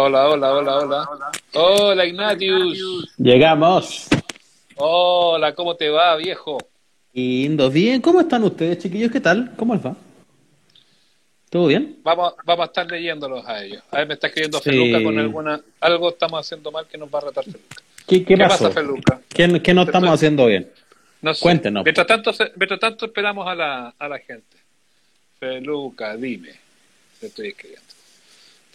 Hola, hola, hola, hola. Hola, Ignatius. Llegamos. Hola, ¿cómo te va, viejo? Lindo, bien. ¿Cómo están ustedes, chiquillos? ¿Qué tal? ¿Cómo les va? ¿Todo bien? Vamos, vamos a estar leyéndolos a ellos. A ver, me está escribiendo Sí. Feluca con alguna... Algo estamos haciendo mal que nos va a retar Feluca. ¿Qué, qué ¿Qué pasa, Feluca? ¿Qué, qué no estamos haciendo bien? No sé. Cuéntenos. Mientras tanto, mientras tanto esperamos a la, a la gente. Feluca, dime. Te estoy escribiendo.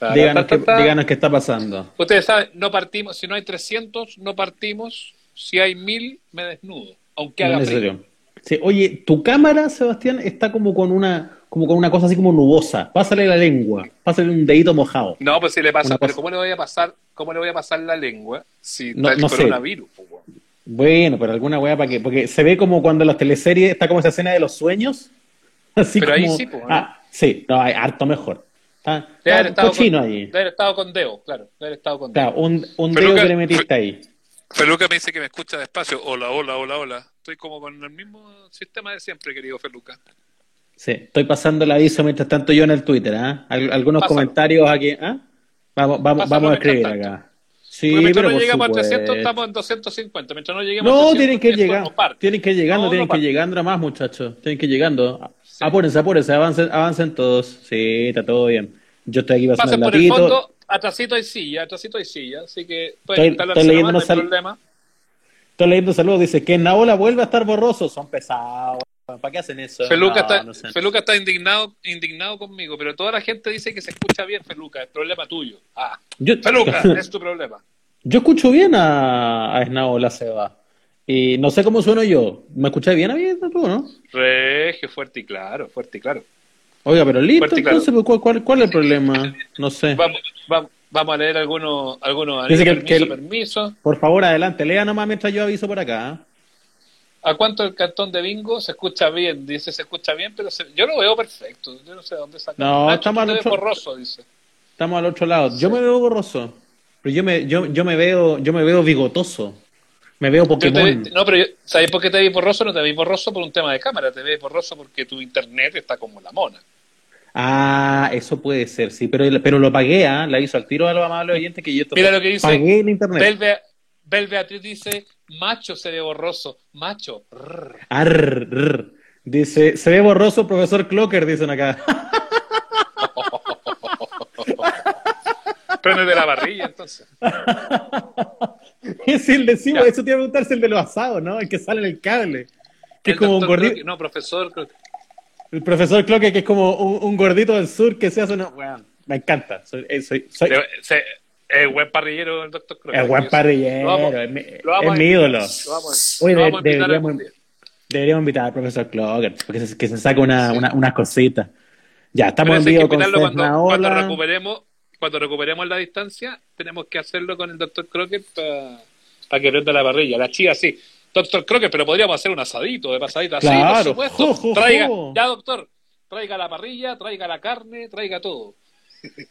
Ta, Díganos, ta, ta, qué, díganos qué está pasando. Ustedes saben, no partimos, si no hay 300, no partimos. Si hay 1000, me desnudo. Aunque No haga es frío. Sí, oye, tu cámara, Sebastián, está como con una, como con una cosa así como nubosa. Pásale la lengua, pásale un dedito mojado. No, pues si le pasa, Una pero cosa- ¿cómo le voy a pasar, cómo le voy a pasar la lengua si No- el no sé. coronavirus? weón? Bueno, pero alguna weá para que, porque se ve como cuando en las teleseries está como esa escena de los sueños. Así Pero ahí como- sí, pues, ¿no? Ah, sí, no, hay harto mejor. Está, Debe está haber estado cochino con, allí. debe haber estado con Deo, claro. Debe haber estado con Claro, Deo. un, un dedo Luca- que le metiste ahí. Feluca me dice que me escucha despacio. Hola, hola, hola, hola. Estoy como con el mismo sistema de siempre, querido Feluca. Sí, estoy pasando el aviso mientras tanto yo en el Twitter, ¿ah? Al- algunos Pásalo. comentarios aquí, ¿ah? Vamos, vamos, vamos a escribir acá. Sí, Porque mientras pero no por lleguemos a supuesto. 300, estamos en 250. Mientras no lleguemos a No, 300, tienen que llegar, tienen que ir llegando, No, tienen no que llegando nada más, muchachos. Tienen que ir llegando. Sí. Apúrense, apúrense, avancen, avancen todos. Sí, está todo bien. Yo estoy aquí pasando Pasen el por el fondo, atrasito hay silla, atrasito hay silla. Así que Estoy- estoy leyendo nomás, no problema. Estoy leyendo saludos, dice que Naola vuelve a estar borroso. Son pesados. ¿Para qué hacen eso? Feluca, No, está, no sé. Feluca está indignado, indignado conmigo, pero toda la gente dice que se escucha bien, Feluca. Es problema tuyo. Ah, Yo, Feluca, es tu problema. yo escucho bien a, a Esnaola Seba. Y no sé cómo sueno yo. ¿Me escucháis bien a mí tú, no? Regio, fuerte y claro, fuerte y claro. Oiga, pero listo, Fuerte y claro. entonces, ¿cuál, cuál, cuál es el problema? No sé. Vamos, vamos, vamos a leer algunos, algunos Dice que- permiso, que- permiso. Por favor, adelante, lea nomás mientras yo aviso por acá. ¿ah? ¿A cuánto el cantón de bingo se escucha bien? Dice, se escucha bien, pero se- yo lo veo perfecto. Yo no sé de dónde saca. No, Nacho, estamos al otro- borroso, dice. Estamos al otro lado. Yo me veo borroso. Pero yo me, yo, yo me veo, yo me veo bigotoso. Me veo te- Pokémon. no, pero yo- ¿sabes por qué te ves borroso? No te ves borroso por un tema de cámara, te ves borroso porque tu internet está como la mona. Ah, eso puede ser, sí, pero, pero lo pagué, ¿ah? Le aviso al tiro a los amables oyentes que yo Mira lo que dice. pagué el internet. Bel, Bea- Bel Beatriz dice, macho se ve borroso, macho. Arr, rr. Dice, se ve borroso profesor Clocker, dicen acá. Es de la barrilla, entonces. es el de sí, eso te iba a preguntar, es el de los asados, ¿no? El que sale en el cable. Que es El como un gordito. No, profesor, creo que- El profesor Clocker, que es como un, un gordito del sur que se hace una. Bueno, me encanta. Soy, eh, soy, soy- se- es buen parrillero el doctor Croque. es buen Lo parrillero, vamos- es mi, lo es ídolo. Lo vamos, Oye, lo de- vamos a invitar deberíamos, invitar al profesor Clocker, porque se, que se saque una, una, unas cositas. Ya, estamos en vivo con cuando, cuando recuperemos cuando recuperemos la distancia tenemos que hacerlo con el doctor Crockett para que prenda la parrilla la chía sí doctor Crockett pero podríamos hacer un asadito de pasadita así Claro. por supuesto Jo, jo, traiga jo. ya doctor traiga la parrilla traiga la carne traiga todo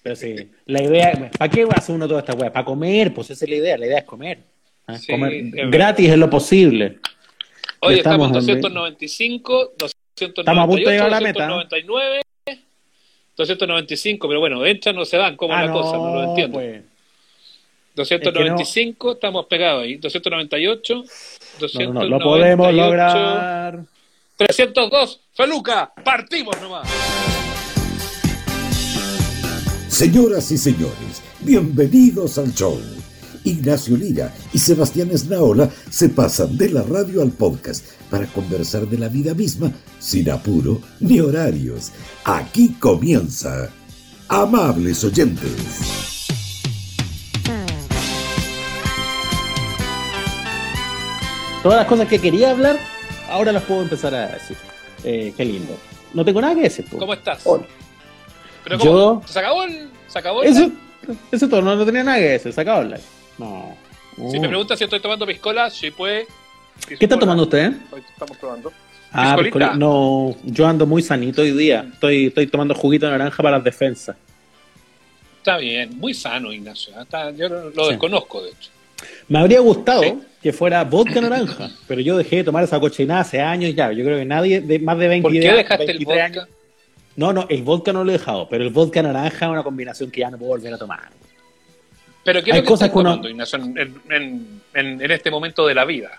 Pero sí, la idea, ¿para qué hace uno toda esta weá? Para comer, pues esa es la idea, la idea es comer. ¿ah? Sí, Comer es verdad. gratis en lo posible. hoy estamos estamos en- 295 298 Estamos a punto de llegar a la meta. 299 295 pero bueno entran no se van como Ah, la cosa no lo entiendo pues. 295, estamos pegados ahí. 298, No, 298. no, no, lo podemos lograr. 302, Feluca, partimos nomás. Señoras y señores, bienvenidos al show. Ignacio Lira y Sebastián Esnaola se pasan de la radio al podcast para conversar de la vida misma sin apuro ni horarios. Aquí comienza. Amables oyentes. Todas las cosas que quería hablar, ahora las puedo empezar a decir. Eh, qué lindo. No tengo nada que decir. pues. ¿Cómo estás? Hola. ¿Pero Yo- cómo? ¿Se acabó el, se acabó el Eso, live? eso todo, no, no tenía nada que decir. Se acabó el live. No. Si me preguntas si estoy tomando piscola, sí pues. ¿Qué está tomando usted? eh? Hoy estamos probando. Ah, Piscolita. no, yo ando muy sanito hoy día. Estoy, estoy tomando juguito de naranja para las defensas. Está bien, muy sano, Ignacio. ¿eh? Está- yo lo, Sí. desconozco, de hecho. Me habría gustado Sí. que fuera vodka naranja, pero yo dejé de tomar esa cochinada hace años ya. Yo creo que nadie de más de 20 ¿Por qué dejaste el 23 vodka? años. No, no, el vodka no lo he dejado, pero el vodka naranja es una combinación que ya no puedo volver a tomar. Pero ¿qué es Hay lo que cosas estás que uno- tomando, Ignacio, en, en- en- en este momento de la vida?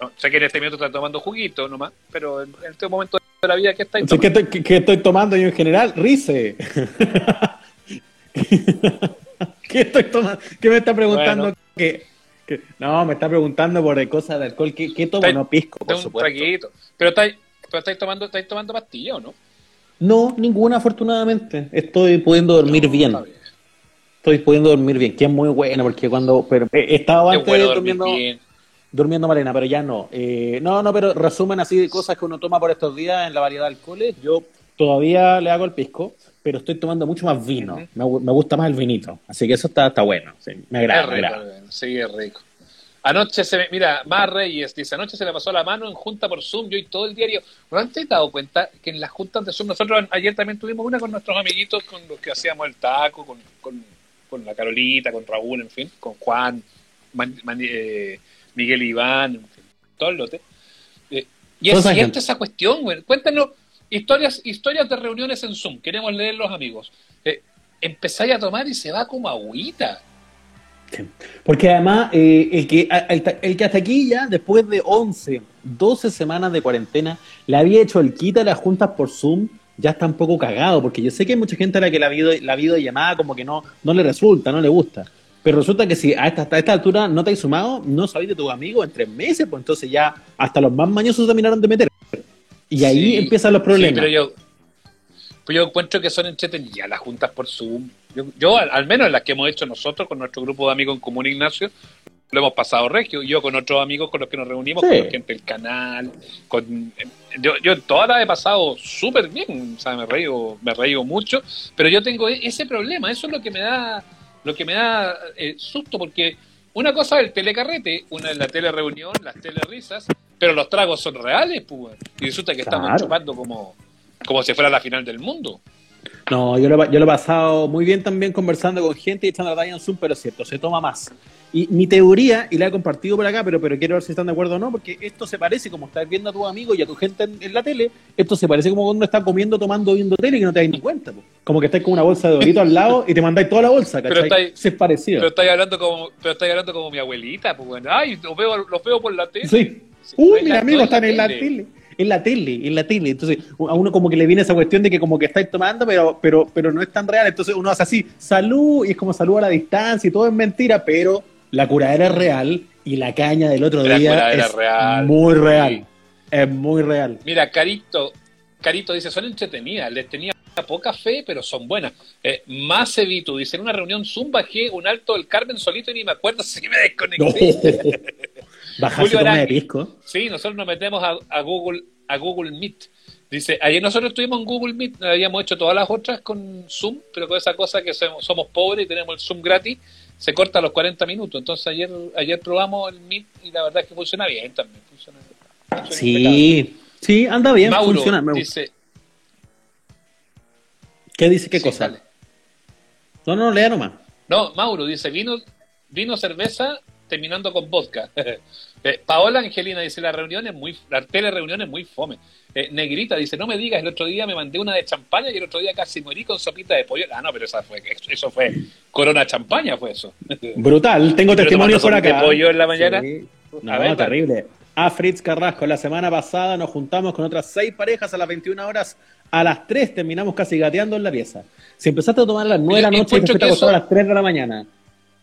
¿no? Sé que en este minuto estás tomando juguito nomás, pero en, este momento de la vida, ¿qué ¿qué, tomando? estoy, qué- estoy tomando yo en general? Rice. ¿Qué estoy tomando? ¿Qué me está preguntando? Bueno. ¿Qué- qué? No, me está preguntando por cosas de alcohol. ¿Qué, qué tomo? No, pisco, por supuesto. traguito. Pero estáis, pero estáis tomando, estáis tomando pastilla, ¿o no? No, ninguna, afortunadamente. Estoy pudiendo dormir No, bien. está bien. Estoy pudiendo dormir bien, que es muy bueno, porque cuando. Pero, eh, estaba antes bueno durmiendo, bien. durmiendo malena, pero ya no. Eh, no, no, pero resumen así de cosas que uno toma por estos días en la variedad de alcoholes. Yo todavía le hago el pisco, pero estoy tomando mucho más vino. Me, gu- me gusta más el vinito. Así que eso está, está bueno. sí, me agrada, Es me rico, agrada. sí, es rico. Anoche se me, mira, Mar Reyes dice, anoche se le pasó la mano en junta por Zoom, yo y todo el diario. ¿No te has dado cuenta que en las juntas de Zoom, nosotros ayer también tuvimos una con nuestros amiguitos, con los que hacíamos el taco, con, con, con la Carolita, con Raúl, en fin, con Juan, Man- Man- eh, Miguel Iván, en fin, todo el lote. Eh, y es Toda esa cuestión, güey. Cuéntanos historias, historias de reuniones en Zoom, queremos leer los amigos. Eh, empezáis a tomar y se va como agüita. Sí. Porque además, eh, el, que, el, el que hasta aquí ya, después de 11, 12 semanas de cuarentena, le había hecho el quita a las juntas por Zoom, ya está un poco cagado, porque yo sé que hay mucha gente a la que la, video, la videollamada como que no, no le resulta, no le gusta. Pero resulta que si a esta, a esta altura no te has sumado, no sabéis de tus amigos en tres meses, pues entonces ya hasta los más mañosos terminaron de meter. Y ahí Sí, empiezan los problemas. Sí, pero yo, pero yo encuentro que son entretenidas las juntas por Zoom. Yo, yo, al, al menos las que hemos hecho nosotros con nuestro grupo de amigos en común, Ignacio, lo hemos pasado regio. Yo con otros amigos con los que nos reunimos, Sí. con la gente del canal. con Yo, yo en todas las he pasado súper bien. O sea, me reído, me reído mucho. Pero yo tengo e- ese problema. Eso es lo que me da, lo que me da eh, susto, porque una cosa es el telecarrete, una es la telereunión, las telerisas, pero los tragos son reales, pues. Y resulta que estamos chupando como, como si fuera la final del mundo. No, yo lo, yo lo he pasado muy bien también conversando con gente y echando la talla en Zoom, pero es cierto, se toma más. Y mi teoría, y la he compartido por acá, pero, pero quiero ver si están de acuerdo o no, porque esto se parece, como estás viendo a tus amigos y a tu gente en, en la tele, esto se parece como cuando uno está comiendo, tomando, viendo tele y que no te das ni cuenta. po. Como que estás con una bolsa de dorito al lado y te mandáis toda la bolsa, Pero ¿cachai? estáis- Sí, es parecido. Pero estáis hablando como, pero estáis hablando como mi abuelita, pues bueno, ay, los veo, los veo por la tele. Sí. Sí, Uy, es mis amigos están en la tele. En la tele, en la tele. Entonces, a uno como que le viene esa cuestión de que como que estáis tomando, pero, pero, pero no es tan real. Entonces uno hace así, salud, y es como salud a la distancia y todo es mentira, pero la curadera es real y la caña del otro La día es real. muy Sí. real. Es muy real. Mira, Carito, Carito dice, son entretenidas, les tenía poca fe, pero son buenas. Eh, más Evito dice, en una reunión Zoom bajé un alto del Carmen solito y ni me acuerdo si me desconecté. Julio toma de pisco. Sí, nosotros nos metemos a, a Google a Google Meet. Dice, ayer nosotros estuvimos en Google Meet, habíamos hecho todas las otras con Zoom, pero con esa cosa que somos, somos pobres y tenemos el Zoom gratis, se corta a los 40 minutos. Entonces ayer ayer probamos el Meet y la verdad es que funciona bien también. Funciona, funciona impecable. Sí, sí, anda bien, Mauro funciona. me gusta. dice, ¿Qué dice qué sí, cosa? dale. No, no, lea nomás. No, Mauro dice, vino, vino cerveza terminando con vodka. Eh, Paola Angelina dice, la reunión es muy, la telereunión es muy fome. Eh, Negrita dice, no me digas, el otro día me mandé una de champaña y el otro día casi morí con sopita de pollo. Ah, no, pero esa fue, eso fue corona champaña, fue eso. Brutal, tengo testimonios por tomando acá. de pollo en la mañana. Sí. No, A ver, dale. terrible. A Fritz Carrasco, la semana pasada nos juntamos con otras seis parejas a las 21 horas. A las 3 terminamos casi gateando en la pieza. Si empezaste a tomar a las 9 de la noche y te eso- a las 3 de la mañana.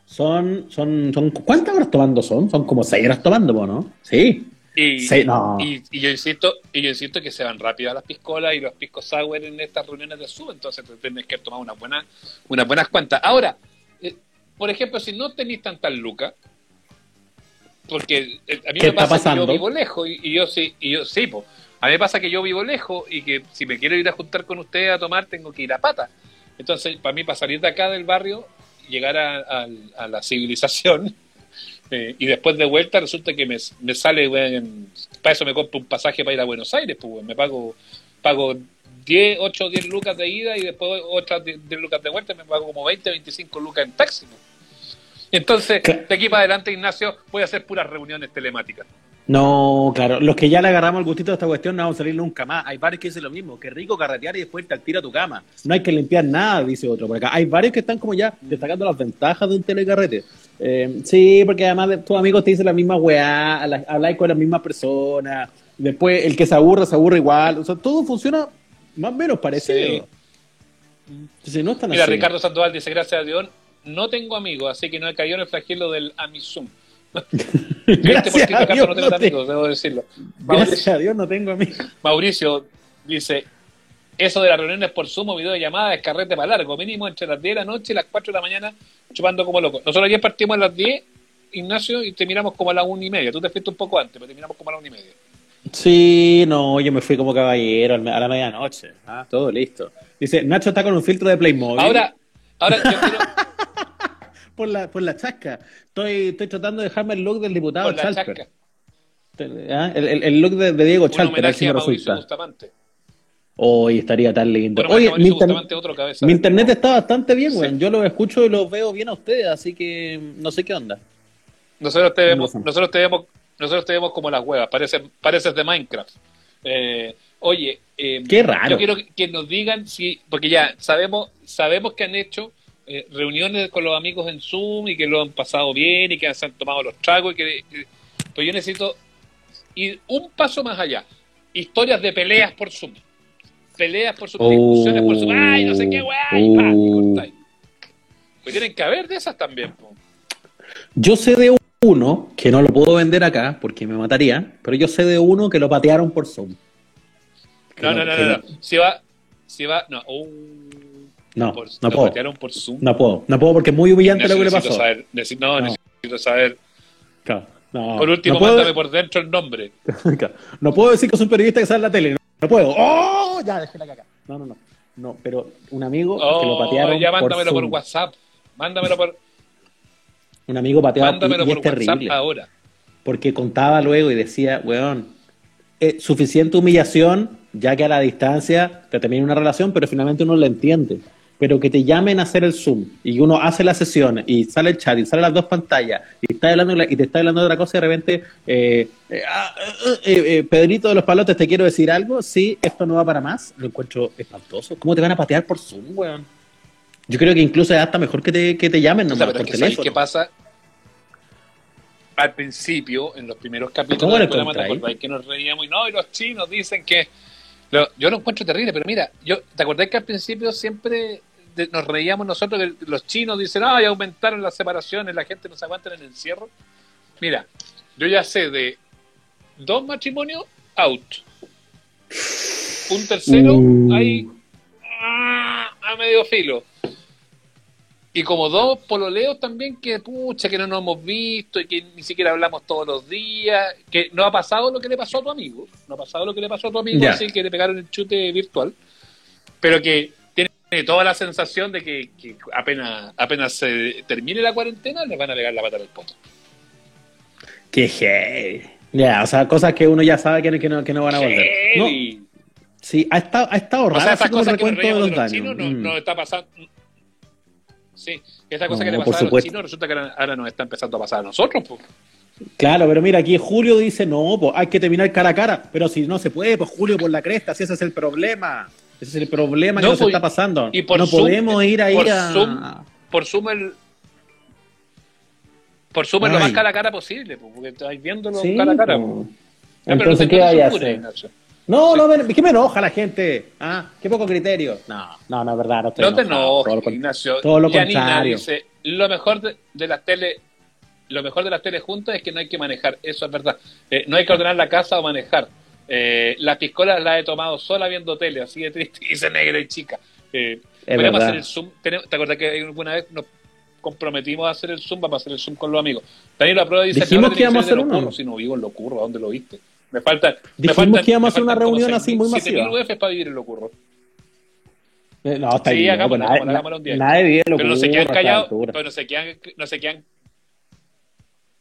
Son, son, son, ¿cuántas horas tomando son? Son como 6 horas tomando, ¿no? Sí. Y, Sí, no. y, y yo insisto, y yo insisto que se van rápido a las piscolas y los piscos sour en estas reuniones de sub, entonces te tienes que tomar una buena, unas buenas cuantas. Ahora, eh, por ejemplo, si no tenéis tantas lucas, porque eh, a mí ¿Qué me pasa que pasando? yo vivo lejos y, y yo sí, y yo sí, po. a mí me pasa que yo vivo lejos y que si me quiero ir a juntar con ustedes a tomar tengo que ir a pata. Entonces, para mí, para salir de acá del barrio, llegar a, a- a la civilización, eh, y después de vuelta resulta que me, me sale, weón, para eso me compro un pasaje para ir a Buenos Aires, pues, weón, me pago, pago 10, 8 o 10 lucas de ida y después otras 10, 10 lucas de vuelta y me pago como 20, 25 lucas en taxi. pues. Entonces, de aquí para adelante, Ignacio, voy a hacer puras reuniones telemáticas. No, claro, los que ya le agarramos el gustito de esta cuestión no vamos a salir nunca más. Hay varios que dicen lo mismo, que rico carretear y después te tira a tu cama. No hay que limpiar nada, dice otro por acá. Hay varios que están como ya destacando las ventajas de un telecarrete. Eh, sí, porque además de, tus amigos te dicen la misma weá, habláis con las mismas personas, después el que se aburre, se aburre igual. O sea, todo funciona más o menos parecido. Sí. no están Mira, Ricardo Sandoval dice, gracias a Dios, no tengo amigos, así que no he caído en el flagelo del Amisum. Gracias a Dios no tengo amigos, debo decirlo. Gracias a Dios no tengo amigos. Mauricio dice, eso de las reuniones por Zoom video de llamada es carrete para largo, mínimo entre las 10 de la noche y las 4 de la mañana chupando como loco. Nosotros ayer partimos a las 10, Ignacio, y terminamos como a las 1 y media. Tú te fuiste un poco antes, pero terminamos como a las 1 y media. Sí, no, yo me fui como caballero a la medianoche. Ah, todo listo. Dice, Nacho está con un filtro de Playmobil. Ahora, ahora yo quiero... por la, por la chasca. Estoy, estoy tratando de dejarme el look del diputado Chalper. ¿Ah? El, el, look de, Diego Chalper, al me resulta. Hoy estaría tan lindo. Oye, mi, internet está bastante bien, güey. Yo lo escucho y lo veo bien a ustedes, así que no sé qué onda. Nosotros te vemos, nosotros te vemos, nosotros te vemos como las huevas, pareces, pareces de Minecraft. Eh, oye, eh, qué raro. Yo quiero que nos digan si, porque ya sabemos, sabemos que han hecho eh, reuniones con los amigos en Zoom y que lo han pasado bien y que se han tomado los tragos y que, pues yo necesito ir un paso más allá. Historias de peleas por Zoom. Peleas por Zoom discusiones por Zoom. Ay no sé qué weá pues tienen que haber de esas también yo sé de uno que no lo puedo vender acá porque me mataría pero yo sé de uno que lo patearon por Zoom. No, no, no, no, no, si va si va no no, no puedo. por Zoom? No puedo, no puedo porque es muy humillante lo que le pasó. Saber, no, necesito saber. por último, mándame por dentro el nombre. no puedo decir que soy un periodista que sale en la tele. No, puedo. ¡Oh! Ya, dejé la caca. No, no, no. No, pero un amigo que lo oh, patearon. Ya mándamelo por, WhatsApp. Mándamelo por. Un amigo pateado mándamelo por WhatsApp ahora. Porque contaba luego y decía, weón, eh, suficiente humillación, ya que a la distancia te termina una relación, pero finalmente uno lo entiende pero que te llamen a hacer el Zoom y uno hace la sesión y sale el chat y sale las dos pantallas y, está hablando, y te está hablando de otra cosa y de repente, eh, eh, ah, eh, Pedrito de los Palotes, ¿te quiero decir algo? Sí, esto no va para más. Lo encuentro espantoso. ¿Cómo te van a patear por Zoom, weón? Yo creo que incluso es hasta mejor que te, que te llamen no por teléfono. ¿Qué pasa? Al principio, en los primeros capítulos programa, ¿te que nos reíamos y no, y los chinos dicen que yo lo encuentro terrible, pero mira, yo ¿te acordás que al principio siempre nos reíamos nosotros que los chinos dicen, ay, aumentaron las separaciones, la gente no se aguanta en el encierro? Mira, yo ya sé de dos matrimonios, out. Un tercero, uh. ahí, ah, a medio filo. Y como dos pololeos también que, pucha, que no nos hemos visto y que ni siquiera hablamos todos los días, que no ha pasado lo que le pasó a tu amigo, no ha pasado lo que le pasó a tu amigo, así que le pegaron el chute virtual, pero que tiene toda la sensación de que, apenas, apenas se termine la cuarentena le van a pegar la pata al poto. Qué Ya, o sea, cosas que uno ya sabe que, no, que no van a volver. No, sí, ha estado, ha estado raro. O sea, esas cosas que de los, chinos no, mm. no, está pasando Sí, esa cosa que le pasaba a los chinos resulta que ahora, nos está empezando a pasar a nosotros. Pues. Claro, pero mira, aquí Julio dice, no, pues hay que terminar cara a cara, pero si no se puede, pues Julio por la cresta, si ese es el problema. Ese es el problema que nos está pasando. Y por no podemos ir ahí por a... Zoom, por Zoom el... Por Zoom lo más cara a cara posible, pues, porque estáis viéndolo cara a cara. Entonces, ¿qué hay a hacer? No, no, ¿qué me enoja la gente? ¿Ah? Qué poco criterio. No, no, no es verdad. No, estoy no te enojes, Ignacio. Todo lo contrario. Dice, lo mejor de, de las tele lo mejor de las tele juntas es que no hay que manejar, eso es verdad. Eh, no hay que ordenar la casa o manejar. Eh, las piscolas las he tomado sola viendo tele, así de triste, dice negra y chica. Eh, podemos hacer el Zoom. ¿Te acuerdas que alguna vez nos comprometimos a hacer el Zoom? Vamos a hacer el Zoom con los amigos. Daniel La Prueba dice Dijimos que, íbamos a hacer uno. Si no vivo en lo curro, ¿a dónde lo viste? Me falta. Dijimos me que íbamos a hacer una reunión así muy masiva. 7.000 UF para vivir en lo curro. Eh, no, está sí, bien. Hagamos, no, nadie, vive lo Pero no se quedan callados. Pero no se quedan, no se quedan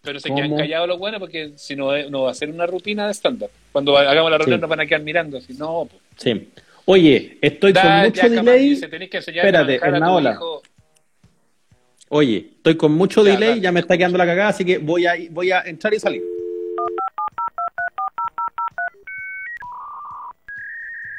pero se quedan callados los buenos porque si no, no va a ser una rutina de estándar. Cuando hagamos la reunión nos van a quedar mirando, si no. Pues. Sí. Oye, estoy con mucho delay. Espérate, en la ola. Oye, estoy con mucho delay, ya me está quedando la cagada, así que voy a, voy a entrar y salir.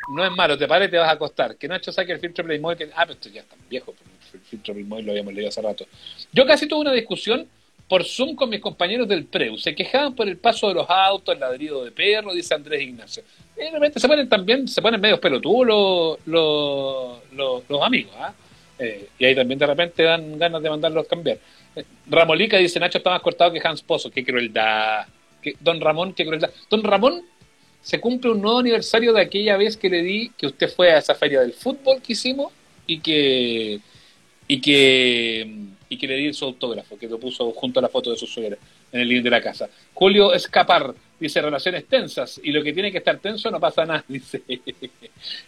No es malo, te pares y te vas a acostar. Que Nacho saque el filtro Playmobil. Que... Ah, pero esto ya es tan viejo, el filtro Playmobil lo habíamos leído hace rato. Yo casi tuve una discusión por Zoom con mis compañeros del PREU. Se quejaban por el paso de los autos, el ladrido de perro, dice Andrés Ignacio. Y de se ponen también, se ponen medio pelotudos los, los, los, amigos, ¿ah? Eh, y ahí también de repente dan ganas de mandarlos cambiar. Eh, Ramolica dice, Nacho está más cortado que Hans Pozo. Qué crueldad. Don Ramón, qué crueldad. Don Ramón, se cumple un nuevo aniversario de aquella vez que le di que usted fue a esa feria del fútbol que hicimos y que y que y que le di su autógrafo, que lo puso junto a la foto de su suegra en el link de la casa. Julio Escapar dice relaciones tensas y lo que tiene que estar tenso no pasa nada, dice.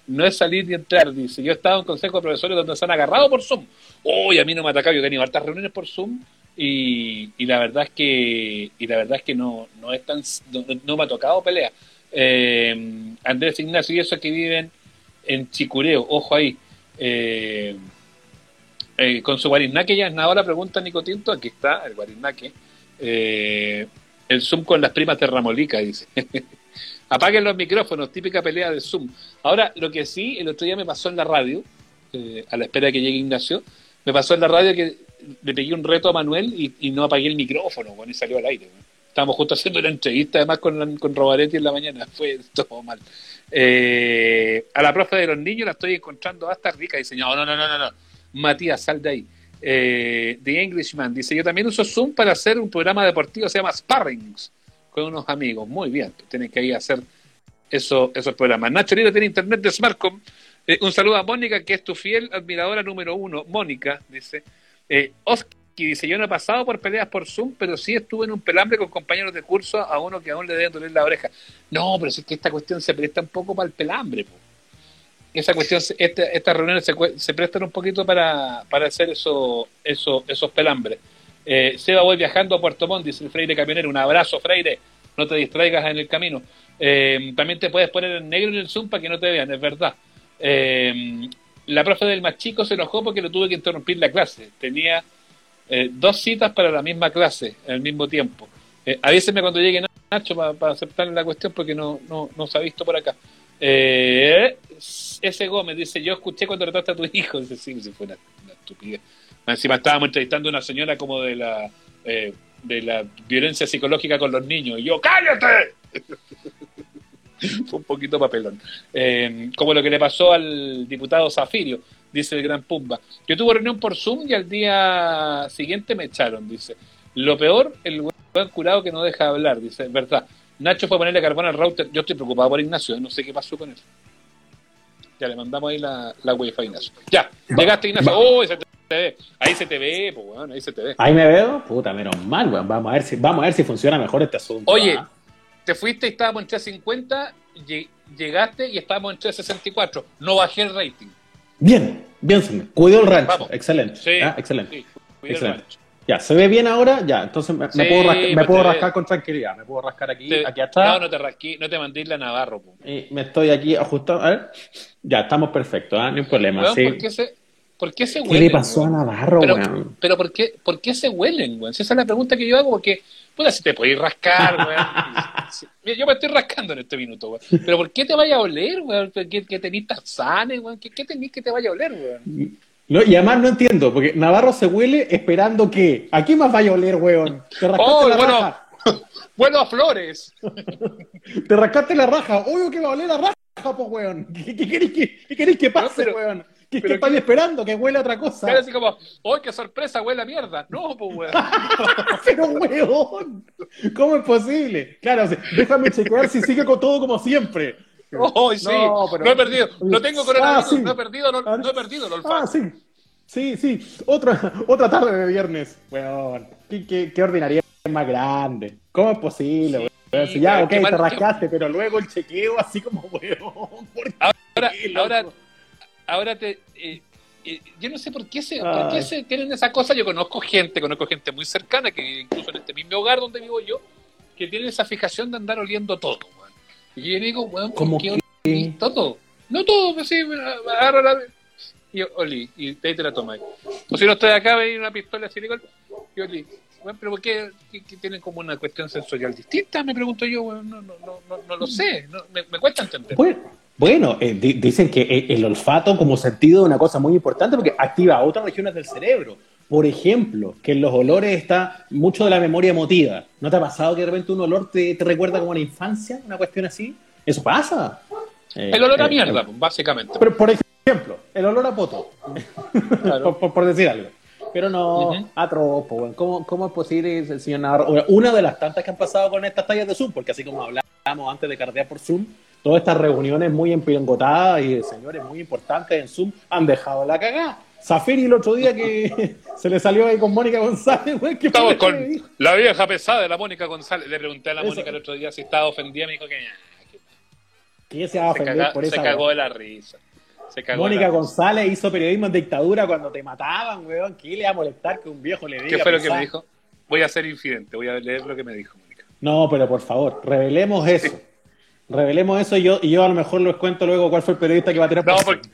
no es salir ni entrar, dice. Yo he estado en consejo de profesores donde se han agarrado por Zoom. Uy, a mí no me ha atacado, yo he tenido hartas reuniones por Zoom y, y la verdad es que y la verdad es que no no es tan no me ha tocado pelea eh, Andrés Ignacio y esos que viven en Chicureo, ojo ahí. Eh, eh, con su guarinaque ya es nada la pregunta Nico Tinto, aquí está el guarinaque. el Zoom con las primas de Ramolica, dice. Apaguen los micrófonos, típica pelea de Zoom. Ahora, lo que sí, el otro día me pasó en la radio, a la espera de que llegue Ignacio, me pasó en la radio que le pegué un reto a Manuel y, no apagué el micrófono, bueno, y salió al aire. Estábamos justo haciendo una entrevista además con, con Robaretti en la mañana. Fue todo mal. Eh, a la profe de los niños la estoy encontrando hasta rica. Dice, no, no, no, no, no. Matías, sal de ahí. Eh, The Englishman dice, yo también uso Zoom para hacer un programa deportivo, se llama Sparrings, con unos amigos. Muy bien, tienen que ir a hacer eso, esos programas. Nacho Lira tiene internet de Smartcom. Eh, un saludo a Mónica, que es tu fiel admiradora número uno. Mónica, dice. Eh, que dice, yo no he pasado por peleas por Zoom, pero sí estuve en un pelambre con compañeros de curso a uno que aún le deben doler la oreja. No, pero es que esta cuestión se presta un poco para el pelambre. Esa cuestión, este, estas reuniones se, prestan un poquito para, para hacer eso, eso, esos pelambres. Eh, Seba, voy viajando a Puerto Montt, dice el Freire Camionero. Un abrazo, Freire. No te distraigas en el camino. Eh, también te puedes poner en negro en el Zoom para que no te vean, es verdad. Eh, la profe del más chico se enojó porque lo tuve que interrumpir la clase. Tenía eh, dos citas para la misma clase al mismo tiempo. Eh, avíseme cuando llegue Nacho para aceptar la cuestión porque no, no, no se ha visto por acá. Eh, ese Gómez dice, yo escuché cuando trataste a tu hijo. Dice, sí, sí fue una, estupidez. Encima estábamos entrevistando a una señora como de la, eh, de la violencia psicológica con los niños. Y yo, ¡cállate! fue un poquito papelón. Como lo que le pasó al diputado Zafirio dice el gran Pumba. Yo tuve reunión por Zoom y al día siguiente me echaron, dice. Lo peor, el buen curado que no deja hablar, dice, verdad. Nacho fue a ponerle carbón al router. Yo estoy preocupado por Ignacio, ¿eh? no sé qué pasó con él. Ya le mandamos ahí la, la wifi Ignacio. Ya, llegaste Ignacio. Oh, se te ve. Ahí se te ve, pues bueno, ahí se te ve. Ahí me veo, puta, menos mal, weón. Vamos a ver si, vamos a ver si funciona mejor este asunto. Oye, ¿ah? te fuiste y estábamos en 350, llegaste y estábamos en 364. No bajé el rating. Bien, bien, cuidó el rancho. Excelente. Sí, ah, excelente. excelente. Ya, ¿se ve bien ahora? Ya, entonces me, puedo, rascar, me puedo rascar con tranquilidad. Me puedo rascar aquí, aquí atrás. No, no te rasqué, no te mandé la Navarro. Y me estoy aquí ajustando. A ver. Ya, estamos perfectos, ¿eh? no hay problema. sí. ¿por, qué se, ¿Por qué se huelen? ¿Qué le pasó a Navarro, pero, pero ¿por qué, ¿por qué se huelen, güey? Esa es la pregunta que yo hago, porque Puta, si te podéis rascar, weón. Yo me estoy rascando en este minuto, weón. Pero ¿por qué te vaya a oler, weón? ¿Qué, qué tazanes, weón? ¿Qué, qué que te vaya a oler, weón? No, y además no entiendo, porque Navarro se huele esperando que. ¿A qué más vaya a oler, weón? Te rascaste oh, la bueno, raja. bueno, a flores. Te rascaste la raja. Obvio que va a oler la raja, pues, weón. ¿Qué, queréis que, qué que pase, weón? ¿Qué, ¿Qué están esperando? Que huele a otra cosa. Claro, así como, ¡ay, qué sorpresa! Huele a mierda. No, pues, weón. Pero, weón, ¿cómo es posible? Claro, déjame chequear si sigue con todo como siempre. Oh, sí, no, pero... no he perdido, no tengo ah, coronavirus, ah, sí. no he perdido, no, no, he perdido el olfato. Ah, sí, sí, sí, otra, otra tarde de viernes, weón, qué, qué, qué ordinaria más grande, ¿cómo es posible, weón? Sí, ya, ok, te rascaste, pero luego el chequeo así como, weón, ahora, ahora ahora te... Eh, eh, yo no sé por qué, se, por qué se tienen esa cosa. Yo conozco gente, conozco gente muy cercana, que incluso en este mismo hogar donde vivo yo, que tienen esa fijación de andar oliendo todo. Y yo digo, weón, ¿por qué olí todo? No todo, pues sí, agarro la... Y olí, y de ahí te la tomas. O si no estoy acá, veis una pistola así, y olí. Bueno, pero ¿por qué, tienen como una cuestión sensorial distinta? Me pregunto yo, bueno, no, no, no, no, lo sé, me, me, cuesta entender. Bueno, eh, di- dicen que eh, el olfato como sentido es una cosa muy importante porque activa otras regiones del cerebro. Por ejemplo, que en los olores está mucho de la memoria emotiva. ¿No te ha pasado que de repente un olor te, te recuerda como a la infancia? Una cuestión así. Eso pasa. Eh, El olor a eh, mierda, básicamente. pero, por ejemplo, el olor a poto. Claro. por, por- por decir algo. Pero no, Ujú. a tropo, weón. ¿Cómo, ¿Cómo es posible, señor Navarro? Bueno, Una de las tantas que han pasado con estas tallas de Zoom, porque así como hablábamos antes de cardear por Zoom, todas estas reuniones muy empirongotadas y de señores muy importantes en Zoom han dejado la cagada. Zafiri el otro día que se le salió ahí con Mónica González, ¿qué Estamos con la vieja pesada de la Mónica González. Le pregunté a la Eso. Mónica el otro día si estaba ofendida. Me dijo que, que Que ella se va a se, ofender caga- por se esa cagó weá. de la risa. Se cagó de Mónica la risa. González hizo periodismo en dictadura cuando te mataban, weón. ¿Qué le va a molestar que un viejo le diga? ¿Qué fue lo que me dijo? Voy a ser infidente. Voy a leer lo que me dijo Mónica. No, pero por favor, revelemos eso. Revelemos eso y yo, y yo a lo mejor les cuento luego cuál fue el periodista que va a tirar No, por- porque,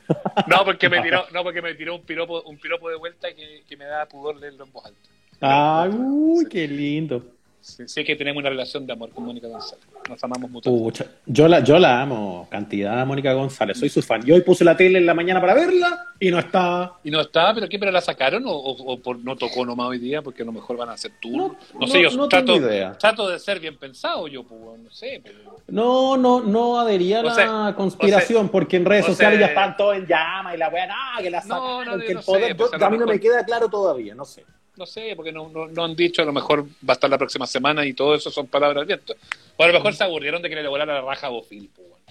no, porque me tiró, no, porque me tiró un piropo, un piropo de vuelta que, que me da pudor leerlo en voz alta. Ay, uy, qué lindo. Sí, sé que tenemos una relación de amor con Mónica González. Nos amamos mutuamente. Pucha, yo la, yo la amo, cantidad a Mónica González, soy su fan. Yo hoy puse la tele en la mañana para verla y no está. Y no estaba, pero ¿qué? ¿Pero la sacaron o, o- o por, no tocó nomás hoy día? Porque a lo mejor van a hacer tour. No, No, no- sé, yo no trato, tengo idea. trato de ser bien pensado yo, pues, no sé. Pero... No, no, no adhería a la sea, conspiración, porque en redes sociales sea- ya están todos en llama y la weá, no, que la No, sacaron, no, que yo el no sé, poder. pues, yo- a mí no me queda claro todavía, no sé. No sé, porque no, no, no han dicho, a lo mejor va a estar la próxima semana y todo eso son palabras al viento. O a lo mejor se aburrieron de que le volara la raja a Bofil. pues, bueno.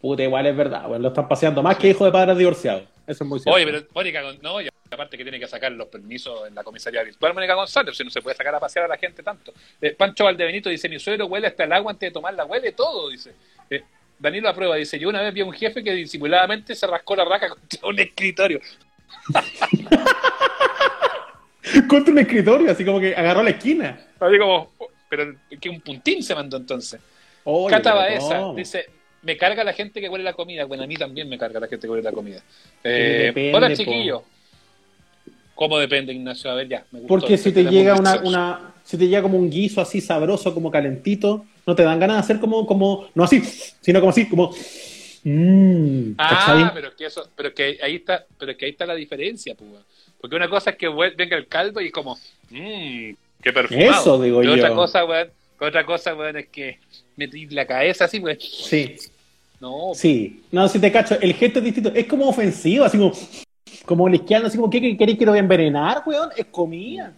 Puta, igual es verdad, weón, lo están paseando más que hijo de padres divorciados. Eso es muy cierto. Oye, pero Mónica, no, y aparte que tiene que sacar los permisos en la comisaría virtual, Mónica González, si no se puede sacar a pasear a la gente tanto. Eh, Pancho Valdebenito dice, mi suegro huele hasta el agua antes de tomarla, huele todo, dice. Eh, Danilo aprueba, dice, yo una vez vi a un jefe que disimuladamente se rascó la raja contra un escritorio. Contra un escritorio, así como que agarró la esquina. Así como, pero que un puntín se mandó entonces. Oye, Cata dice, me carga la gente que huele la comida. Bueno, a mí también me carga la gente que huele la comida. Eh, depende, hola, po. chiquillos. ¿Cómo depende, Ignacio? A ver, ya. me gustó. Porque si te llega un una, una, si te llega como un guiso así sabroso, como calentito, no te dan ganas de hacer como, como, no así, sino como así, como, mmm, Ah, pero es que eso, pero es que ahí está, pero es que ahí está la diferencia, pues. Porque una cosa es que venga el caldo y como, mmm, qué perfumado. Eso digo y yo. otra cosa, weón, otra cosa, weón, es que metí la cabeza así, weón. Sí, No, sí. No, si te cacho, el gesto es distinto. Es como ofensivo, así como, como lisqueando, así como, ¿qué qué- queréis que lo voy a envenenar, weón? Es comida.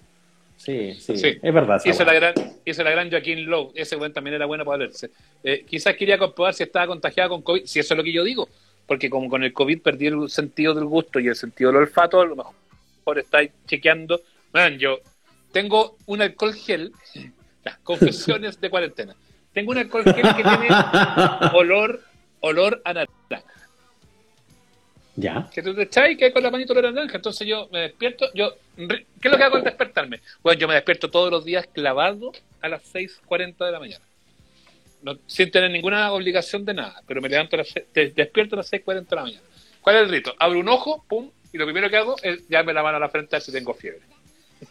Sí, sí, Sí. es verdad. esa hizo la gran, hizo la gran Joaquín Lowe, ese weón también era bueno para verse. Eh, quizás quería comprobar si estaba contagiado con COVID, si eso es lo que yo digo, porque como con el COVID perdí el sentido del gusto y el sentido del olfato, a lo mejor estáis chequeando. Man, yo tengo un alcohol gel, las confesiones de cuarentena. Tengo un alcohol gel que tiene olor, olor a naranja. Ya. Que tú te echas y que con la manito olor a naranja. Entonces yo me despierto, yo, ¿qué es lo que hago al despertarme? Bueno, yo me despierto todos los días clavado a las 6.40 de la mañana. No, sin tener ninguna obligación de nada, pero me levanto a las despierto a las 6.40 de la mañana. ¿Cuál es el rito? Abro un ojo, pum, y lo primero que hago es darme la mano a la frente a ver si tengo fiebre.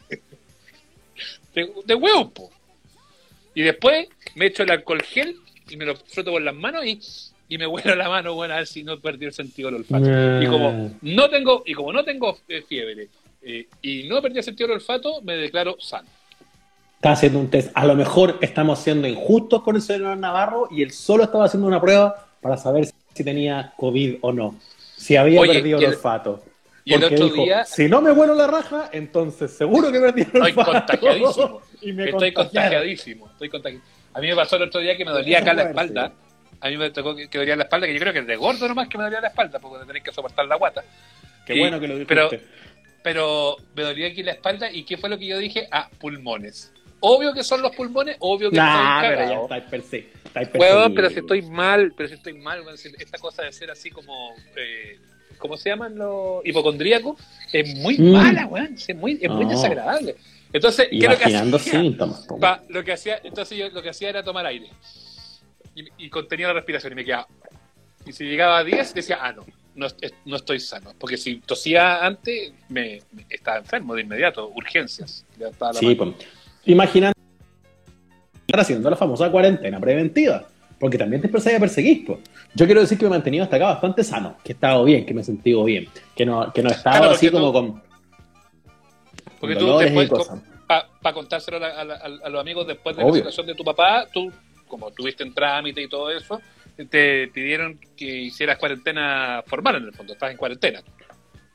de, de huevo, po. Y después me echo el alcohol gel y me lo froto por las manos y, y me huelo la mano, bueno, a ver si no perdí el sentido del olfato. Ah. Y como no tengo, y como no tengo eh, fiebre eh, y no perdí el sentido del olfato, me declaro sano. Está haciendo un test. A lo mejor estamos siendo injustos con el señor Navarro y él solo estaba haciendo una prueba para saber si tenía COVID o no. Si había Oye, perdido el- olfato. Y el otro dijo, día- si no me vuelo la raja, entonces seguro que perdí el Estoy contagiadísimo. y me Estoy contagiadísimo. Estoy contagi- A mí me pasó el otro día que me dolía acá la espalda. A mí me tocó que, que dolía la espalda, que yo creo que es de gordo nomás que me dolía la espalda, porque tenés que soportar la guata. Qué Y- bueno que lo dijo pero, pero me dolía aquí la espalda, ¿y qué fue lo que yo dije? Ah, pulmones. Obvio que son los pulmones, obvio que Nah, estoy pero ya estáis Huevón, pero si estoy mal, pero si estoy mal, esta cosa de ser así como, eh, ¿cómo se llaman los hipocondríacos? Es muy Mm. mala, weón, es muy, es muy desagradable. Entonces, ¿qué lo que hacía? síntomas. Pa- lo que hacía, entonces yo lo que hacía era tomar aire y, y contenía la respiración y me quedaba. Y si llegaba a 10, decía, ah, no, no, no estoy sano. Porque si tosía antes, me, me- estaba enfermo de inmediato, urgencias. La Sí, pues. Imaginando haciendo la famosa cuarentena preventiva. Porque también te empezáis a perseguir. Yo quiero decir que me he mantenido hasta acá bastante sano, que he estado bien, que me he sentido bien, que no, que no he estado Claro, así como con, Porque con tú después, para contárselo a, a- a- a los amigos después de la situación de tu papá, tú, como tuviste en trámite y todo eso, te pidieron que hicieras cuarentena formal en el fondo, estás en cuarentena.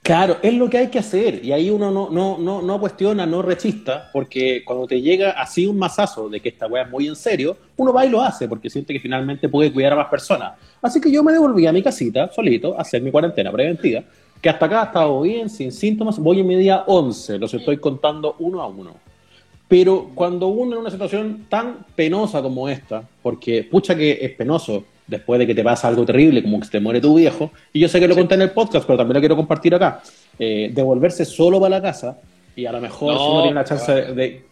Claro, es lo que hay que hacer. Y ahí uno no, no, no, no cuestiona, no rechista, porque cuando te llega así un mazazo de que esta weá es muy en serio, uno va y lo hace, porque siente que finalmente puede cuidar a más personas. Así que yo me devolví a mi casita, solito, a hacer mi cuarentena preventiva, que hasta acá ha estado bien, sin síntomas. Voy en mi día 11, los estoy contando uno a uno. Pero cuando uno en una situación tan penosa como esta, porque pucha que es penoso después de que te pasa algo terrible, como que se te muere tu viejo, y yo sé que lo conté en el podcast, pero también lo quiero compartir acá, eh, devolverse solo para la casa, y a lo mejor No, si uno tiene la chance de... de-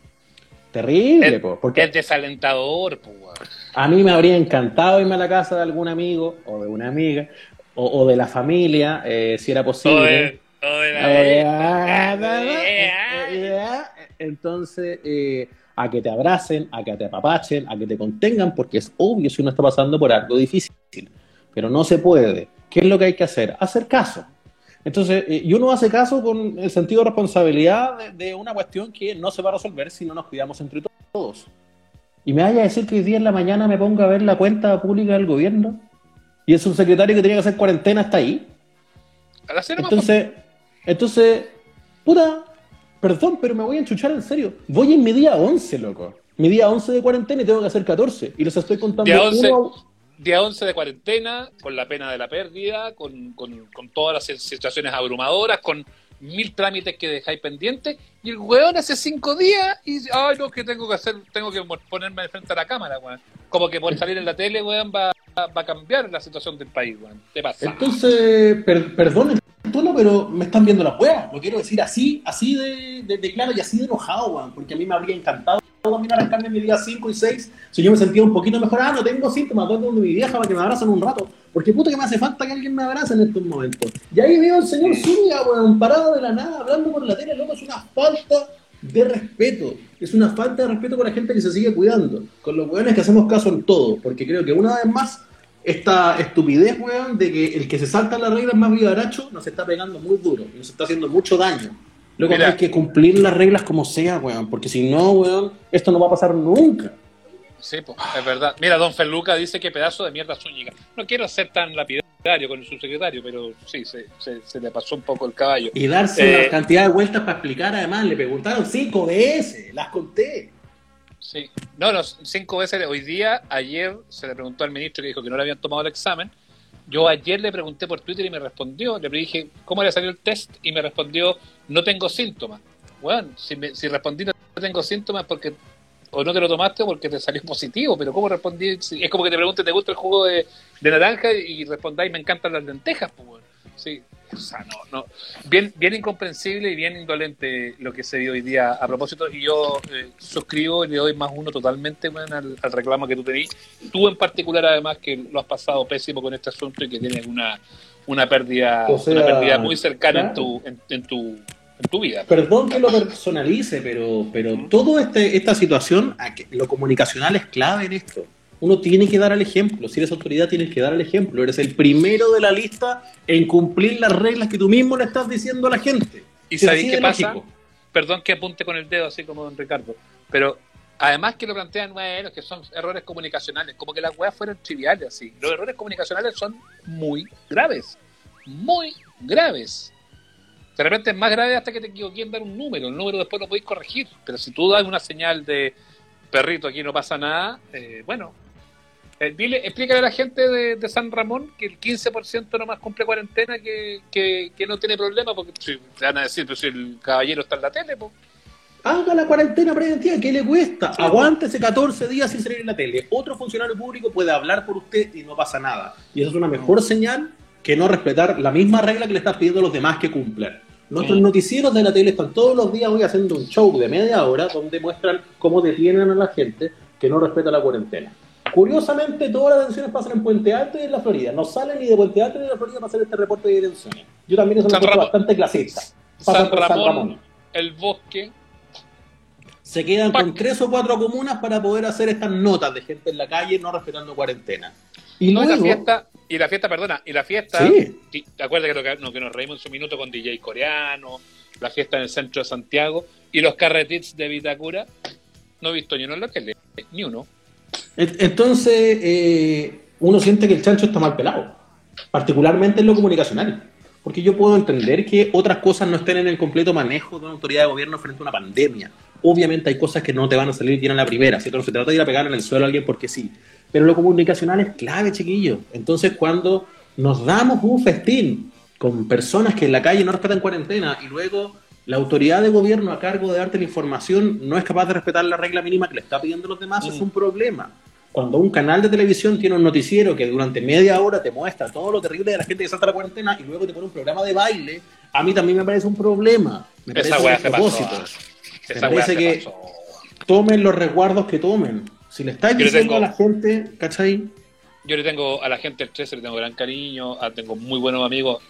Terrible, Es, po, porque es desalentador, weón. a mí me habría encantado irme a la casa de algún amigo o de una amiga o, o de la familia, eh, si era posible. Entonces, eh, a que te abracen, a que te apapachen, a que te contengan, porque es obvio si uno está pasando por algo difícil, pero no se puede. ¿Qué es lo que hay que hacer? Hacer caso. Entonces, eh, y uno hace caso con el sentido de responsabilidad de, de una cuestión que no se va a resolver si no nos cuidamos entre todos. Y me vaya a decir que hoy día en la mañana me ponga a ver la cuenta pública del gobierno y el subsecretario que tenía que hacer cuarentena está ahí. A la Entonces, entonces, puta, perdón, pero me voy a enchuchar en serio. Voy en mi día 11, loco. Mi día 11 de cuarentena y tengo que hacer 14. Y los estoy contando Día 11. uno a- Día 11 de cuarentena, con la pena de la pérdida, con, con, con todas las situaciones abrumadoras, con mil trámites que dejáis pendientes, y el weón hace cinco días y ay no, que tengo que hacer, tengo que ponerme de frente a la cámara, weón. Como que por salir en la tele, weón, va, va a cambiar la situación del país, weón. Te pasa. Entonces, per- perdón el pero me están viendo las weas. Lo quiero decir así, así de, de- de claro y así de enojado, weón. Porque a mí me habría encantado también arrancarme mi día 5 y 6. Si yo me sentía un poquito mejor, ah, no tengo síntomas, voy donde mi vieja para que me abracen un rato. Porque puta que me hace falta que alguien me abrace en estos momentos. Y ahí veo al señor Zúñiga, weón, parado de la nada, hablando por la tele, loco, es una falta de respeto. Es una falta de respeto con la gente que se sigue cuidando. Con los weones que hacemos caso en todo. Porque creo que una vez más esta estupidez, weón, de que el que se salta las reglas más vivaracho nos está pegando muy duro nos está haciendo mucho daño. Luego Mira. hay que cumplir las reglas como sea, weón, porque si no, weón, esto no va a pasar nunca. Sí, pues, es verdad. Mira, don Feluca dice que pedazo de mierda Zúñiga. No quiero ser tan lapidario con el subsecretario, pero sí, se, se, se le pasó un poco el caballo. Y darse Eh. la cantidad de vueltas para explicar, además, le preguntaron cinco veces, las conté. Sí. No, no, cinco veces hoy día, ayer se le preguntó al ministro que dijo que no le habían tomado el examen. Yo ayer le pregunté por Twitter y me respondió, le dije, ¿cómo le salió el test? Y me respondió, no tengo síntomas. Bueno, si, me- si respondí no tengo síntomas porque o no te lo tomaste o porque te salió positivo, pero ¿cómo respondí? Es como que te pregunte, ¿te gusta el jugo de, de naranja? Y respondáis, me encantan las lentejas, pues, bueno. Sí, o sea, no, no. Bien, bien incomprensible y bien indolente lo que se dio hoy día a propósito. Y yo eh, suscribo y le doy más uno totalmente al, al reclamo que tú tenías. Tú en particular, además, que lo has pasado pésimo con este asunto y que tienes una, una pérdida O sea, una pérdida muy cercana en, tu, en, en tu, en tu vida. Perdón que lo personalice, pero, pero todo este, esta situación, lo comunicacional es clave en esto. Uno tiene que dar el ejemplo. Si eres autoridad, tienes que dar el ejemplo. Eres el primero de la lista en cumplir las reglas que tú mismo le estás diciendo a la gente. ¿Y sabéis qué pasa? lógico. Perdón que apunte con el dedo así como don Ricardo, pero además que lo plantean, bueno, que son errores comunicacionales, como que las weas fueran triviales así. Los errores comunicacionales son muy graves, muy graves. De repente es más grave hasta que te equivoqué en dar un número, el número después lo podéis corregir, pero si tú das una señal de perrito, aquí no pasa nada, eh, bueno. Eh, dile, explícale a la gente de, de San Ramón que el 15% nomás cumple cuarentena, que, que, que no tiene problema, porque si, te van a decir, pero si el caballero está en la tele, pues. Haga la cuarentena preventiva, ¿qué le cuesta? Aguántese 14 días sin salir en la tele. Otro funcionario público puede hablar por usted y no pasa nada. Y eso es una mejor señal que no respetar la misma regla que le estás pidiendo a los demás que cumplan. Nuestros Mm. noticieros de la tele están todos los días hoy haciendo un show de media hora donde muestran cómo detienen a la gente que no respeta la cuarentena. Curiosamente, todas las detenciones pasan en Puente Alto y en la Florida. No salen ni de Puente Alto ni de la Florida para hacer este reporte de detenciones. Yo también Ramón- bastante clasista. Pasan San por Ramón, el bosque, se quedan con tres o cuatro comunas para poder hacer estas notas de gente en la calle no respetando cuarentena. Y luego, la fiesta, y la fiesta, perdona, y la fiesta, sí. ¿te acuerdas que, que, que nos reímos en su minuto con DJ coreano, la fiesta en el centro de Santiago y los carretits de Vitacura? No he visto ni uno en lo que ni uno. Entonces, eh, uno siente que el chancho está mal pelado, particularmente en lo comunicacional. Porque yo puedo entender que otras cosas no estén en el completo manejo de una autoridad de gobierno frente a una pandemia. Obviamente hay cosas que no te van a salir bien a la primera, ¿cierto? No se trata de ir a pegar en el suelo a alguien porque sí. Pero lo comunicacional es clave, chiquillo. Entonces, cuando nos damos un festín con personas que en la calle no respetan cuarentena y luego la autoridad de gobierno a cargo de darte la información no es capaz de respetar la regla mínima que le está pidiendo los demás, es mm. un problema. Cuando un canal de televisión tiene un noticiero que durante media hora te muestra todo lo terrible de la gente que salta la cuarentena y luego te pone un programa de baile, a mí también me parece un problema. Me parece un propósito. Me parece que tomen los resguardos que tomen. Si le estáis diciendo a la gente, ¿cachai? Yo le tengo a la gente el 13, le tengo gran cariño, tengo muy buenos amigos,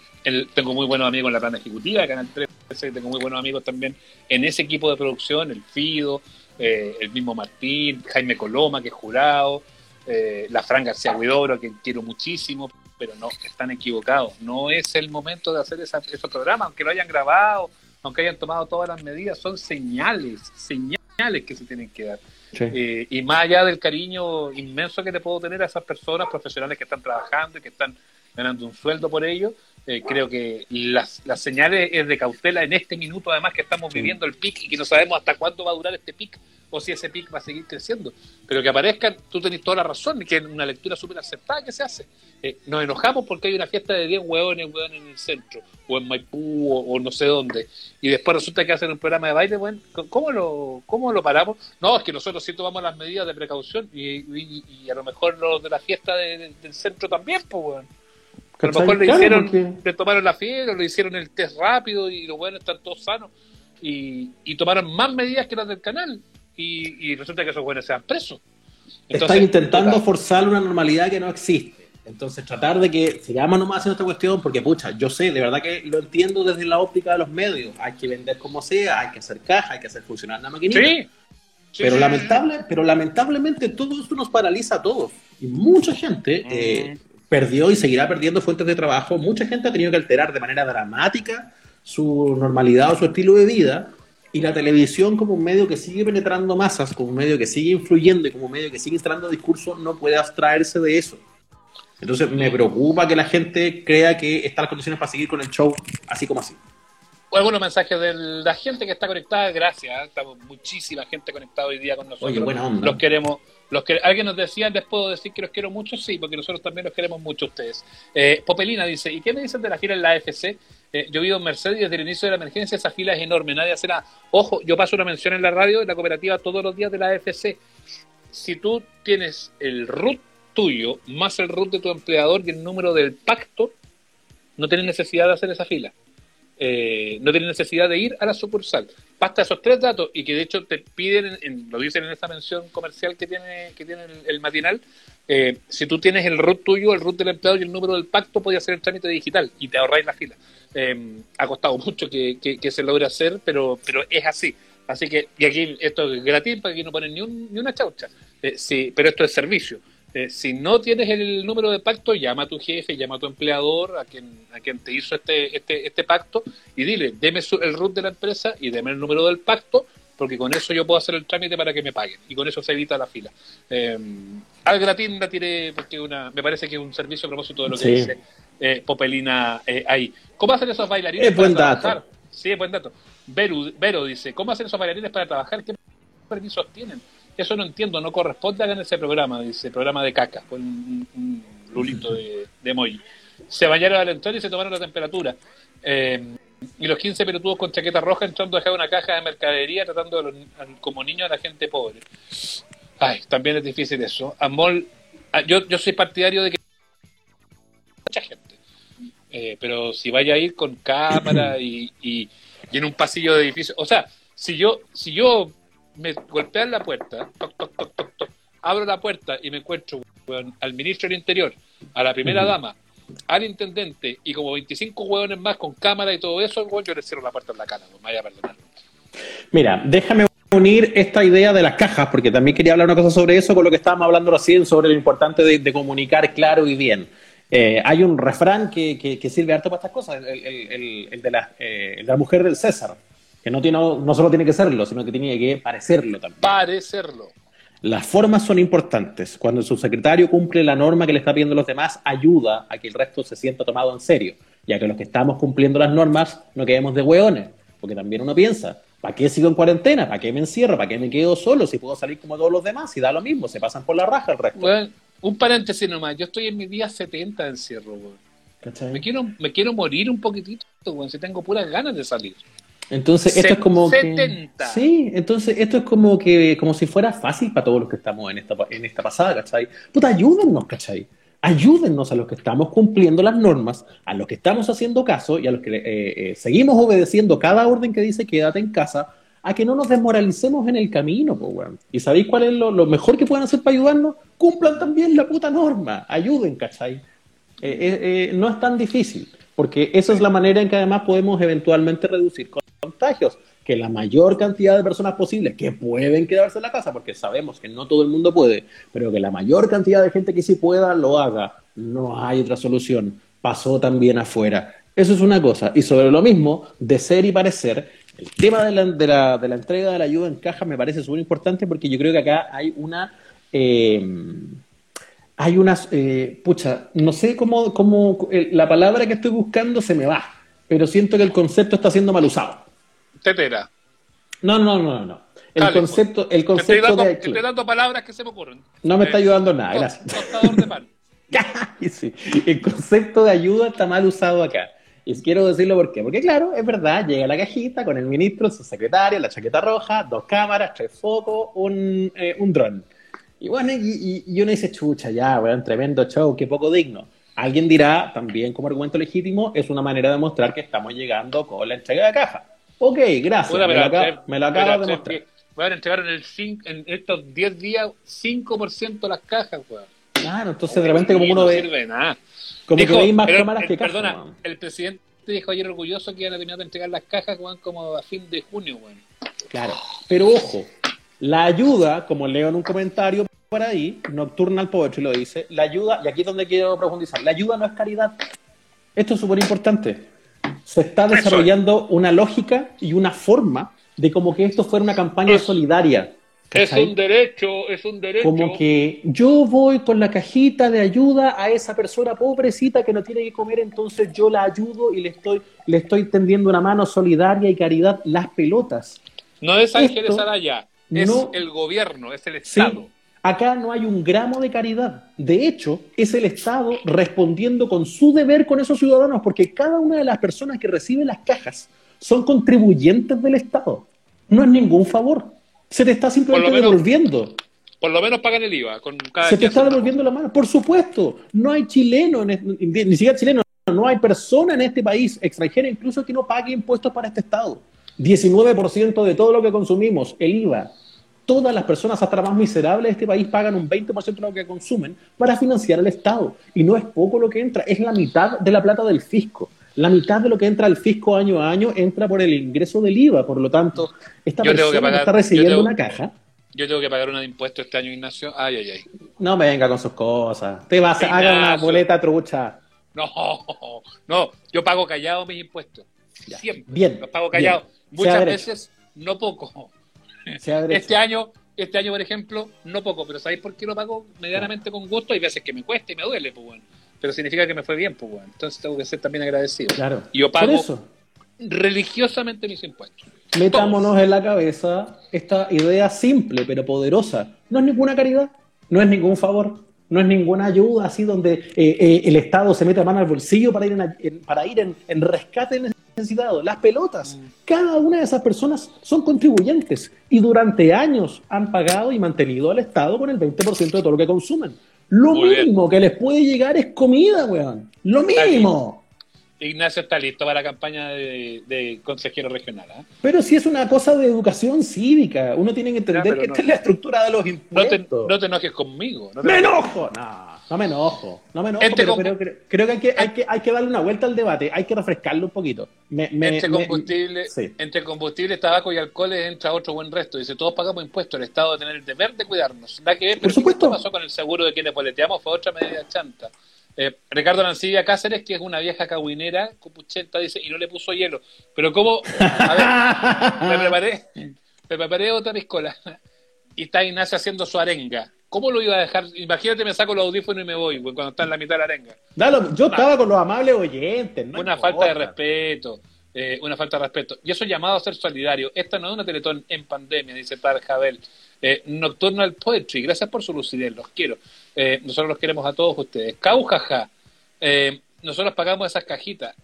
tengo muy buenos amigos en la plana ejecutiva de Canal 13, tengo muy buenos amigos también en ese equipo de producción, el Fido, eh, el mismo Martín, Jaime Coloma, que es jurado, eh, la Fran García Huidoro, que quiero muchísimo, pero no, están equivocados. No es el momento de hacer esa, esos programas, aunque lo hayan grabado, aunque hayan tomado todas las medidas, son señales, señales que se tienen que dar. Eh, y más allá del cariño inmenso que te puedo tener a esas personas profesionales que están trabajando y que están ganando un sueldo por ello, eh, creo que las, las señales es de cautela en este minuto, además que estamos viviendo el pic y que no sabemos hasta cuándo va a durar este pic o si ese pic va a seguir creciendo. Pero que aparezcan, tú tenés toda la razón, que es una lectura súper aceptada que se hace. Eh, nos enojamos porque hay una fiesta de 10 hueones, hueones en el centro, o en Maipú, o, no sé dónde, y después resulta que hacen un programa de baile, bueno, ¿cómo lo, cómo lo paramos? No, es que nosotros sí tomamos las medidas de precaución y, a lo mejor los de la fiesta del centro también, pues, bueno. A lo mejor le hicieron, le tomaron la fiebre, le hicieron el test rápido y los buenos están todos sanos. Y, tomaron más medidas que las del canal. Y, resulta que esos buenos sean presos. Están intentando forzar una normalidad que no existe. Entonces, tratar de que se llama nomás en esta cuestión, porque pucha, yo sé, de verdad que lo entiendo desde la óptica de los medios. Hay que vender como sea, hay que hacer caja, hay que hacer funcionar la maquinita. Sí. pero, lamentable, pero lamentablemente todo esto nos paraliza a todos. Y mucha gente mm. eh, perdió y seguirá perdiendo fuentes de trabajo. Mucha gente ha tenido que alterar de manera dramática su normalidad o su estilo de vida. Y la televisión como un medio que sigue penetrando masas, como un medio que sigue influyendo y como un medio que sigue instalando discursos, no puede abstraerse de eso. Entonces me preocupa que la gente crea que están las condiciones para seguir con el show así como así. Algunos mensajes de la gente que está conectada, gracias. ¿eh? Estamos muchísima gente conectada hoy día con nosotros. Oye, buena onda. Los queremos, los que, alguien nos decía, les puedo decir que los quiero mucho, sí, porque nosotros también los queremos mucho a ustedes. Eh, Popelina dice, ¿y qué me dicen de la fila en la AFC? Eh, yo vivo en Mercedes desde el inicio de la emergencia esa fila es enorme, nadie hace nada. Ojo, yo paso una mención en la radio de la cooperativa todos los días de la AFC. Si tú tienes el RUT tuyo, más el RUT de tu empleador y el número del pacto, no tienes necesidad de hacer esa fila. Eh, no tienes necesidad de ir a la sucursal. Basta esos tres datos y que de hecho te piden, lo dicen en esta mención comercial que tiene, que tiene el, matinal, eh, si tú tienes el root tuyo, el root del empleado y el número del pacto, podías hacer el trámite digital y te ahorráis la fila. Eh, ha costado mucho que, se logre hacer, pero, pero es así. Así que, y aquí esto es gratis, para que no ponen ni, ni una chaucha. sí, pero esto es servicio. Eh, si no tienes el número de pacto, llama a tu jefe, llama a tu empleador, a quien, a quien te hizo este, este, este pacto, y dile, deme el root de la empresa y deme el número del pacto, porque con eso yo puedo hacer el trámite para que me paguen, y con eso se evita la fila. Eh, al gratín la tiré porque una, me parece que es un servicio a propósito de lo que dice eh, Popelina eh, ahí. ¿Cómo hacen esos bailarines para trabajar? Sí, es buen dato. Vero dice, ¿cómo hacen esos bailarines para trabajar? ¿Qué permisos tienen? Eso no entiendo, no corresponde a en ese programa, dice, programa de caca, con un, lulito de, de. Se bañaron al y se tomaron la temperatura. Eh, y los 15 pelotudos con chaqueta roja entrando a dejar una caja de mercadería tratando de como niños a la gente pobre. Ay, también es difícil eso. Amol, ah, yo, yo soy partidario de que mucha gente. Eh, pero si vaya a ir con cámara y, y, y, en un pasillo de edificio, o sea, si yo si yo me golpean la puerta, abro la puerta y me encuentro al ministro del Interior, a la primera dama, al intendente y como 25 hueones más con cámara y todo eso, yo le cierro la puerta en la cara, no me vaya a perdonar. Mira, déjame unir esta idea de las cajas, porque también quería hablar una cosa sobre eso, con lo que estábamos hablando recién, sobre lo importante de, comunicar claro y bien. Eh, hay un refrán que, que, sirve harto para estas cosas, el, el, el, de la, eh, la, mujer del César, que no, tiene, no solo tiene que serlo, sino que tiene que parecerlo también. Parecerlo. Las formas son importantes. Cuando su secretario cumple la norma que le está pidiendo los demás, ayuda a que el resto se sienta tomado en serio, ya que los que estamos cumpliendo las normas no quedemos de hueones, porque también uno piensa, ¿para qué sigo en cuarentena? ¿Para qué me encierro? ¿Para qué me quedo solo si puedo salir como todos los demás? Y da lo mismo, se pasan por la raja el resto. Bueno, un paréntesis nomás, yo estoy en mi día 70 de encierro, Me quiero, me quiero morir un poquitito, weón, si tengo puras ganas de salir. Entonces, esto es como que. Sí, entonces esto es como que como si fuera fácil para todos los que estamos en esta, en esta pasada, ¿cachai? Puta, ayúdennos, ¿cachai? Ayúdennos a los que estamos cumpliendo las normas, a los que estamos haciendo caso y a los que eh, eh, seguimos obedeciendo cada orden que dice quédate en casa, a que no nos desmoralicemos en el camino, pues, weón. ¿Y sabéis cuál es lo, mejor que pueden hacer para ayudarnos? Cumplan también la puta norma, ayuden, ¿cachai? Eh, no es tan difícil, porque esa es la manera en que además podemos eventualmente reducir contagios, que la mayor cantidad de personas posibles que pueden quedarse en la casa, porque sabemos que no todo el mundo puede, pero que la mayor cantidad de gente que sí pueda lo haga. No hay otra solución. Pasó también afuera. Eso es una cosa. Y sobre lo mismo, de ser y parecer, el tema de la, de la, de la entrega de la ayuda en caja me parece súper importante porque yo creo que acá hay una... Eh, hay unas, eh, pucha, no sé cómo, cómo la palabra que estoy buscando se me va, pero siento que el concepto está siendo mal usado. Tetera. No, no, no, no. El pues. concepto, el concepto de. Te estoy dando palabras que se me ocurren. No me está ayudando nada, gracias. de pan. sí. El concepto de ayuda está mal usado acá. Y quiero decirlo por qué. Porque, claro, es verdad, llega la cajita con el ministro, su secretario, la chaqueta roja, dos cámaras, tres focos, un, eh, un dron. Y bueno, y, y, uno dice, chucha, ya, weón, tremendo show, qué poco digno. Alguien dirá, también como argumento legítimo, es una manera de mostrar que estamos llegando con la entrega de caja. Ok, gracias. me, lo acaba, me, lo acaba, de mostrar. Weón, entregaron el en estos 10 días 5% de las cajas, weón. Claro, entonces de repente como uno ve... No sirve nada. Como que veis más cámaras que cajas. Perdona, el presidente dijo ayer orgulloso que iban a terminar de entregar las cajas, weón, como a fin de junio, weón. Claro, pero ojo, la ayuda, como leo en un comentario por ahí, Nocturnal Poetry lo dice, la ayuda, y aquí es donde quiero profundizar, la ayuda no es caridad. Esto es súper importante se está desarrollando una lógica y una forma de como que esto fuera una campaña solidaria. Es un derecho, es un derecho. Como que yo voy con la cajita de ayuda a esa persona pobrecita que no tiene que comer, entonces yo la ayudo y le estoy, le estoy tendiendo una mano solidaria y caridad. Las pelotas. No es Ángeles Araya, es el gobierno, es el Estado. Acá no hay un gramo de caridad. De hecho, es el Estado respondiendo con su deber con esos ciudadanos, porque cada una de las personas que reciben las cajas son contribuyentes del Estado. No es ningún favor. Se te está simplemente devolviendo. Por lo menos pagan el IVA. Con Se te está devolviendo la mano. Por supuesto, no hay chileno, ni siquiera chileno, no hay persona en este país, extranjera incluso, que no pague impuestos para este Estado. 19% de todo lo que consumimos, el IVA todas las personas hasta más miserables de este país pagan un 20% de lo que consumen para financiar el Estado. Y no es poco lo que entra, es la mitad de la plata del fisco. La mitad de lo que entra al fisco año a año entra por el ingreso del IVA. Por lo tanto, esta persona está recibiendo una caja. Yo tengo que pagar un impuesto este año, Ignacio. Ay, ay, ay. No venga con sus cosas. Te vas a hacer una boleta trucha. No, no. Yo pago callado mis impuestos. Siempre. Bien. Los pago callado. Muchas veces, no poco. Este año, este año, por ejemplo, no poco, pero ¿sabéis por qué lo pago medianamente con gusto? Hay veces que me cuesta y me duele, pues bueno. Pero significa que me fue bien, pues bueno. Entonces tengo que ser también agradecido. Claro. Y yo pago religiosamente mis impuestos. Metámonos en la cabeza esta idea simple pero poderosa. No es ninguna caridad, no es ningún favor, no es ninguna ayuda así donde eh, eh, el Estado se mete mano al bolsillo para ir en, para ir en, en rescate necesitado. Las pelotas, mm. cada una de esas personas son contribuyentes y durante años han pagado y mantenido al Estado con el 20% de todo lo que consumen. Lo mínimo que les puede llegar es comida, weón. Lo mínimo. Ignacio está listo para la campaña de, consejero regional. ¿ah? Pero si es una cosa de educación cívica, uno tiene que entender que esta es la estructura de los impuestos. No te, enojes conmigo. ¡Me enojo! No. No me enojo, no me enojo, pero, creo, que hay que, hay, que hay que darle una vuelta al debate, hay que refrescarlo un poquito. entre, combustible, entre combustible, tabaco y alcohol entra otro buen resto. Dice, todos pagamos impuestos, el Estado debe tener el deber de cuidarnos. Da que ver, pero Por supuesto. ¿qué pasó con el seguro de quienes boleteamos? Fue otra medida chanta. Eh, Ricardo Lancilla Cáceres, que es una vieja caguinera, copuchenta, dice, y no le puso hielo. Pero ¿cómo? A ver, me preparé, me preparé otra piscola. Y está Ignacio haciendo su arenga. ¿Cómo lo iba a dejar? Imagínate, me saco los audífonos y me voy cuando está en la mitad de la arenga. Dalo, yo estaba con los amables oyentes. una falta de respeto. Eh, una falta de respeto. Y eso es llamado a ser solidario. Esta no es una teletón en pandemia, dice Tar Jabel. Eh, Nocturnal Poetry, gracias por su lucidez, los quiero. Eh, nosotros los queremos a todos ustedes. Caujaja, eh, nosotros pagamos esas cajitas.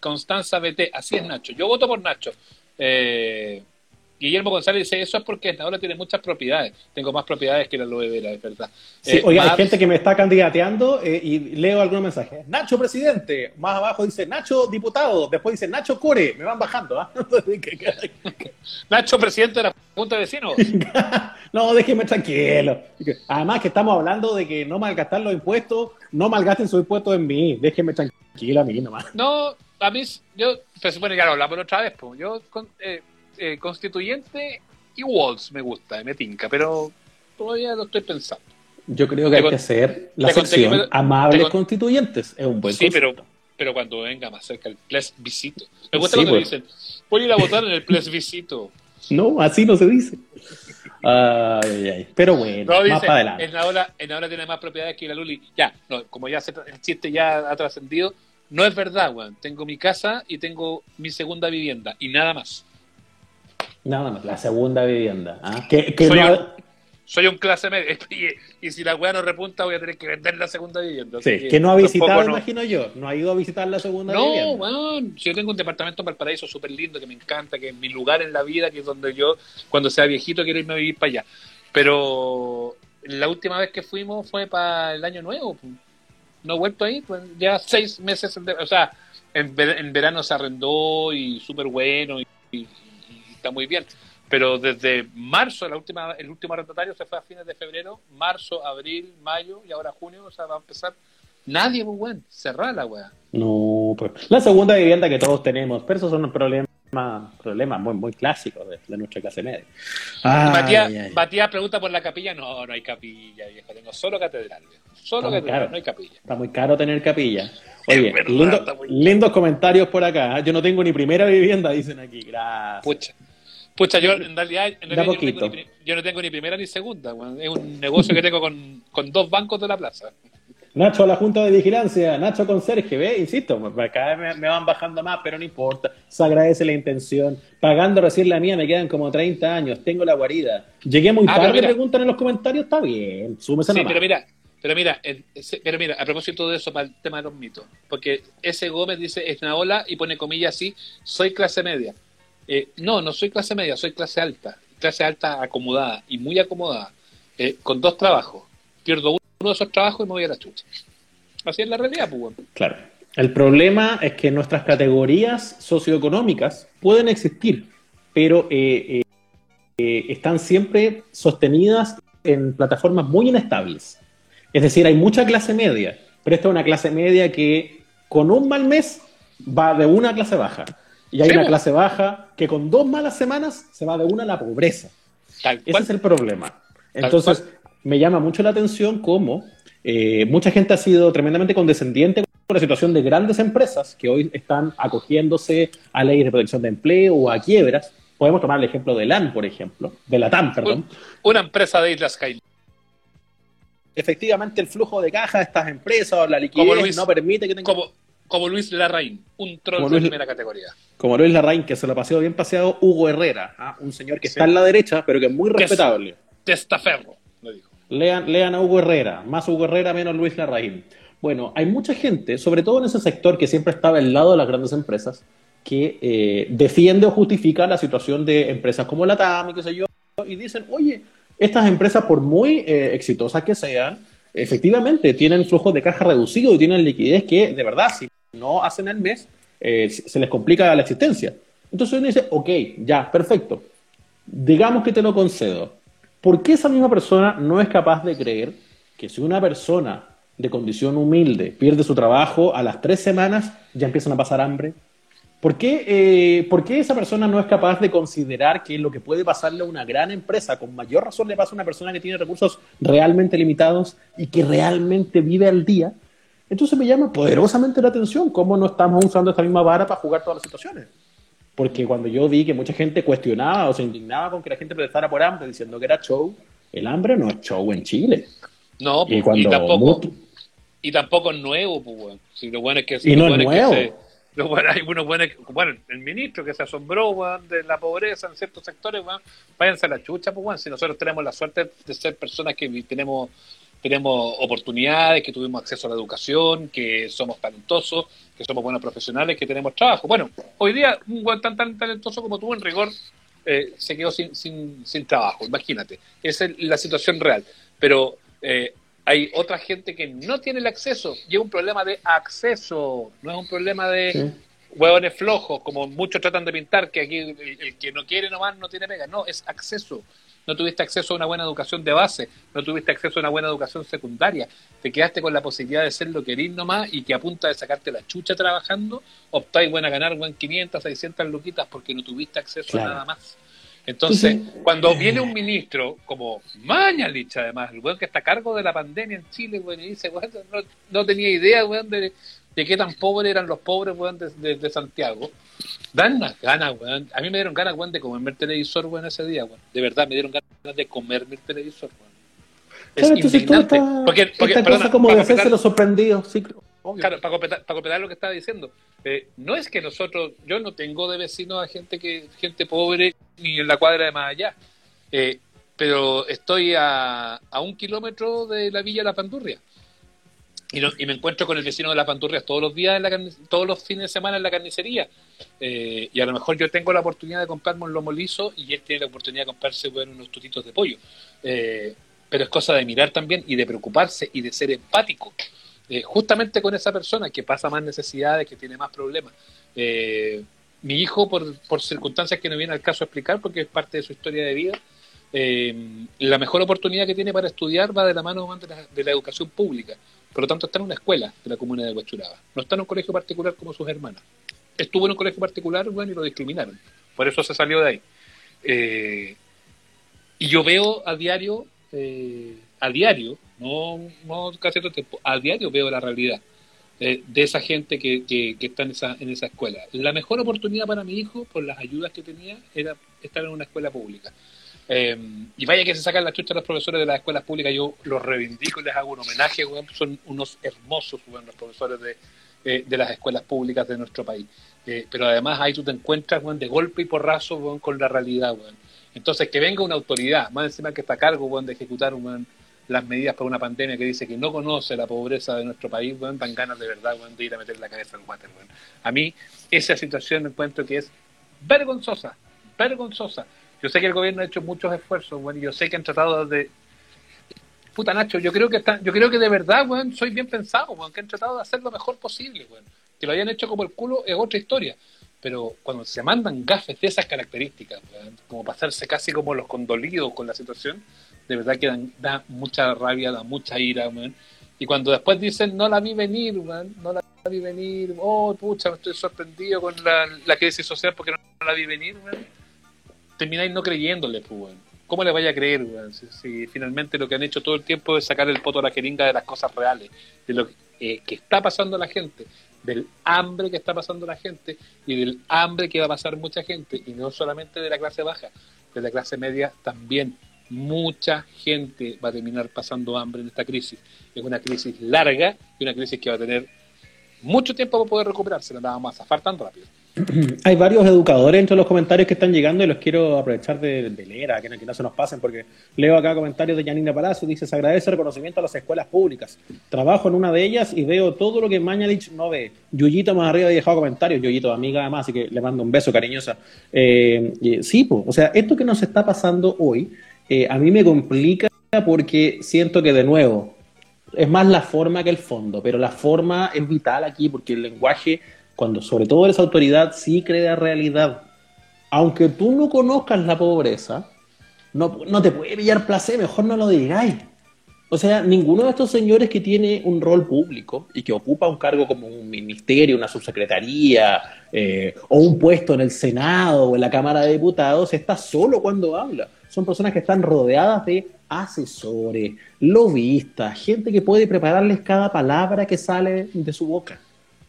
Constanza BT, así es Nacho. Yo voto por Nacho. Eh, Guillermo González dice, eso es porque ahora tiene muchas propiedades. Tengo más propiedades que la aloe vera, es verdad. Sí, oye, hay gente que me está candidateando eh, y leo algunos mensajes. Nacho presidente, más abajo dice Nacho diputado, después dice Nacho Core, me van bajando. ¿ah? Nacho presidente de la Junta de Vecinos. no, déjeme tranquilo. Además que estamos hablando de que no malgastar los impuestos, no malgasten sus impuestos en mí, déjeme tranquilo a mí nomás. No, a mí, yo, supone que ya lo hablamos otra vez, pues, yo... Eh, eh, constituyente y Walls me gusta, me tinca, pero todavía lo estoy pensando. Yo creo que hay que hacer la sección amables constituyentes. Es un buen Sí, pero, pero cuando venga más cerca el plebiscito. Me gusta cuando pues. dicen, voy ir a votar en el plebiscito. No, así no se dice. Ay, ay, Pero bueno, más para adelante. En ahora, en ahora tiene más propiedades que la Luli. Ya, no, como ya el chiste ya ha trascendido, no es verdad, weón. Tengo mi casa y tengo mi segunda vivienda y nada más. Nada más, la segunda vivienda. ¿ah? soy, un, clase media. Y, si la weá no repunta, voy a tener que vender la segunda vivienda. Sí, que, no ha visitado, imagino yo. No ha ido a visitar la segunda vivienda. No, weón. yo tengo un departamento en Valparaíso súper lindo que me encanta, que es mi lugar en la vida, que es donde yo, cuando sea viejito, quiero irme a vivir para allá. Pero la última vez que fuimos fue para el año nuevo. No he vuelto ahí, pues ya seis meses. O sea, en, verano se arrendó y súper bueno. y está muy bien. Pero desde marzo, la última, el último arrendatario se fue a fines de febrero, marzo, abril, mayo y ahora junio, o sea, va a empezar. Nadie muy bueno, cerrar la weá. No, pues la segunda vivienda que todos tenemos, pero esos son los problemas problemas muy, muy clásicos de, nuestra clase media. Matías, pregunta por la capilla. No, no hay capilla, viejo. Tengo solo catedral. Solo catedral, no hay capilla. Está muy caro tener capilla. Oye, lindos comentarios por acá. ¿eh? Yo no tengo ni primera vivienda, dicen aquí. Gracias. Pucha. Pucha, yo en realidad, yo, no tengo ni, primera ni segunda. Es un negocio que tengo con, con dos bancos de la plaza. Nacho a la Junta de Vigilancia, Nacho Conserje, ¿ve? Insisto, cada vez me, van bajando más, pero no importa. Se agradece la intención. Pagando recién la mía me quedan como 30 años, tengo la guarida. Llegué muy ah, tarde, preguntan en los comentarios, está bien, súmese Sí, pero mira, pero mira, pero mira, a propósito de eso, para el tema de los mitos, porque ese Gómez dice, es una ola y pone comillas así, soy clase media. Eh, no, no soy clase media, soy clase alta. Clase alta acomodada y muy acomodada, eh, con dos trabajos. Pierdo uno de esos trabajos y me voy a la chucha. Así es la realidad, pues. Claro. El problema es que nuestras categorías socioeconómicas pueden existir, pero eh, están siempre sostenidas en plataformas muy inestables. Es decir, hay mucha clase media, pero esta es una clase media que con un mal mes va de una clase baja y hay una clase baja que con dos malas semanas se va de una a la pobreza. Ese es el problema. Entonces, me llama mucho la atención cómo eh, mucha gente ha sido tremendamente condescendiente con la situación de grandes empresas que hoy están acogiéndose a leyes de protección de empleo o a quiebras. Podemos tomar el ejemplo de LAN, por ejemplo, de la TAM, perdón. Una empresa de Islas Caimán. Efectivamente, el flujo de caja de estas empresas o la liquidez no permite que tengan... Como Luis Larraín, un troll de primera categoría. Como Luis Larraín, que se lo ha paseado bien paseado, Hugo Herrera, ¿ah? un señor que está en la derecha, pero que es muy respetable. testaferro, lo dijo. Lean, lean a Hugo Herrera, más Hugo Herrera, menos Luis Larraín. Bueno, hay mucha gente, sobre todo en ese sector que siempre estaba al lado de las grandes empresas, que eh, defiende o justifica la situación de empresas como la TAM y qué sé yo, y dicen, oye, estas empresas, por muy eh, exitosas que sean, efectivamente tienen flujo de caja reducido y tienen liquidez que, de verdad, si no hacen el mes, eh, se les complica la existencia. Entonces uno dice, ok, ya, perfecto. Digamos que te lo concedo. ¿Por qué esa misma persona no es capaz de creer que si una persona de condición humilde pierde su trabajo, a las tres semanas ya empiezan a pasar hambre? ¿Por qué, eh, ¿Por qué, esa persona no es capaz de considerar que lo que puede pasarle a una gran empresa, con mayor razón le pasa a una persona que tiene recursos realmente limitados y que realmente vive al día? Entonces me llama poderosamente la atención cómo no estamos usando esta misma vara para jugar todas las situaciones. Porque cuando yo vi que mucha gente cuestionaba o se indignaba con que la gente protestara por hambre diciendo que era show, el hambre no es show en Chile. No, y, cuando tampoco, y tampoco es nuevo, pues, Si lo bueno es que, y no es nuevo. Hay unos buenos, bueno, el ministro que se asombró de la pobreza en ciertos sectores, váyanse a la chucha, pues bueno, si nosotros tenemos la suerte de ser personas que tenemos tenemos oportunidades, que tuvimos acceso a la educación, que somos talentosos, que somos buenos profesionales, que tenemos trabajo. Bueno, hoy día un buen tan, tan talentoso como tú, en rigor, eh, se quedó sin, sin, sin, trabajo, imagínate. Esa es la situación real. Pero eh, hay otra gente que no tiene el acceso y es un problema de acceso, no es un problema de huevones flojos, como muchos tratan de pintar, que aquí el, que no quiere nomás no tiene pega. No, es acceso. No tuviste acceso a una buena educación de base, no tuviste acceso a una buena educación secundaria, te quedaste con la posibilidad de ser lo que eres nomás y que a punta de sacarte la chucha trabajando, optáis buena a ganar buen 500, 600 luquitas porque no tuviste acceso a nada más. Entonces, cuando viene un ministro como Mañalich, además, el weón que está a cargo de la pandemia en Chile, weón, y dice, weón, no, tenía idea, weón, de, qué tan pobres eran los pobres, weón, de, Santiago. Dan unas ganas, weón. A mí me dieron ganas, weón, de comerme el televisor, weón, ese día, weón. De verdad, me dieron ganas de comerme el televisor, weón. Es indignante. porque, porque, esta cosa como de hacerse los sorprendidos, sí, Claro, para completar, lo que estaba diciendo, eh, no es que nosotros, yo no tengo de vecino a gente que gente pobre ni en la cuadra de más allá, eh, pero estoy a, a, un kilómetro de la villa La Pandurria. Y, y, me encuentro con el vecino de La Pandurria todos los días, en la todos los fines de semana en la carnicería. Eh, y a lo mejor yo tengo la oportunidad de comprarme un lomo liso y él tiene la oportunidad de comprarse bueno, unos tutitos de pollo. pero es cosa de mirar también y de preocuparse y de ser empático. Eh, justamente con esa persona que pasa más necesidades, que tiene más problemas. Eh, mi hijo, por, por, circunstancias que no viene al caso a explicar, porque es parte de su historia de vida, eh, la mejor oportunidad que tiene para estudiar va de la mano de la, educación pública. Por lo tanto, está en una escuela de la comuna de Huachuraba. No está en un colegio particular como sus hermanas. Estuvo en un colegio particular, bueno, y lo discriminaron. Por eso se salió de ahí. y yo veo a diario, a diario, no, no todo el tiempo, a diario veo la realidad de esa gente que, que, está en esa, en esa escuela. La mejor oportunidad para mi hijo, por las ayudas que tenía, era estar en una escuela pública. Eh, y vaya que se sacan la chucha los profesores de las escuelas públicas, yo los reivindico y les hago un homenaje, son unos hermosos los profesores de, eh, de las escuelas públicas de nuestro país. Eh, pero además ahí tú te encuentras de golpe y porrazo con la realidad. Entonces que venga una autoridad, más encima que está a cargo de ejecutar un las medidas para una pandemia que dice que no conoce la pobreza de nuestro país, bueno, dan ganas de verdad de ir a meter la cabeza al water. A mí esa situación encuentro que es vergonzosa, vergonzosa. Yo sé que el gobierno ha hecho muchos esfuerzos, bueno, yo sé que han tratado de... Puta Nacho, yo creo que está, yo creo que de verdad, bueno, soy bien pensado, bueno, que han tratado de hacer lo mejor posible, bueno. Que lo hayan hecho como el culo es otra historia. Pero cuando se mandan gafes de esas características, como pasarse casi como los condolidos con la situación, de verdad que da mucha rabia, da mucha ira, man. Y cuando después dicen, no la vi venir, no la vi venir, oh, pucha, me estoy sorprendido con la, la crisis social porque no, la vi venir, termináis no creyéndole, pues, ¿Cómo le vaya a creer, Si, finalmente lo que han hecho todo el tiempo es sacar el poto a la jeringa de las cosas reales, de lo eh, que está pasando a la gente, del hambre que está pasando a la gente y del hambre que va a pasar mucha gente, y no solamente de la clase baja, de la clase media también mucha gente va a terminar pasando hambre en esta crisis. Es una crisis larga y una crisis que va a tener mucho tiempo para poder recuperarse, nada más a tan rápido. Hay varios educadores entre los comentarios que están llegando y los quiero aprovechar de, leer, a que no, se nos pasen, porque leo acá comentarios de Janina Palacio, dice, se agradece el reconocimiento a las escuelas públicas. Trabajo en una de ellas y veo todo lo que Mañalich no ve. Yuyito más arriba ha dejado comentarios, Yuyito, amiga además, así que le mando un beso cariñosa. Eh, sí, pues, o sea, esto que nos está pasando hoy eh, a mí me complica porque siento que de nuevo es más la forma que el fondo, pero la forma es vital aquí porque el lenguaje, cuando sobre todo eres autoridad, sí crea realidad. Aunque tú no conozcas la pobreza, no, no te puede pillar placer, mejor no lo digáis. O sea, ninguno de estos señores que tiene un rol público y que ocupa un cargo como un ministerio, una subsecretaría eh, o un puesto en el Senado o en la Cámara de Diputados está solo cuando habla. Son personas que están rodeadas de asesores, lobistas, gente que puede prepararles cada palabra que sale de su boca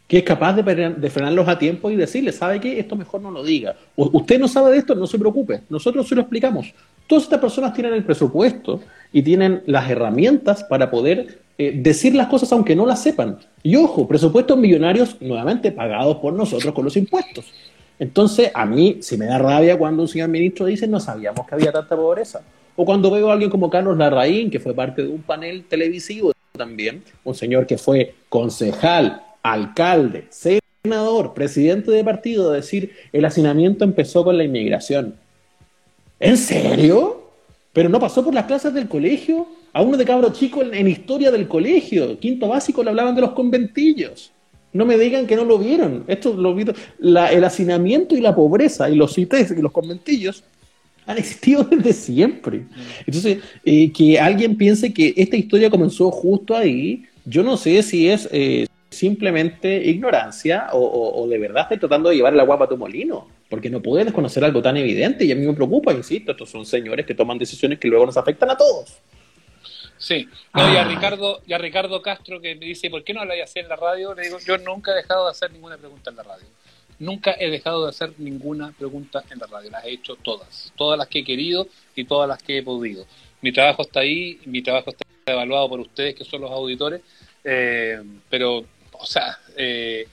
que es capaz de, frenarlos a tiempo y decirles, ¿sabe qué? Esto mejor no lo diga. usted no sabe de esto, no se preocupe, nosotros se lo explicamos. Todas estas personas tienen el presupuesto y tienen las herramientas para poder eh, decir las cosas aunque no las sepan. Y ojo, presupuestos millonarios nuevamente pagados por nosotros con los impuestos. Entonces, a mí se me da rabia cuando un señor ministro dice no sabíamos que había tanta pobreza. O cuando veo a alguien como Carlos Larraín, que fue parte de un panel televisivo también, un señor que fue concejal, alcalde, senador, presidente de partido, decir el hacinamiento empezó con la inmigración. ¿En serio? Pero no pasó por las clases del colegio. A uno de cabro chico en, historia del colegio, quinto básico, le hablaban de los conventillos. No me digan que no lo vieron. Esto lo vieron. el hacinamiento y la pobreza y los CITES y los conventillos han existido desde siempre. Entonces, eh, que alguien piense que esta historia comenzó justo ahí, yo no sé si es eh, simplemente ignorancia o, de verdad estoy tratando de llevar la guapa a tu molino, porque no puedes desconocer algo tan evidente y a mí me preocupa, insisto, estos son señores que toman decisiones que luego nos afectan a todos. Sí, y, a ah. Ricardo, y a Ricardo Castro que me dice, ¿por qué no habláis así en la radio? Le digo, yo nunca he dejado de hacer ninguna pregunta en la radio. Nunca he dejado de hacer ninguna pregunta en la radio. Las he hecho todas. Todas las que he querido y todas las que he podido. Mi trabajo está ahí, mi trabajo está evaluado por ustedes, que son los auditores. Eh, pero o sea, eh,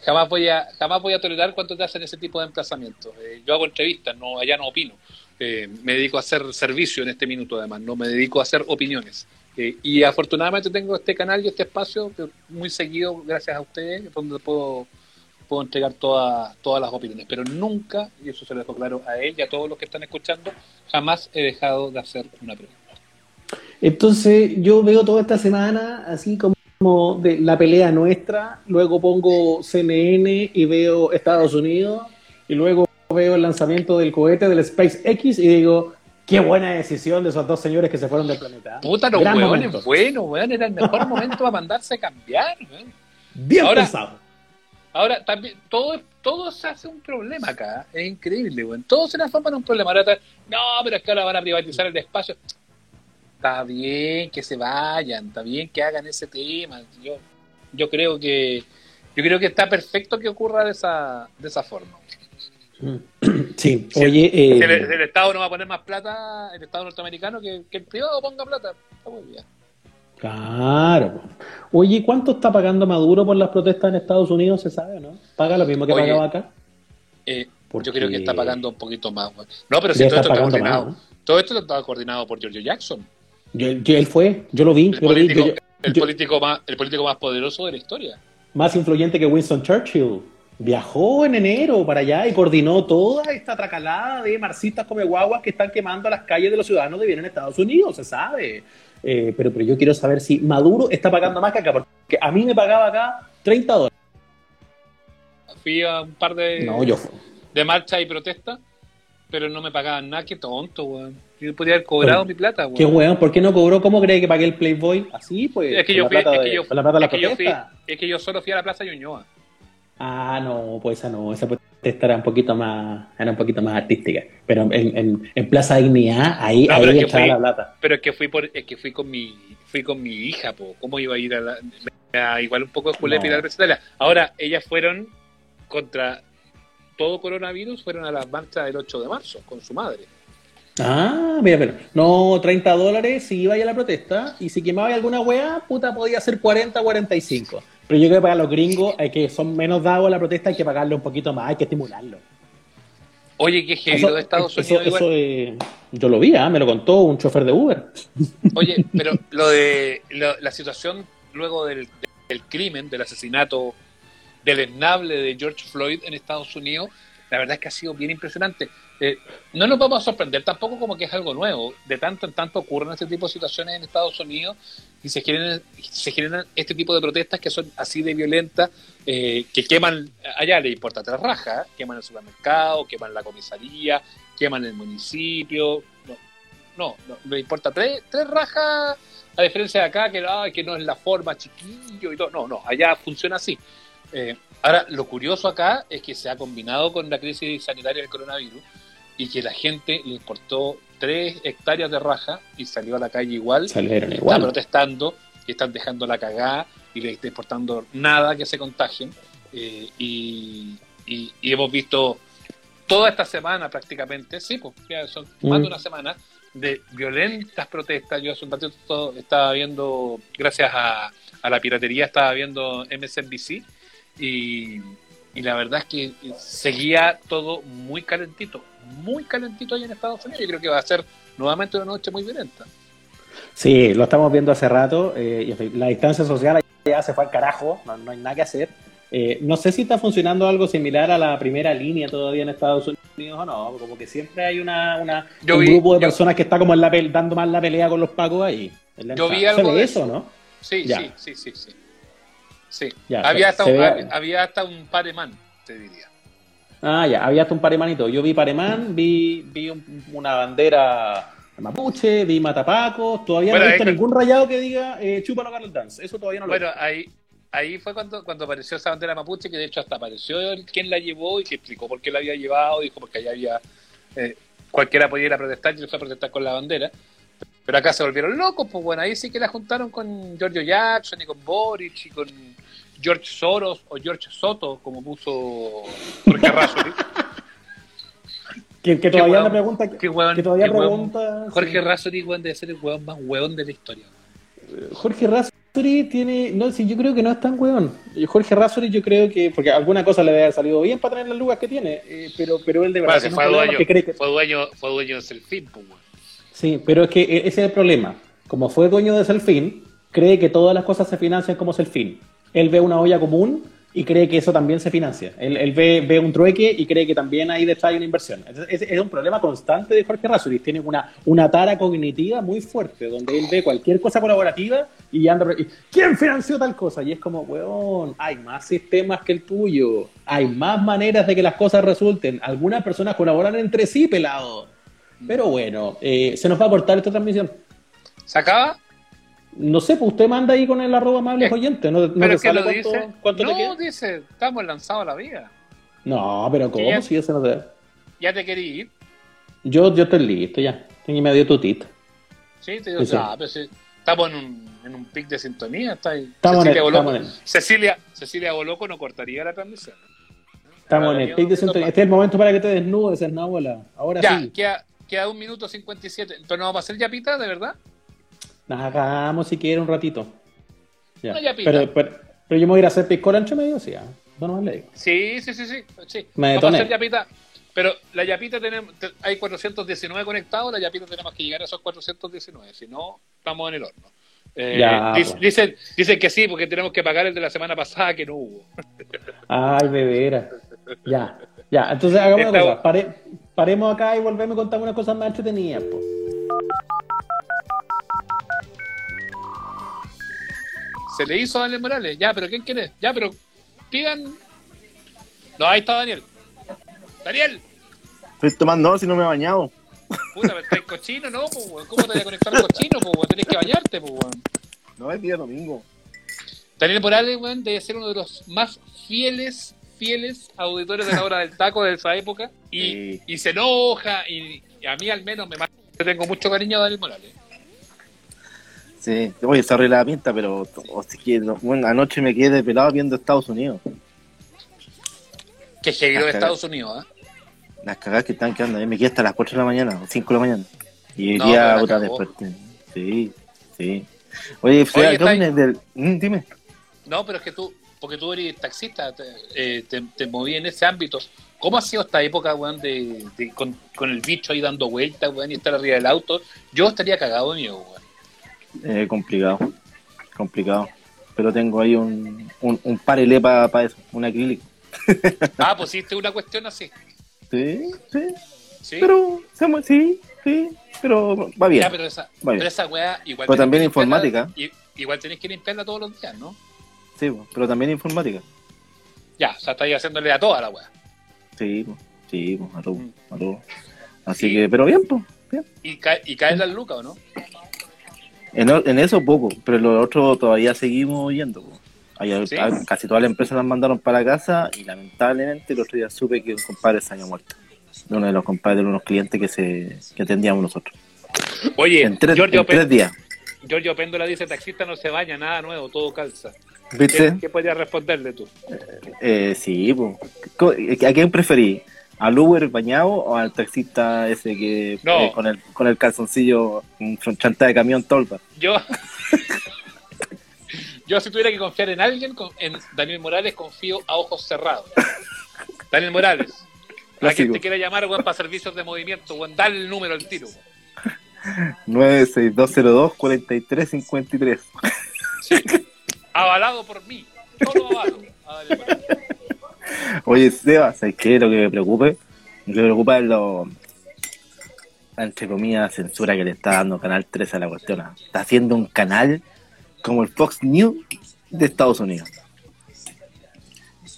jamás voy a jamás voy a tolerar cuando te hacen ese tipo de emplazamientos. Eh, yo hago entrevistas, no allá no opino. Eh, me dedico a hacer servicio en este minuto, además, no me dedico a hacer opiniones. Y afortunadamente tengo este canal y este espacio muy seguido, gracias a ustedes, donde puedo, puedo entregar todas, todas las opiniones. Pero nunca, y eso se lo dejo claro a él y a todos los que están escuchando, jamás he dejado de hacer una pregunta. Entonces, yo veo toda esta semana así como de la pelea nuestra, luego pongo CNN y veo Estados Unidos, y luego veo el lanzamiento del cohete del SpaceX y digo, qué buena decisión de esos dos señores que se fueron del planeta. Puta, los huevones, bueno, weón, era el mejor momento para mandarse a cambiar, Bien ahora, pensado. Ahora, también, todo, todo se hace un problema acá, es increíble, weón. Todo se transforma en un problema. Ahora, no, pero es que ahora van a privatizar el espacio está bien que se vayan, está bien que hagan ese tema. Yo, yo creo que yo creo que está perfecto que ocurra de esa, de esa forma. Sí, oye. Eh, el, Estado no va a poner más plata, el Estado norteamericano, que, el privado ponga plata. Está muy bien. Claro. Oye, ¿cuánto está pagando Maduro por las protestas en Estados Unidos? ¿Se sabe, no? ¿Paga lo mismo que pagaba acá? Eh, Yo creo que está pagando un poquito más. No, pero si todo esto está coordinado. Todo esto estaba coordinado por Giorgio Jackson. Yo, él fue, yo lo vi. El, político, más, el político más poderoso de la historia. Más influyente que Winston Churchill. Viajó en enero para allá y coordinó toda esta tracalada de marxistas come guaguas que están quemando las calles de los ciudadanos de bien en Estados Unidos, se sabe. Eh, pero, pero yo quiero saber si Maduro está pagando más que acá, porque a mí me pagaba acá 30 dólares. Fui a un par de, no, yo... de marcha y protesta, pero no me pagaban nada, qué tonto, weón. Yo podría haber cobrado mi plata, güey. Qué weón, ¿por qué no cobró? ¿Cómo cree que pagué el Playboy? Así, pues. Es que yo fui, es que yo, es que yo fui, es que yo solo fui a la Plaza Ñuñoa. Ah, no, pues esa no, esa protesta era un poquito más, era un poquito más artística. Pero en, en, en Plaza Dignidad, ahí, ahí estaba la plata. Pero es que fui por, es que fui con mi, fui con mi hija, po. ¿cómo iba a ir a la, igual un poco de julepe no. y la Ahora, ellas fueron contra todo coronavirus, fueron a la marcha del 8 de marzo con su madre. Ah, mira, pero no, 30 dólares si iba a la protesta y si quemaba alguna wea, puta, podía ser 40, 45. Pero yo creo que para los gringos, hay que son menos dados a la protesta, hay que pagarle un poquito más, hay que estimularlo. Oye, qué genial de Estados Unidos. Eso, eh, yo lo vi, ¿ah? me lo contó un chofer de Uber. Oye, pero lo de la situación luego del, del crimen, del asesinato del esnable de George Floyd en Estados Unidos, la verdad es que ha sido bien impresionante. Eh, no nos vamos a sorprender tampoco como que es algo nuevo. De tanto en tanto ocurren este tipo de situaciones en Estados Unidos y se generan, se generan este tipo de protestas que son así de violentas, eh, que queman, allá le importa tres rajas, queman el supermercado, queman la comisaría, queman el municipio. No, no, le importa tres, tres rajas A diferencia de acá, que, que no es la forma chiquillo y todo. No, no, allá funciona así. Eh, ahora, lo curioso acá es que se ha combinado con la crisis sanitaria del coronavirus y que la gente le importó tres hectáreas de raja y salió a la calle igual, Salieron igual. protestando y están dejando la cagada y le está importando nada que se contagien. Eh, y, y- y hemos visto toda esta semana prácticamente, sí, pues ya son más de Mm. una semana de violentas protestas. Yo hace un ratito estaba viendo, gracias a, a la piratería, estaba viendo MSNBC y, y la verdad es que seguía todo muy calentito, muy calentito ahí en Estados Unidos. Yo creo que va a ser nuevamente una noche muy violenta. Sí, lo estamos viendo hace rato. eh, la distancia social ya se fue al carajo, no, no hay nada que hacer. Eh, no sé si está funcionando algo similar a la primera línea todavía en Estados Unidos o no, como que siempre hay una, una- un vi- grupo de yo- personas que está como en la dando más la pelea con los pacos ahí. Yo vi algo ¿Se ve de eso, eso. ¿no? Sí, Ya. sí, sí, sí, sí. Sí. Ya, había, hasta un, había, había hasta un paremán, te diría. Ah, ya, había hasta un paremanito. Yo vi paremán, vi, vi un- una bandera mapuche, vi matapacos, todavía Bueno, no he visto ahí- ningún rayado que diga eh, chúpalo Carlos Dance. Eso todavía no lo Bueno, ahí, ahí fue cuando, cuando apareció esa bandera mapuche, que de hecho hasta apareció quien la llevó y que explicó por qué la había llevado, dijo porque allá había eh, cualquiera podía ir a protestar y fue a protestar con la bandera. Pero acá se volvieron locos, pues bueno, ahí sí que la juntaron con Giorgio Jackson y con Boric y con George Soros o George Soto, como puso Jorge Razzoli. Que, que todavía hueón, me pregunta, hueón, que todavía hueón. pregunta. Jorge sí. Razzoli, debe ser el hueón más hueón de la historia. Jorge Razzoli tiene, no, sí, yo creo que no es tan weón. Y Jorge Razzoli yo creo que, porque alguna cosa le debe haber salido bien para tener las lugas que tiene, eh, pero, pero él de verdad Bueno, fue dueño, que cree que- fue dueño, fue dueño de Selfie, pues, weón. Sí, pero es que e- ese es el problema. Como fue dueño de Selfin, cree que todas las cosas se financian como Selfin. Él ve una olla común y cree que eso también se financia. Él, ve, ve un trueque y cree que también ahí detrás hay una inversión. Es, un problema constante de Jorge Razuri. Tiene una, una tara cognitiva muy fuerte, donde él ve cualquier cosa colaborativa y anda... ¿Quién financió tal cosa? Y es como, weón, hay más sistemas que el tuyo. Hay más maneras de que las cosas resulten. Algunas personas colaboran entre sí, pelado. Pero bueno, eh, se nos va a cortar esta transmisión. ¿Se acaba? No sé, pues usted manda ahí con el arroba amables Eh, oyentes. ¿No, no pero es que lo cuánto, dice. cuánto te no, queda? dice, estamos lanzados a la vida. No, pero ¿cómo? ya- Si ese no te... Ya te quería ir. Yo, yo estoy listo ya. Tengo medio tutito. Sí, te digo, Sí, sí. ah, pero si estamos en un, en un pic de sintonía. Está ahí. Estamos en Cecilia, el- Boloco, estamos Cecilia, Cecilia Boloco no cortaría la transmisión. Estamos Ahora en el pic de sintonía. Este es el momento para que te desnudes, Esnábola. Ahora Ya, sí. queda, queda un minuto 57. Entonces no vamos a hacer yapita, de verdad. Hagamos si quiere un ratito. Ya. Una yapita. Pero, pero, pero yo me voy a ir a hacer piscola entre medio, sí. ah. No, no le digo. Sí, sí, sí, sí. sí. Me vamos a hacer yapita. Pero la yapita tenemos, te- hay 419 conectados, la yapita tenemos que llegar a esos 419, si no, estamos en el horno. Eh, Ya, pues. dicen, dicen que sí, porque tenemos que pagar el de la semana pasada que no hubo. Ay, bebera. Ya, ya. Entonces hagamos una Esta- cosa. Pare- paremos acá y volvemos a contar unas cosas más entretenidas, pues. Se le hizo a Daniel Morales, ya, pero ¿quién quiere? Ya, pero pidan. No, ahí está Daniel. Daniel, Estoy tomando no, si no me he bañado. puta, pero estáis cochino, ¿no? po, weón? ¿Cómo te voy a conectar cochino? Po, weón? Tenés que bañarte, po, weón. No es día domingo. Daniel Morales, weón, debe ser uno de los más fieles, fieles auditores de la hora del taco de esa época. Y, Sí. y se enoja, y, y a mí al menos me mata. Yo tengo mucho cariño a Daniel Morales. Sí, oye, se arregla la pinta, pero o sea, que no- bueno, anoche me quedé pelado viendo Estados Unidos. Que lo de Estados Unidos, ¿ah? Las cagadas que están quedando. Me quedé hasta las 4 de la mañana, o 5 de la mañana. Y hoy No, día otra después. Sí, sí. Oye, Freda, ¿qué opinas del. Mm, dime. No, pero es que tú, porque tú eres taxista, te, eh, te, te moví en ese ámbito. ¿Cómo ha sido esta época, weón, de, de- con, con el bicho ahí dando vueltas, weón, y estar arriba del auto? Yo estaría cagado de miedo, weón. Eh, complicado. Complicado. Pero tengo ahí un, un, un parelé para eso, un acrílico. Ah, pusiste una cuestión así. Sí, sí. ¿Sí? Pero, sí, sí. Pero va bien. Ya, pero esa, Vale. pero esa weá igual. Pero también informática. igual tenés que limpiarla todos los días, ¿no? Sí, pero también informática. Ya, o sea, estáis haciéndole a toda la weá. Sí, sí, a todo, Mm. a todo. Así Sí. que, pero bien, pues. Bien. Y, cae, y caen las lucas, ¿o no? En, en eso poco, pero lo otro todavía seguimos yendo. Hay- Sí. casi todas las empresas las mandaron para casa y lamentablemente el otro día supe que un compadre se había muerto. De uno de los compadres de unos clientes que se que atendíamos nosotros. Oye, En tres, Giorgio, en tres días. Giorgio Péndola dice, taxista no se baña, nada nuevo, todo calza. ¿Viste? ¿Qué, qué podrías responderle tú? Eh, sí, po. Co- ¿a quién preferí? ¿Al Uber bañado o al taxista ese que No. eh, con, el, con el calzoncillo, un chanta de camión tolva? Yo, yo si tuviera que confiar en alguien, en Daniel Morales, confío a ojos cerrados. Daniel Morales, a quien Clásico. te quiera llamar, weón, para servicios de movimiento, weón, dale el número al tiro. weón. 96202-4353. Avalado por mí, solo avalo. Oye, Seba, ¿sabes qué? Lo que me preocupa, lo que me preocupa es lo, entre comillas, censura que le está dando Canal 13 a la cuestión. Está haciendo un canal como el Fox News de Estados Unidos.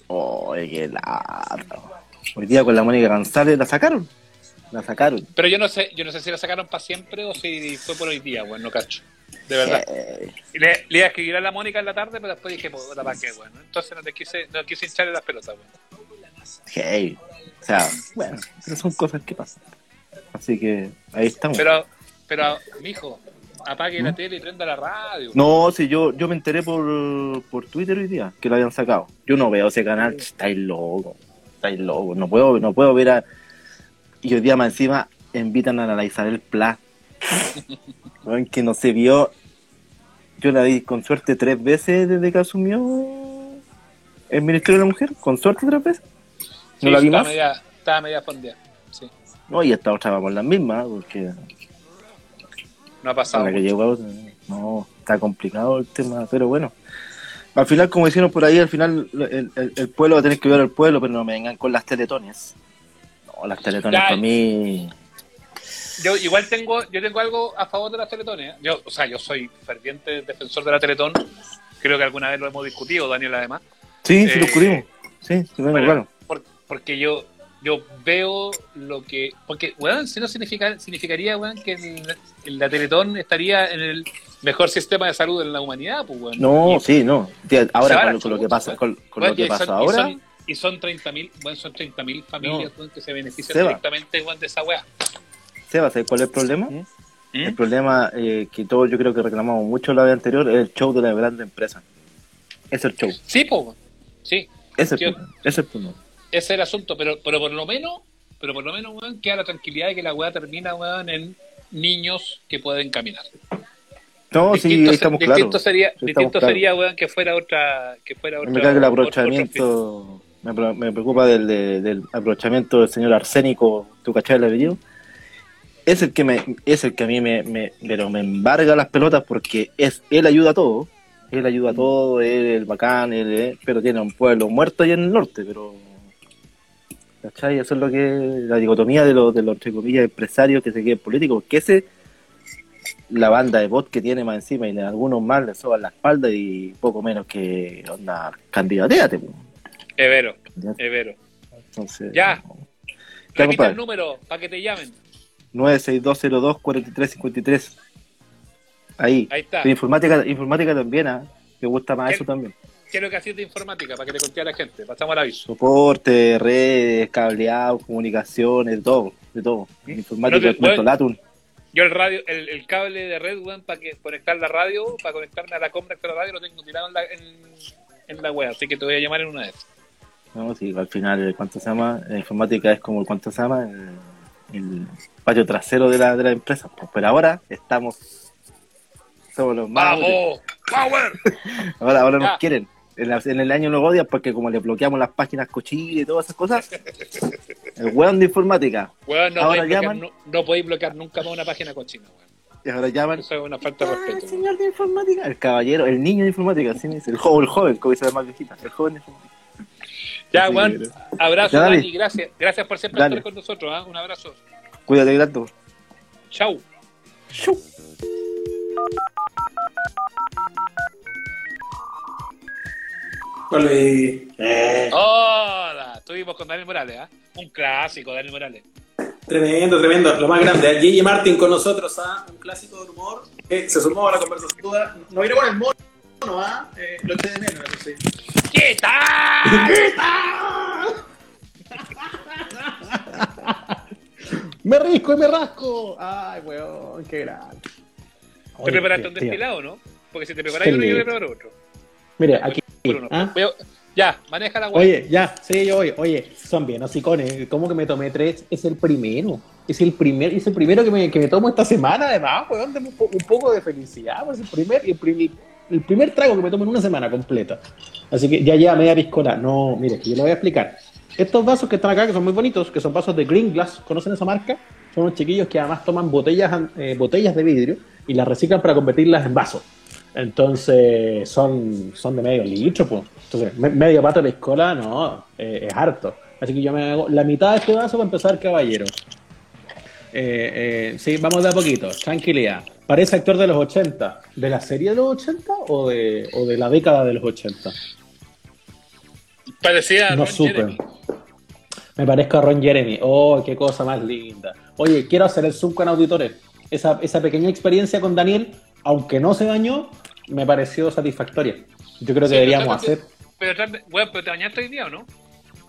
Oye, qué lata. Hoy día con la Mónica González la sacaron. La sacaron. Pero yo no sé, yo no sé si la sacaron para siempre o si fue por hoy día, weón, no cacho. De verdad. Y Le, le iba a escribir a la Mónica en la tarde, pero después dije, puta, ¿para qué, weón? Entonces no te quise, no quise hincharle las pelotas, weón. hey. O sea, bueno, pero son cosas que pasan. Así que ahí estamos. Pero, pero, mijo, apague la tele y prenda la radio. ¿Mm? No, si yo, yo me enteré por, por Twitter hoy día que lo habían sacado. Yo no veo ese canal, estáis loco, estáis loco. No puedo, no puedo ver a. Y hoy día más encima invitan a la Isabel Pla. Que no se vio. Yo la vi con suerte tres veces desde que asumió el Ministerio de la Mujer. Con suerte tres veces. Sí, ¿No la vi estaba más? media, estaba media fondeada. Sí, No, y esta otra vamos las mismas, porque no ha pasado. Para que llegó, no, está complicado el tema, pero bueno. Al final, como decíamos por ahí, al final el, el- el pueblo va a tener que ver al pueblo, pero no me vengan con las teletones. No, las teletones Ya. para mí. Yo igual tengo, yo tengo algo a favor de las teletones. ¿eh? Yo, o sea, yo soy ferviente defensor de la teletón. Creo que alguna vez lo hemos discutido, Daniel, además. Sí, sí, Eh, lo descubrimos. Sí, sí, bueno, Bueno, claro. por- porque yo yo veo lo que porque weón si no significa significaría weón que el- el- la Teletón estaría en el mejor sistema de salud en la humanidad pues weón No, Y- sí, no. Ahora con, la con lo que pasa, con, lo que pasa son- y ahora, son- y son 30.000 weón, son 30.000 familias que se benefician Seba. directamente de esa weá Seba, ¿sabes cuál es el problema? ¿Mm? El problema eh, que todos yo creo que reclamamos mucho la vez anterior es el show de la grande empresa. Ese es el show. sí pues weón. sí Ese es Sí. el es el problema. ese es el asunto, pero, pero por lo menos, pero por lo menos, weón, queda la tranquilidad de que la weá termina, weón, en niños que pueden caminar. No, sí, distinto, ahí estamos distinto claros. sería, Sí, estamos distinto sería, weón, que fuera otra, que fuera otra. Me cae que el otro- otro aprovechamiento, me, pre- me preocupa del, de- del aprovechamiento del señor Arsénico, ¿tú cachai el apellido? Es el que me, es el que a mí me, me, pero me embarga las pelotas porque es, él ayuda a todo, él ayuda a todo, él es el bacán, él es- pero tiene un pueblo muerto allá en el norte, pero ¿cachai? Eso es lo que, la dicotomía de los, de los entre comillas empresarios que se queden políticos, porque ese la banda de bot que tiene más encima y algunos más le soban la espalda y poco menos que onda candidateate. Evero, Ya, Evero. Entonces, Ya. ¿Qué, Repita el número para que te llamen. 96202-4353. Ahí. Ahí está. Pero informática, informática también, ¿ah? Me gusta más eso también. ¿Qué es lo que hacías de informática? Para que le conté a la gente. Pasamos al aviso. Soporte, redes, cableado, comunicaciones, de todo, de todo. Informática, No cuento Latum. Yo el radio, el, el cable de red, weón, para que conectar la radio, para conectarme a la compra de la radio, lo tengo tirado en la, en, en la web, así que te voy a llamar en una de esas. No, sí, al final, ¿cuánto se llama? La informática es como, ¿cuánto se llama? El, el patio trasero de la, de la empresa. Pero ahora estamos, somos los más. ¡Vamos! ¡Power! Ahora, ahora Ya. nos quieren. En, la- en el año nos odian porque como le bloqueamos las páginas cochinas y todas esas cosas, el weón de informática. Weón, no, Ahora podéis bloquear, llaman. no, no podéis bloquear nunca más una página cochina, weón. Y ahora llaman. Eso es una falta de "Ah, respeto. el señor de informática. El caballero, el niño de informática. El joven, el joven, como dice la más viejita. El joven de informática. Ya, que, abrazo, Ya. Dani, gracias. Gracias por siempre Dale. estar con nosotros, ¿ah? Un abrazo. Cuídate, grato. Chau. Ole. Eh, Hola, estuvimos con Daniel Morales, ¿ah? Un clásico, Daniel Morales. Tremendo, tremendo. Lo más grande. Gigi Martin con nosotros a un clásico de humor. que se sumó a la conversación. No vino con el mono, ¿ah? Eh, lo eché de menos, eso sí. ¿Qué tal? me risco y me rasco. Ay, weón, qué grande. ¿Te preparaste un tío. destilado, no? Porque si te preparas Sí. uno, yo voy a preparar otro. Mire, aquí. Uno. ¿ah? Veo- Ya, maneja la weá. Oye, ya, sí, yo voy. Oye, son bien hocicones. ¿Cómo que me tomé tres? Es el primero. Es el primer, es el primero que me, que me tomo esta semana, además, weón. Un poco de felicidad. pues, el primer, el, primer, el primer trago que me tomo en una semana completa. Así que ya lleva media piscola. No, mire, yo le voy a explicar. Estos vasos que están acá, que son muy bonitos, que son vasos de Green Glass, ¿conocen esa marca? Son unos chiquillos que además toman botellas, eh, botellas de vidrio y las reciclan para convertirlas en vasos. Entonces, son, son de medio litro, pues. Entonces, me- medio pato de piscola, no, eh, es harto. Así que yo me hago la mitad de este vaso para empezar, caballero. Eh, sí, vamos de a poquito, tranquilidad. Parece actor de los 80. ¿De la serie de los 80 o de, o de la década de los 80? Parecía No Ron supe. Jeremy. Me parezco a Ron Jeremy. Oh, qué cosa más linda. Oye, quiero hacer el Zoom con auditores. Esa, esa pequeña experiencia con Daniel, aunque no se dañó, me pareció satisfactoria. Yo creo que Sí, deberíamos pero hacer. Pero, weón, pero te bañaste hoy día, ¿o no?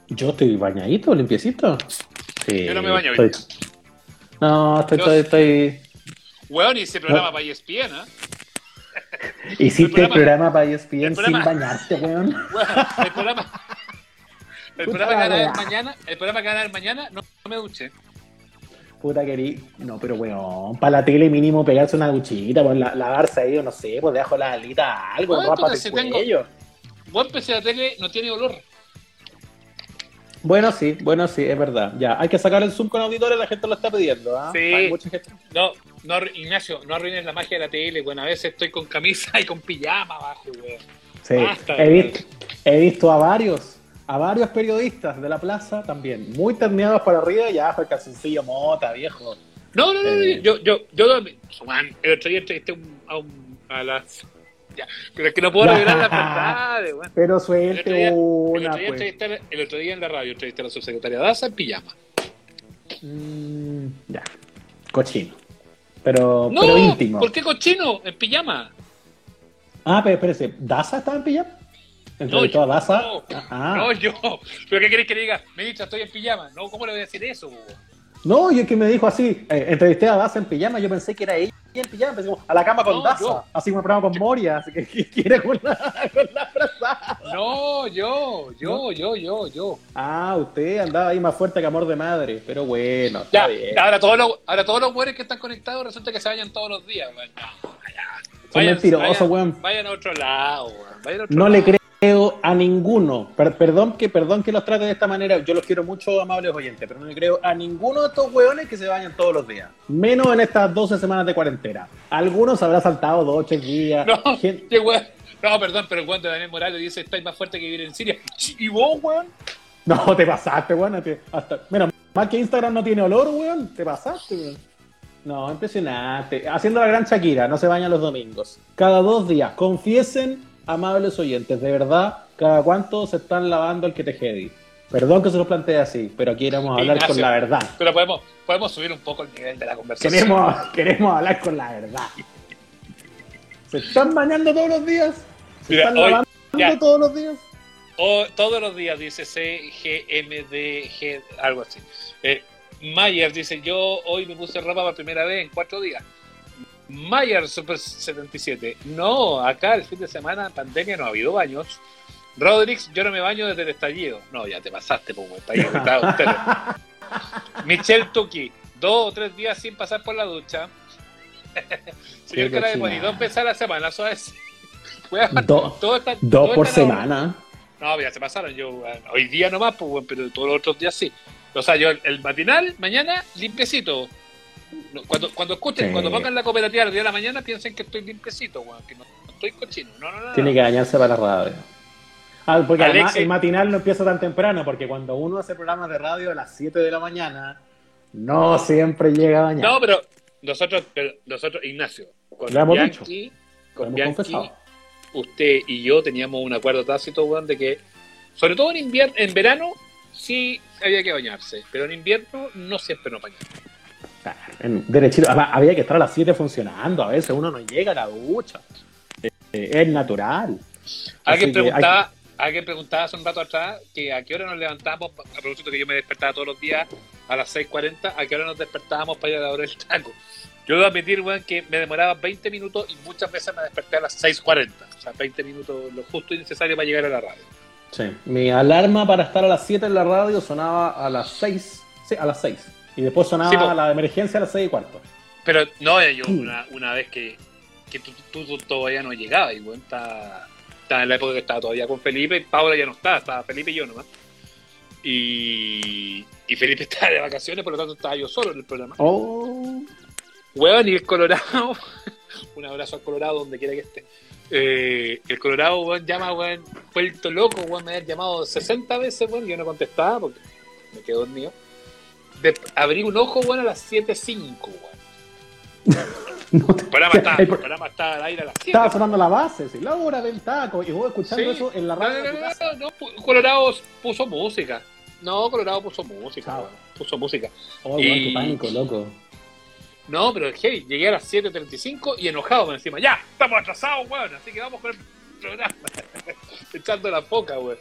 Yo estoy bañadito, limpiecito. Sí, Yo no me baño hoy estoy- No, estoy, estoy, estoy- Weón, y ese programa para ESPN, ¿ah? Hiciste el programa- programa para ESPN sin bañarte, weón. El programa. El programa que van a ver mañana, el programa que van a ver mañana, no, no me duché. Puta querí. No, pero weón, para la tele mínimo pegarse una duchita, pues la- lavarse ahí, o no sé, pues debajo la alita algo, rápate puta, el si tengo- cuello. Vos empecé la tele, no tiene olor. Bueno, sí, bueno, sí, es verdad. Ya, hay que sacar el Zoom con auditores, la gente lo está pidiendo, ¿ah? Sí. Hay mucha gente. No, no, Ignacio, no arruines la magia de la tele, weón. A veces estoy con camisa y con pijama abajo, weón. Sí, Basta, he, visto, he visto a varios, a varios periodistas de la plaza también, muy terneados para arriba y abajo el calzoncillo mota, viejo. No, no, no, no, Eh. yo, yo, yo, man, el otro día entrevisté a, un, a las. Ya, pero es que no puedo revelar las verdades, weón. Pero El suelte el una, otro día pues. entrevisté- el otro día en la radio entrevisté a la subsecretaria Daza en pijama. Mm, ya, cochino. Pero, No, pero íntimo. ¿por qué cochino? En pijama. Ah, pero espérese, ¿Daza estaba en pijama? No, ¿Entrevistó yo, a Daza? no, Ah. no, yo. ¿Pero qué querés que le diga? Ministra, estoy en pijama. No, ¿cómo le voy a decir eso? No, y es que me dijo así, eh, entrevisté a Daza en pijama, yo pensé que era ella en pijama, pensé como, a la cama con No, Daza, yo. así como el programa con Moria, así que que quiere con la, con la frazada. No, yo, yo, yo, yo, yo. Ah, usted andaba ahí más fuerte que amor de madre, pero bueno, Ya, bien. ahora todos los, ahora todos los güeyes que están conectados resulta que se vayan todos los días, weón. No, ya. Son mentirosos, vayan, weón. Vayan a otro lado, weón. Vayan a otro No lado. le creo a ninguno, per- perdón que perdón que los trate de esta manera, yo los quiero mucho, amables oyentes, pero no le creo a ninguno de estos hueones que se bañan todos los días, menos en estas 12 semanas de cuarentena. Algunos habrá saltado dos, tres días. No, Gen- qué. No, perdón, pero de Daniel Morales dice: Estáis más fuerte que vivir en Siria. ¿Y vos, weón? No, te pasaste, weón. hasta, mira, más que Instagram no tiene olor, weón. Te pasaste, weón. No, impresionante. Haciendo la gran Shakira, no se bañan los domingos. Cada dos días. Confiesen, amables oyentes, de verdad, cada cuánto se están lavando el que te jedi. Perdón que se lo plantee así, pero aquí queremos hablar Ignacio, con la verdad. Pero podemos, podemos subir un poco el nivel de la conversación. Queremos, queremos hablar con la verdad. ¿Se están bañando todos los días? ¿Se Mira, están hoy- lavando ya. todos los días? O todos los días dice CGMDG, algo así. Eh, Mayer dice, yo hoy me puse ropa por primera vez en cuatro días. Mayer Super 77, no, acá el fin de semana en pandemia no ha habido baños. Rodrix, yo no me baño desde el estallido. No, ya te pasaste, pues, está usted. Michelle Tuki, dos o tres días sin pasar por la ducha. Señor Cara de cochina. Bonito, empezar la semana, suave. Do- todo está- Dos todo por está en la- semana. no, ya se pasaron. Yo, hoy día nomás, pues, bueno, pero todos los otros días sí. O sea, yo el, el matinal, mañana, limpiecito. No, Cuando, cuando escuchen, Sí. cuando pongan la cooperativa al día de la mañana, piensen que estoy limpiecito, weón, que no, no estoy cochino. No, no, no. Tiene no. que bañarse para la radio. Ah, porque además el matinal no empieza tan temprano, porque cuando uno hace programas de radio a las 7 de la mañana, no siempre llega a bañar. No, pero nosotros, pero nosotros, Ignacio, con Lo hemos Bianchi, Lo con hemos Bianchi, confesado. usted y yo teníamos un acuerdo tácito, weón, de que, sobre todo en invierno, en verano, sí había que bañarse, pero en invierno no siempre nos bañamos. Derechito. Había que estar a las 7 funcionando. A veces uno no llega a la ducha. Eh, eh, es natural. Alguien que preguntaba, alguien preguntaba hace un rato atrás que a qué hora nos levantábamos, a propósito que yo me despertaba todos los días a las 6.40, a qué hora nos despertábamos para ir a la hora del taco. Yo debo admitir, weón, que me demoraba 20 minutos y muchas veces me desperté a las 6.40. O sea, 20 minutos lo justo y necesario para llegar a la radio. Sí. Mi alarma para estar a las 7 en la radio sonaba a las 6. Sí, a las 6. Y después sonaba Sí, la de emergencia a las 6 y cuarto. Pero no, eh, yo una, una vez que, que tú, tú- tú todavía no llegabas, y weón, estaba, estaba en la época que estaba todavía con Felipe, y Paula ya no estaba, estaba Felipe y yo nomás. Y, y Felipe estaba de vacaciones, por lo tanto estaba yo solo en el programa. Oh. Weón, y el Colorado, un abrazo al Colorado donde quiera que esté. Eh, el Colorado, weón, llama, weón, vuelto loco, weón, me había llamado 60 veces, weón, y yo no contestaba porque me quedé dormido. De, abrí un ojo, weón, a las 7.05, weón. No te- el pro- programa estaba al aire a las 7. Estaba sonando la base, sí, la hora del taco. Y vos escuchando Sí. eso en la radio. no, no, no, Colorado puso música. No, Colorado puso música, puso música. Oh, Y- qué pánico, loco. No, pero hey, llegué a las 7.35 y enojado por encima. Ya, estamos atrasados, weón, así que vamos con el programa. Echando la poca, weón.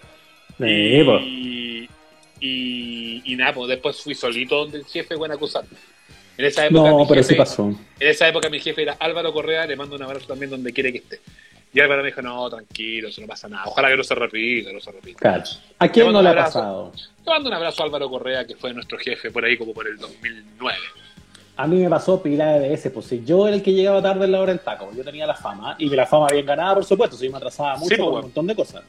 Sí, po. y, y, y nada, pues después fui solito donde el jefe, a acusarme. En esa época, No, pero jefe, sí pasó. en esa época mi jefe era Álvaro Correa, le mando un abrazo también donde quiere que esté. Y Álvaro me dijo, no, tranquilo, eso no pasa nada. Ojalá que no se repita, no se repita. Claro. ¿A quién no le ha pasado? Le mando un abrazo a Álvaro Correa, que fue nuestro jefe por ahí como por el 2009. A mí me pasó pila de veces, pues si yo era el que llegaba tarde en la hora del taco, yo tenía la fama, y la fama bien ganada, por supuesto, si yo me atrasaba mucho Sí, pues, un montón de cosas.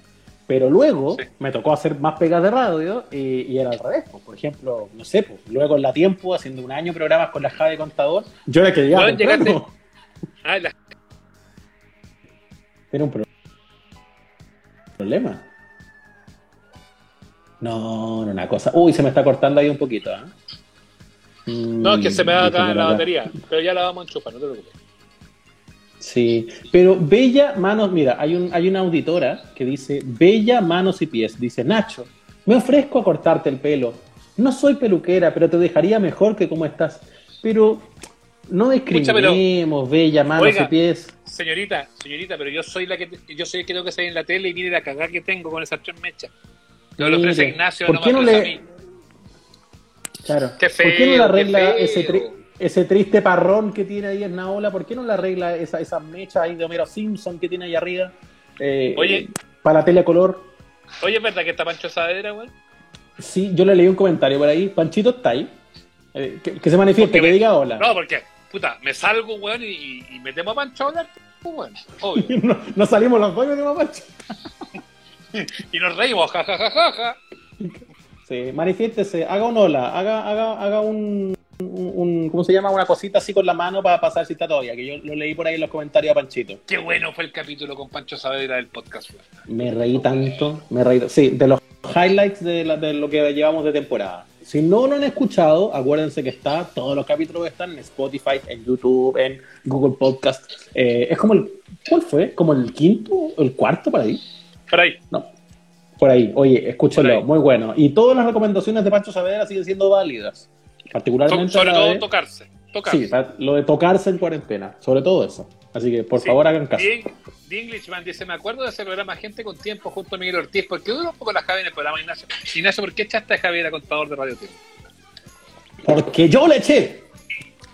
Pero luego Sí. me tocó hacer más pegas de radio y, y era al revés. pues. Por ejemplo, no sé, pues, luego en la tiempo, haciendo un año programas con la Jade Contador, yo era que llegaba Bueno, temprano. Ah, la- Era un pro- problema. No, no, una cosa. Uy, se me está cortando ahí un poquito. ¿ah? no, es que se me va a Mm, acabar la acá. batería, pero ya la vamos a enchufar, no te preocupes. Sí, pero Bella Manos, mira, hay, un, hay una auditora que dice, Bella Manos y Pies, dice, Nacho, me ofrezco a cortarte el pelo. No soy peluquera, pero te dejaría mejor que como estás. Pero no discriminemos, Bella Manos Oiga. y Pies. Señorita, señorita, pero yo soy la que yo soy el que tengo que salir en la tele y mire la cagada que tengo con esas tres mechas. No lo ofrece Ignacio, ¿por no qué me no le- a mí. Claro. Qué ¿Por qué no le arregla ese, tri- ese triste parrón que tiene ahí en Naola? ¿Por qué no le arregla esa, esas mechas ahí de Homero Simpson que tiene ahí arriba? Eh, Oye. Para la tele a color. Oye, ¿es verdad que está Pancho Saavedra, güey? Sí, yo le leí un comentario por ahí. Panchito está ahí. Eh, que, que se manifieste, Porque que me- diga hola. No, porque, puta, me salgo, weón, y, y, metemos a Pancho a hablar, pues, weón, obvio. No, no salimos los dos y metimos a Pancho. Y nos reímos, ja, ja, ja, ja, ja. Sí, manifiéstese, haga un hola, haga, haga, haga un, un, ¿cómo se llama? Una cosita así con la mano para pasar si está todavía, que yo lo leí por ahí en los comentarios a Panchito. Qué bueno fue el capítulo con Pancho Saavedra del podcast. Me reí tanto, me reí. Sí, de los highlights de, la- de lo que llevamos de temporada. Si no lo han escuchado, acuérdense que está, todos los capítulos están en Spotify, en YouTube, en Google Podcast. Eh, es como el, ¿cuál fue? ¿Como el quinto o el cuarto por ahí? Por ahí. No. Por ahí, oye, ahí. muy bueno. Y todas las recomendaciones de Pancho Saavedra siguen siendo válidas. So- Particularmente sobre la todo de- tocarse. Tocarse. Sí, lo de tocarse en cuarentena, sobre todo eso. Así que por Sí. favor hagan caso. The, The Englishman dice, me acuerdo de ese programa Gente con Tiempo junto a Miguel Ortiz. ¿Por qué duró un poco la Javier en el programa, Ignacio? Ignacio, ¿por qué echaste a Javier a contador de Radio Tiempo? Porque yo le eché.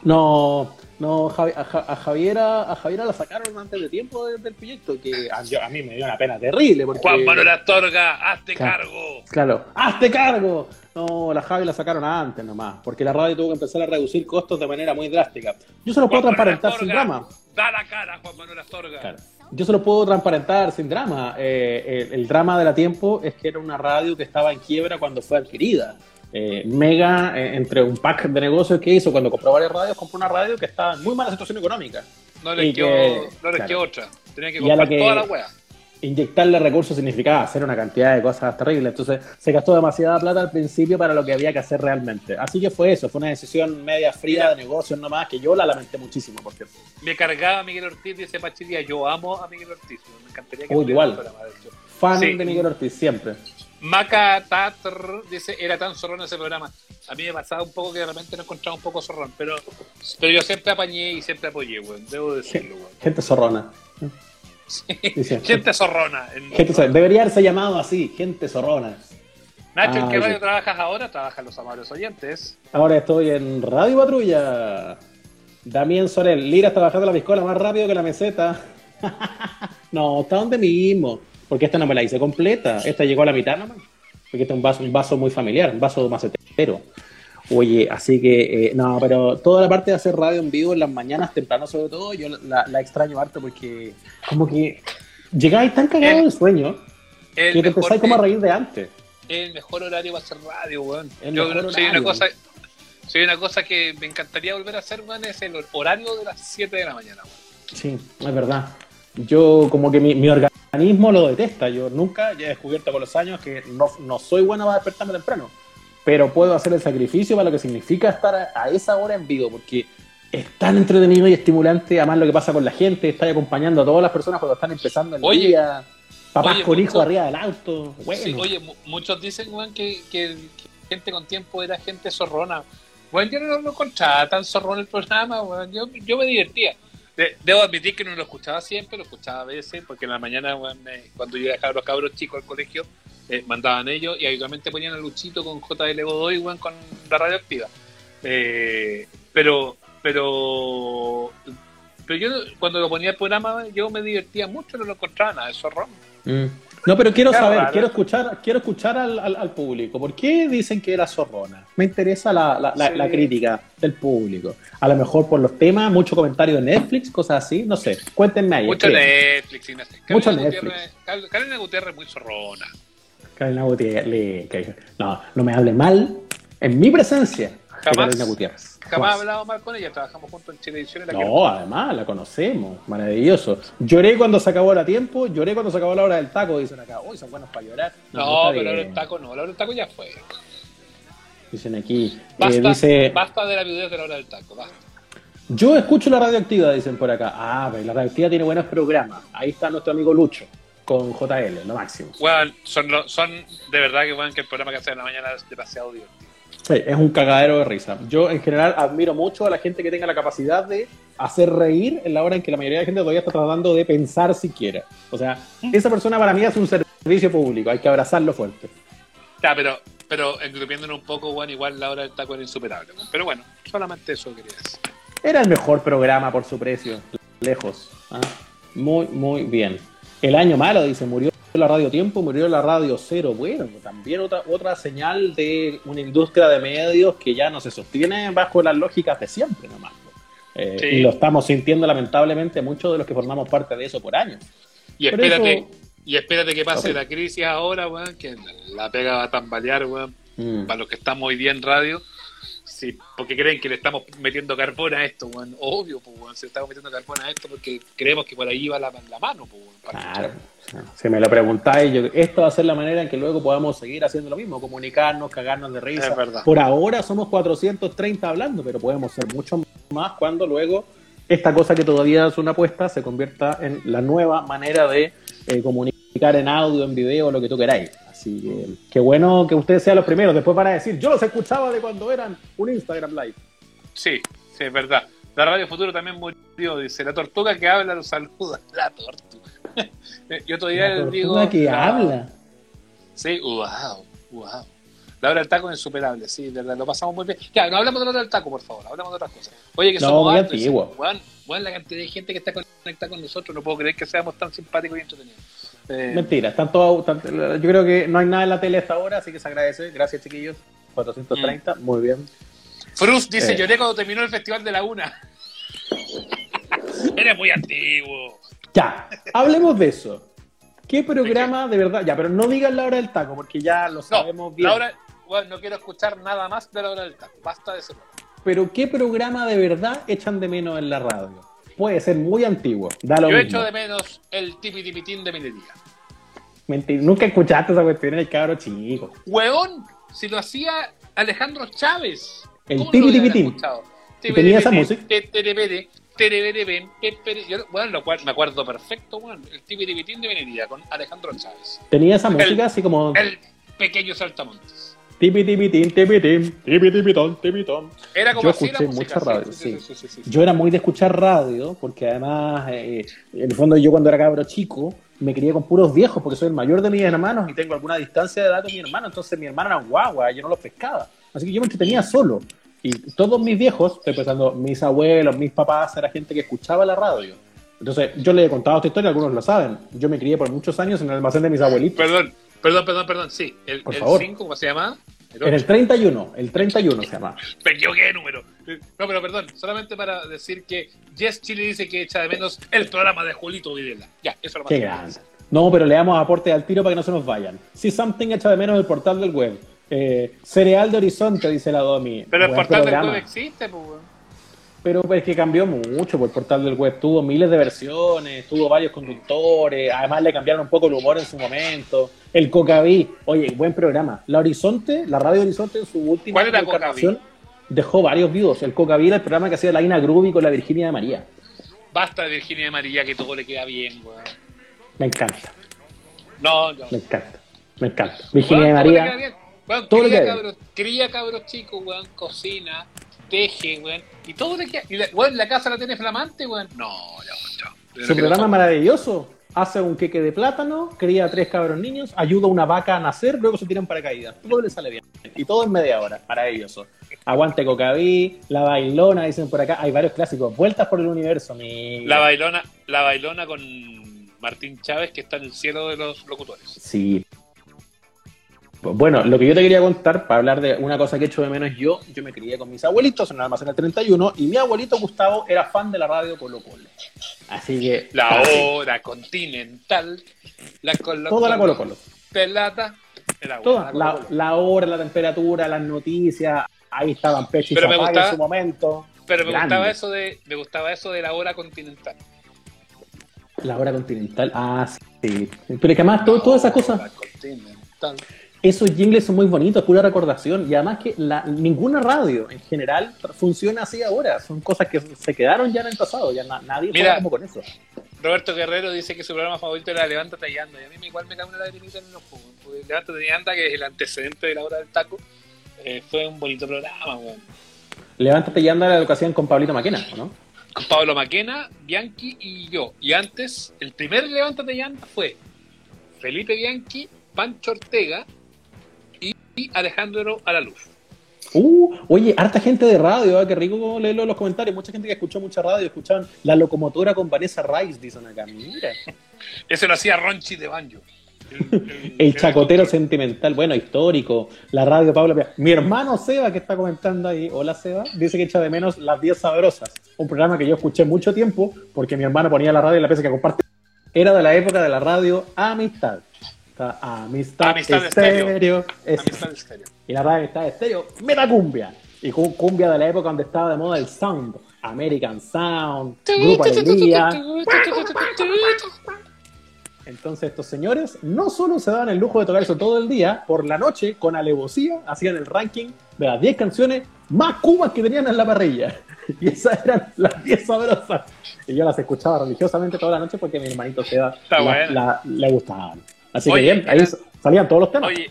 No, no, Javi- a, a Javiera, a Javiera la sacaron antes de tiempo de- del proyecto, que a, yo- a mí me dio una pena terrible. Porque, Juan Manuel Astorga, hazte Claro. cargo. Claro, hazte cargo. No, la Javi la sacaron antes nomás, porque la radio tuvo que empezar a reducir costos de manera muy drástica. Yo se los puedo Juan transparentar sin drama. Da la cara, Juan Manuel Astorga. Claro. Yo se lo puedo transparentar sin drama. Eh, el, el drama de la tiempo es que era una radio que estaba en quiebra cuando fue adquirida. Eh, Mega, eh, entre un pack de negocios que hizo cuando compró varias radios, compró una radio que estaba en muy mala situación económica. No Y le quedó, que- no claro. otra. Tenía que Y a la comprar que- toda la wea. Inyectarle recursos significaba hacer una cantidad de cosas terribles. Entonces se gastó demasiada plata al principio para lo que había que hacer realmente. Así que fue eso, fue una decisión media fría Mira. de negocios nomás, que yo la lamenté muchísimo, por cierto. Me cargaba Miguel Ortiz, dice Pachilía. Yo amo a Miguel Ortiz. Me encantaría que Uy, estuviera igual. Fan Sí. de Miguel Ortiz, siempre. Maca Tatr dice, era tan zorrón ese programa. A mí me pasaba un poco que de repente no encontraba un poco zorrón, pero, pero yo siempre apañé y siempre apoyé, weón. Debo decirlo, weón. Gente zorrona. Sí. Gente zorrona. en- Gente zorrona. Debería haberse llamado así, gente zorrona. Nacho, ¿en qué Ah, radio trabajas ahora? Trabajan los amables oyentes. Ahora estoy en Radio Patrulla. Damián Sorel, Lira está bajando la piscola más rápido que la meseta. no, está donde mismo. Porque esta no me la hice completa. Esta llegó a la mitad nomás. Porque este es un vaso, un vaso muy familiar, un vaso macetero. Oye, así que, eh, no, pero toda la parte de hacer radio en vivo en las mañanas temprano, sobre todo, yo la, la extraño harto porque, como que llegáis tan cagado Eh, de sueño El que te empezáis como a reír de antes. el mejor horario va a ser radio, weón. El Yo mejor soy una horario. cosa... Soy una cosa que me encantaría volver a hacer, weón, es el horario de las 7 de la mañana, weón. Sí, es verdad. Yo como que mi, mi organismo lo detesta. Yo nunca, ya he descubierto con los años que no, no soy bueno para despertarme temprano. Pero puedo hacer el sacrificio para lo que significa estar a, a esa hora en vivo, porque es tan entretenido y estimulante, además lo que pasa con la gente, estar acompañando a todas las personas cuando están empezando el Oye, día, papás oye, con hijos arriba del auto. Bueno, Sí, oye, mu- muchos dicen, weón, que, que- que gente con tiempo era gente zorrona. Bueno, yo no lo encontraba tan zorrón el programa, weón. Yo, yo me divertía. De- debo admitir que no lo escuchaba siempre, lo escuchaba a veces, porque en la mañana, cuando yo dejaba a los cabros chicos al colegio, eh, mandaban ellos y habitualmente ponían a Luchito con JL Godoy, weón, con la radioactiva. Eh, pero, pero, pero yo cuando lo ponía el programa, yo me divertía mucho, no lo encontraba nada de zorrón. Mm. No, pero quiero saber, raro. quiero escuchar, quiero escuchar al, al- al público. ¿Por qué dicen que era zorrona? Me interesa la, la- la- Sí. la crítica del público. A lo mejor por los temas, mucho comentario de Netflix, cosas así, no sé. Cuéntenme ahí. Mucho. Netflix, sé. Mucho Netflix. Carolina Gutiérrez es muy zorrona. Carolina Gutiérrez. No, no me hable mal en mi presencia. Jamás. Carolina Gutiérrez. Jamás he hablado mal con ella, trabajamos juntos en Chilevisión. y la. No, además, la conocemos. Maravilloso. Lloré cuando se acabó el tiempo, lloré cuando se acabó la hora del taco, dicen acá. Uy, son buenos para llorar. No, pero bien. ahora el taco no, la hora del taco ya fue. Dicen aquí. eh, Basta, dice, basta de la viudez de la hora del taco, basta. Yo escucho la radioactiva, dicen por acá. Ah, pero la radioactiva tiene buenos programas. Ahí está nuestro amigo Lucho con JL, lo máximo. Weón, son, son de verdad que, weón, que el programa que hace en la mañana es demasiado divertido. Sí, es un cagadero de risa. Yo en general admiro mucho a la gente que tenga la capacidad de hacer reír en la hora en que la mayoría de la gente todavía está tratando de pensar siquiera. O sea, esa persona para mí es un servicio público, hay que abrazarlo fuerte. Ya, pero, pero engrupiéndonos un poco, weón, igual la hora del taco era insuperable. Pero bueno, solamente eso quería decir. Era el mejor programa por su precio, lejos. ¿ah? Muy, muy bien. El año malo, dice, murió la radio tiempo, murió la radio cero. Bueno, también otra, otra señal de una industria de medios que ya no se sostiene bajo las lógicas de siempre nomás. Eh, Sí. Y lo estamos sintiendo lamentablemente muchos de los que formamos parte de eso por años. Y Por espérate, eso- y espérate que pase la crisis ahora, weón, que la pega va a tambalear, weón, Mm. para los que estamos hoy día en radio. Sí, porque creen que le estamos metiendo carbón a esto, weón. Obvio, pues, weón, se le estamos metiendo carbón a esto porque creemos que por ahí va la, la mano, pues, Claro. escuchar. Si me lo preguntáis, yo, esto va a ser la manera en que luego podamos seguir haciendo lo mismo, comunicarnos, cagarnos de risa. Es verdad. Por ahora somos 430 hablando, pero podemos ser mucho más cuando luego esta cosa que todavía es una apuesta se convierta en la nueva manera de eh, comunicar en audio, en video, lo que tú queráis. Así que qué bueno que ustedes sean los primeros. Después van a decir, yo los escuchaba de cuando eran un Instagram Live. Sí, sí, es verdad. La Radio Futuro también murió, dice. La tortuga que habla lo saluda. La tortuga. Yo todavía La les digo. tortuga que la- habla. Sí, wow, wow. La hora del taco es insuperable, sí, de verdad, lo pasamos muy bien. Ya, no hablamos de la hora del taco, por favor, hablamos de otras cosas. Oye, que No, somos muy antiguo. Weón, la cantidad de gente que está conectada con nosotros, no puedo creer que seamos tan simpáticos y entretenidos. Eh, Mentira, están todos- yo creo que no hay nada en la tele hasta ahora, así que se agradece. Gracias, chiquillos. 430, muy bien. Fruz dice, Eh. lloré cuando terminó el Festival de la Una. Eres muy antiguo. Ya, hablemos de eso. ¿Qué programa de verdad? Ya, pero no digan la hora del taco, porque ya lo No, sabemos bien. la hora, weón, no quiero escuchar nada más de la hora del taco. Basta de programa. Pero ¿qué programa de verdad echan de menos en la radio? Puede ser muy antiguo. Da lo Yo mismo. echo de menos el tipi tipitín de minería. Mentira, nunca escuchaste esa cuestión en el cabro chico. Weón, si lo hacía Alejandro Chávez. El ¿Cómo no tipi tipitín. tenía esa música? Yo, bueno, lo cual me acuerdo perfecto, weón. El tipi tipitín de minería con Alejandro Chávez. Tenía esa música así como. El, pequeño saltamontes. Tipi, tipi, tin, tipi, tin, tipi, tipi, ton, tipi, ton. Era como Yo así la escuché música. mucha radio, sí. sí, sí, sí. Yo era muy de escuchar radio, porque además, eh, en el fondo, yo cuando era cabro chico, me crié con puros viejos, porque soy el mayor de mis hermanos y tengo alguna distancia de edad con mi hermano. Entonces, mi hermano era guagua, yo no los pescaba. Así que yo me entretenía solo. Y todos mis viejos, estoy pensando, mis abuelos, mis papás, era gente que escuchaba la radio. Entonces, yo le he contado esta historia, algunos lo saben. Yo me crié por muchos años en el almacén de mis abuelitos. Perdón, perdón, perdón, perdón. Sí, el Por el favor. 5, ¿cómo se llama? El En el 8. 31, el 31 se llama. Me equivoqué de número. No, pero perdón, solamente para decir que Yes Chile dice que echa de menos el programa de Julito Videla. Ya, eso lo Qué más. grande. No, pero le damos aporte al tiro para que no se nos vayan. Si Something echa de menos el portal del web. Eh, Cereal de Horizonte, dice la Domi. Pero el Buen portal del web existe, pues. Pero es que cambió mucho, pues el portal del web tuvo miles de versiones, tuvo varios conductores, además le cambiaron un poco el humor en su momento. El Cocaví, oye, buen programa. La Horizonte, la radio Horizonte en su última ¿Cuál era encarnación dejó varios vivos. El Cocaví era el programa que hacía la Ina Grubi con la Virginia de María. Basta de Virginia de María, que todo le queda bien, weón. Me encanta, No, no. me encanta, me encanta. Virginia de María, le queda bien. cabros, cría cabros chicos, weón, cocina, teje, weón. Y todo le queda. Y la, weón, la casa la tiene flamante, weón. No, ya, ya. su programa es maravilloso. Hace un queque de plátano, cría a tres cabros niños, ayuda a una vaca a nacer, luego se tiran paracaídas. Todo le sale bien. Y todo en media hora, maravilloso. Aguante Cocaví, La Bailona, dicen por acá. Hay varios clásicos. Vueltas por el universo, mi... La bailona, la bailona con Martín Chávez, que está en el cielo de los locutores. Sí. Bueno, lo que yo te quería contar, para hablar de una cosa que echo de menos yo, yo me crié con mis abuelitos en el almacén del 31 y mi abuelito Gustavo era fan de la radio Colo Colo. Así que... La hora continental. La Colo Toda la Colo Colo. Pelata. Era Toda, la, Colo Colo. la hora, la temperatura, las noticias, ahí estaban Pecho y Zapag en su momento. Pero me Grande. gustaba eso de, me gustaba eso de la hora continental. La hora continental, ah, sí. Pero es que además todo- todas esas cosas, La continental. Esos jingles son muy bonitos, pura recordación. Y además que la, ninguna radio en general funciona así ahora. Son cosas que se quedaron ya en el pasado, ya na- nadie Mira. juega como con eso. Roberto Guerrero dice que su programa favorito era Levántate y anda. Y a mí me- igual me cae una lagrimita en los porque Levántate y anda, que es el antecedente de la hora del taco, eh, fue un bonito programa, weón. Levántate y anda la educación con Pablito Maquena, ¿o ¿no? Con Pablo Maquena, Bianchi y yo. Y antes, el primer Levántate y anda fue Felipe Bianchi, Pancho Ortega y, y Alejandro Alaluz. Uh, oye, harta gente de radio, ¿eh? qué rico leerlo en los comentarios. Mucha gente que escuchó mucha radio, escuchaban La Locomotora con Vanessa Rice, dicen acá. Mira. Ese lo hacía Ronchi de Banjo. El, El chacotero sentimental, bueno, histórico. La radio Pablo Pia- Mi hermano Seba, que está comentando ahí, hola Seba, dice que echa de menos Las 10 Sabrosas. Un programa que yo escuché mucho tiempo porque mi hermano ponía la radio en la pieza que comparte. Era de la época de la radio Amistad. Está Amistad, Amistad estéreo. Es- Amistad Estéreo. y la radio Amistad estéreo, metacumbia. Y cu- cumbia de la época donde estaba de moda el sound. American Sound, Grupo Alegría. Entonces estos señores no solo se daban el lujo de tocar eso todo el día, por la noche, con alevosía, hacían el ranking de las 10 canciones más cubas que tenían en la parrilla. Y esas eran las 10 sabrosas. Y yo las escuchaba religiosamente toda la noche porque a mi hermanito Seba la- le gustaban. Así Oye, que bien, ahí salían todos los temas. Oye,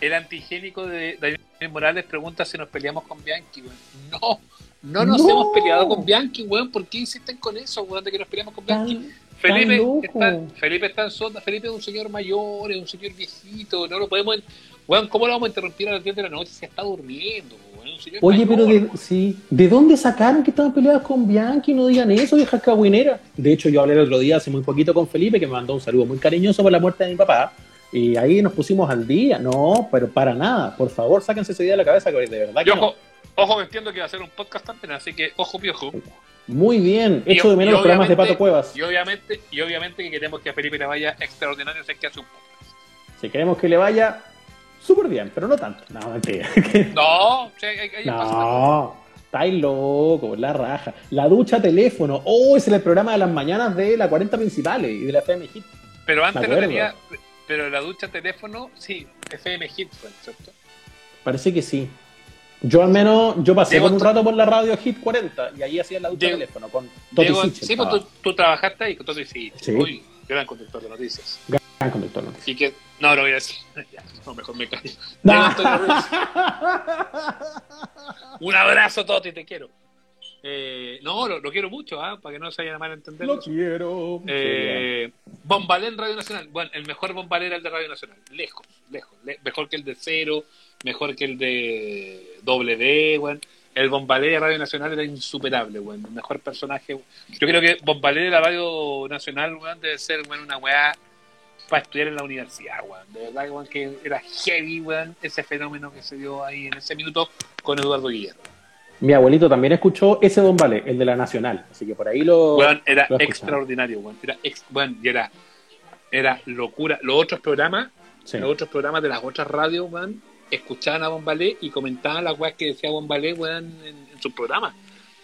el antigénico de David Morales pregunta si nos peleamos con Bianchi, weón. No, no nos No. hemos peleado con Bianchi, weón. ¿Por qué insisten con eso, weón, de que nos peleamos con Bianchi? Tan- Felipe está, Felipe está en sonda, Felipe es un señor mayor, es un señor viejito, no lo podemos... Weón, ¿cómo lo vamos a interrumpir a las 10 de la noche si está durmiendo, señor Oye, pero de, sí, ¿de dónde sacaron que estaban peleadas con Bianchi? No digan eso, vieja cagüinera. De hecho, yo hablé el otro día, hace muy poquito, con Felipe, que me mandó un saludo muy cariñoso por la muerte de mi papá. Y ahí nos pusimos al día. No, pero para nada. Por favor, sáquense esa idea de la cabeza, que de verdad que no. ojo, ojo, entiendo que va a ser un podcast también, así que ojo piojo. Muy bien. Y- Echo de menos los programas de Pato Cuevas. Y obviamente, y obviamente que queremos que a Felipe le vaya extraordinario, sé que hace un podcast. Si queremos que le vaya súper bien, pero no tanto. No, mentira. No, sea, hay, hay No, estáis loco, la raja. La ducha teléfono. Oh, ese es el programa de las mañanas de la 40 principales y de la FM Hit. Pero antes no tenía. Pero la ducha teléfono, sí, FM Hit fue, ¿cierto? Parece que sí. Yo al menos, yo pasé Diego, por un rato por la radio Hit 40 y ahí hacía la ducha Diego- teléfono con Toti Diego, sí, pues tú, tú trabajaste ahí, con sí. Sí. Uy, gran conductor de noticias. Gran conductor. ¿no? Y que, no, no voy a decir. No, mejor me callo. No. Un abrazo, Toti, te quiero. Eh, no, lo, lo quiero mucho, ¿ah? para que no se vayan a malentender. Lo quiero. Eh, Bombalé en Radio Nacional. Bueno, el mejor Bombalé era el de Radio Nacional. Lejos, lejos. Le- mejor que el de Cero, mejor que el de W, bueno. El Bombalé de Radio Nacional era insuperable, bueno. El mejor personaje. Yo creo que Bombalé de la Radio Nacional, weón, debe ser, bueno, una weá para estudiar en la universidad, weón. De verdad, weón, que era heavy, weón, ese fenómeno que se dio ahí en ese minuto con Eduardo Guillermo. Mi abuelito también escuchó ese Don Vale, el de la Nacional. Así que por ahí lo. Weón, era lo extraordinario, weón. Era, ex, weón, y era, era locura. Los otros programas, Sí. los otros programas de las otras radios, weón, escuchaban a Bombalé y comentaban las weas que decía Bombalé, weón, en, en sus programas.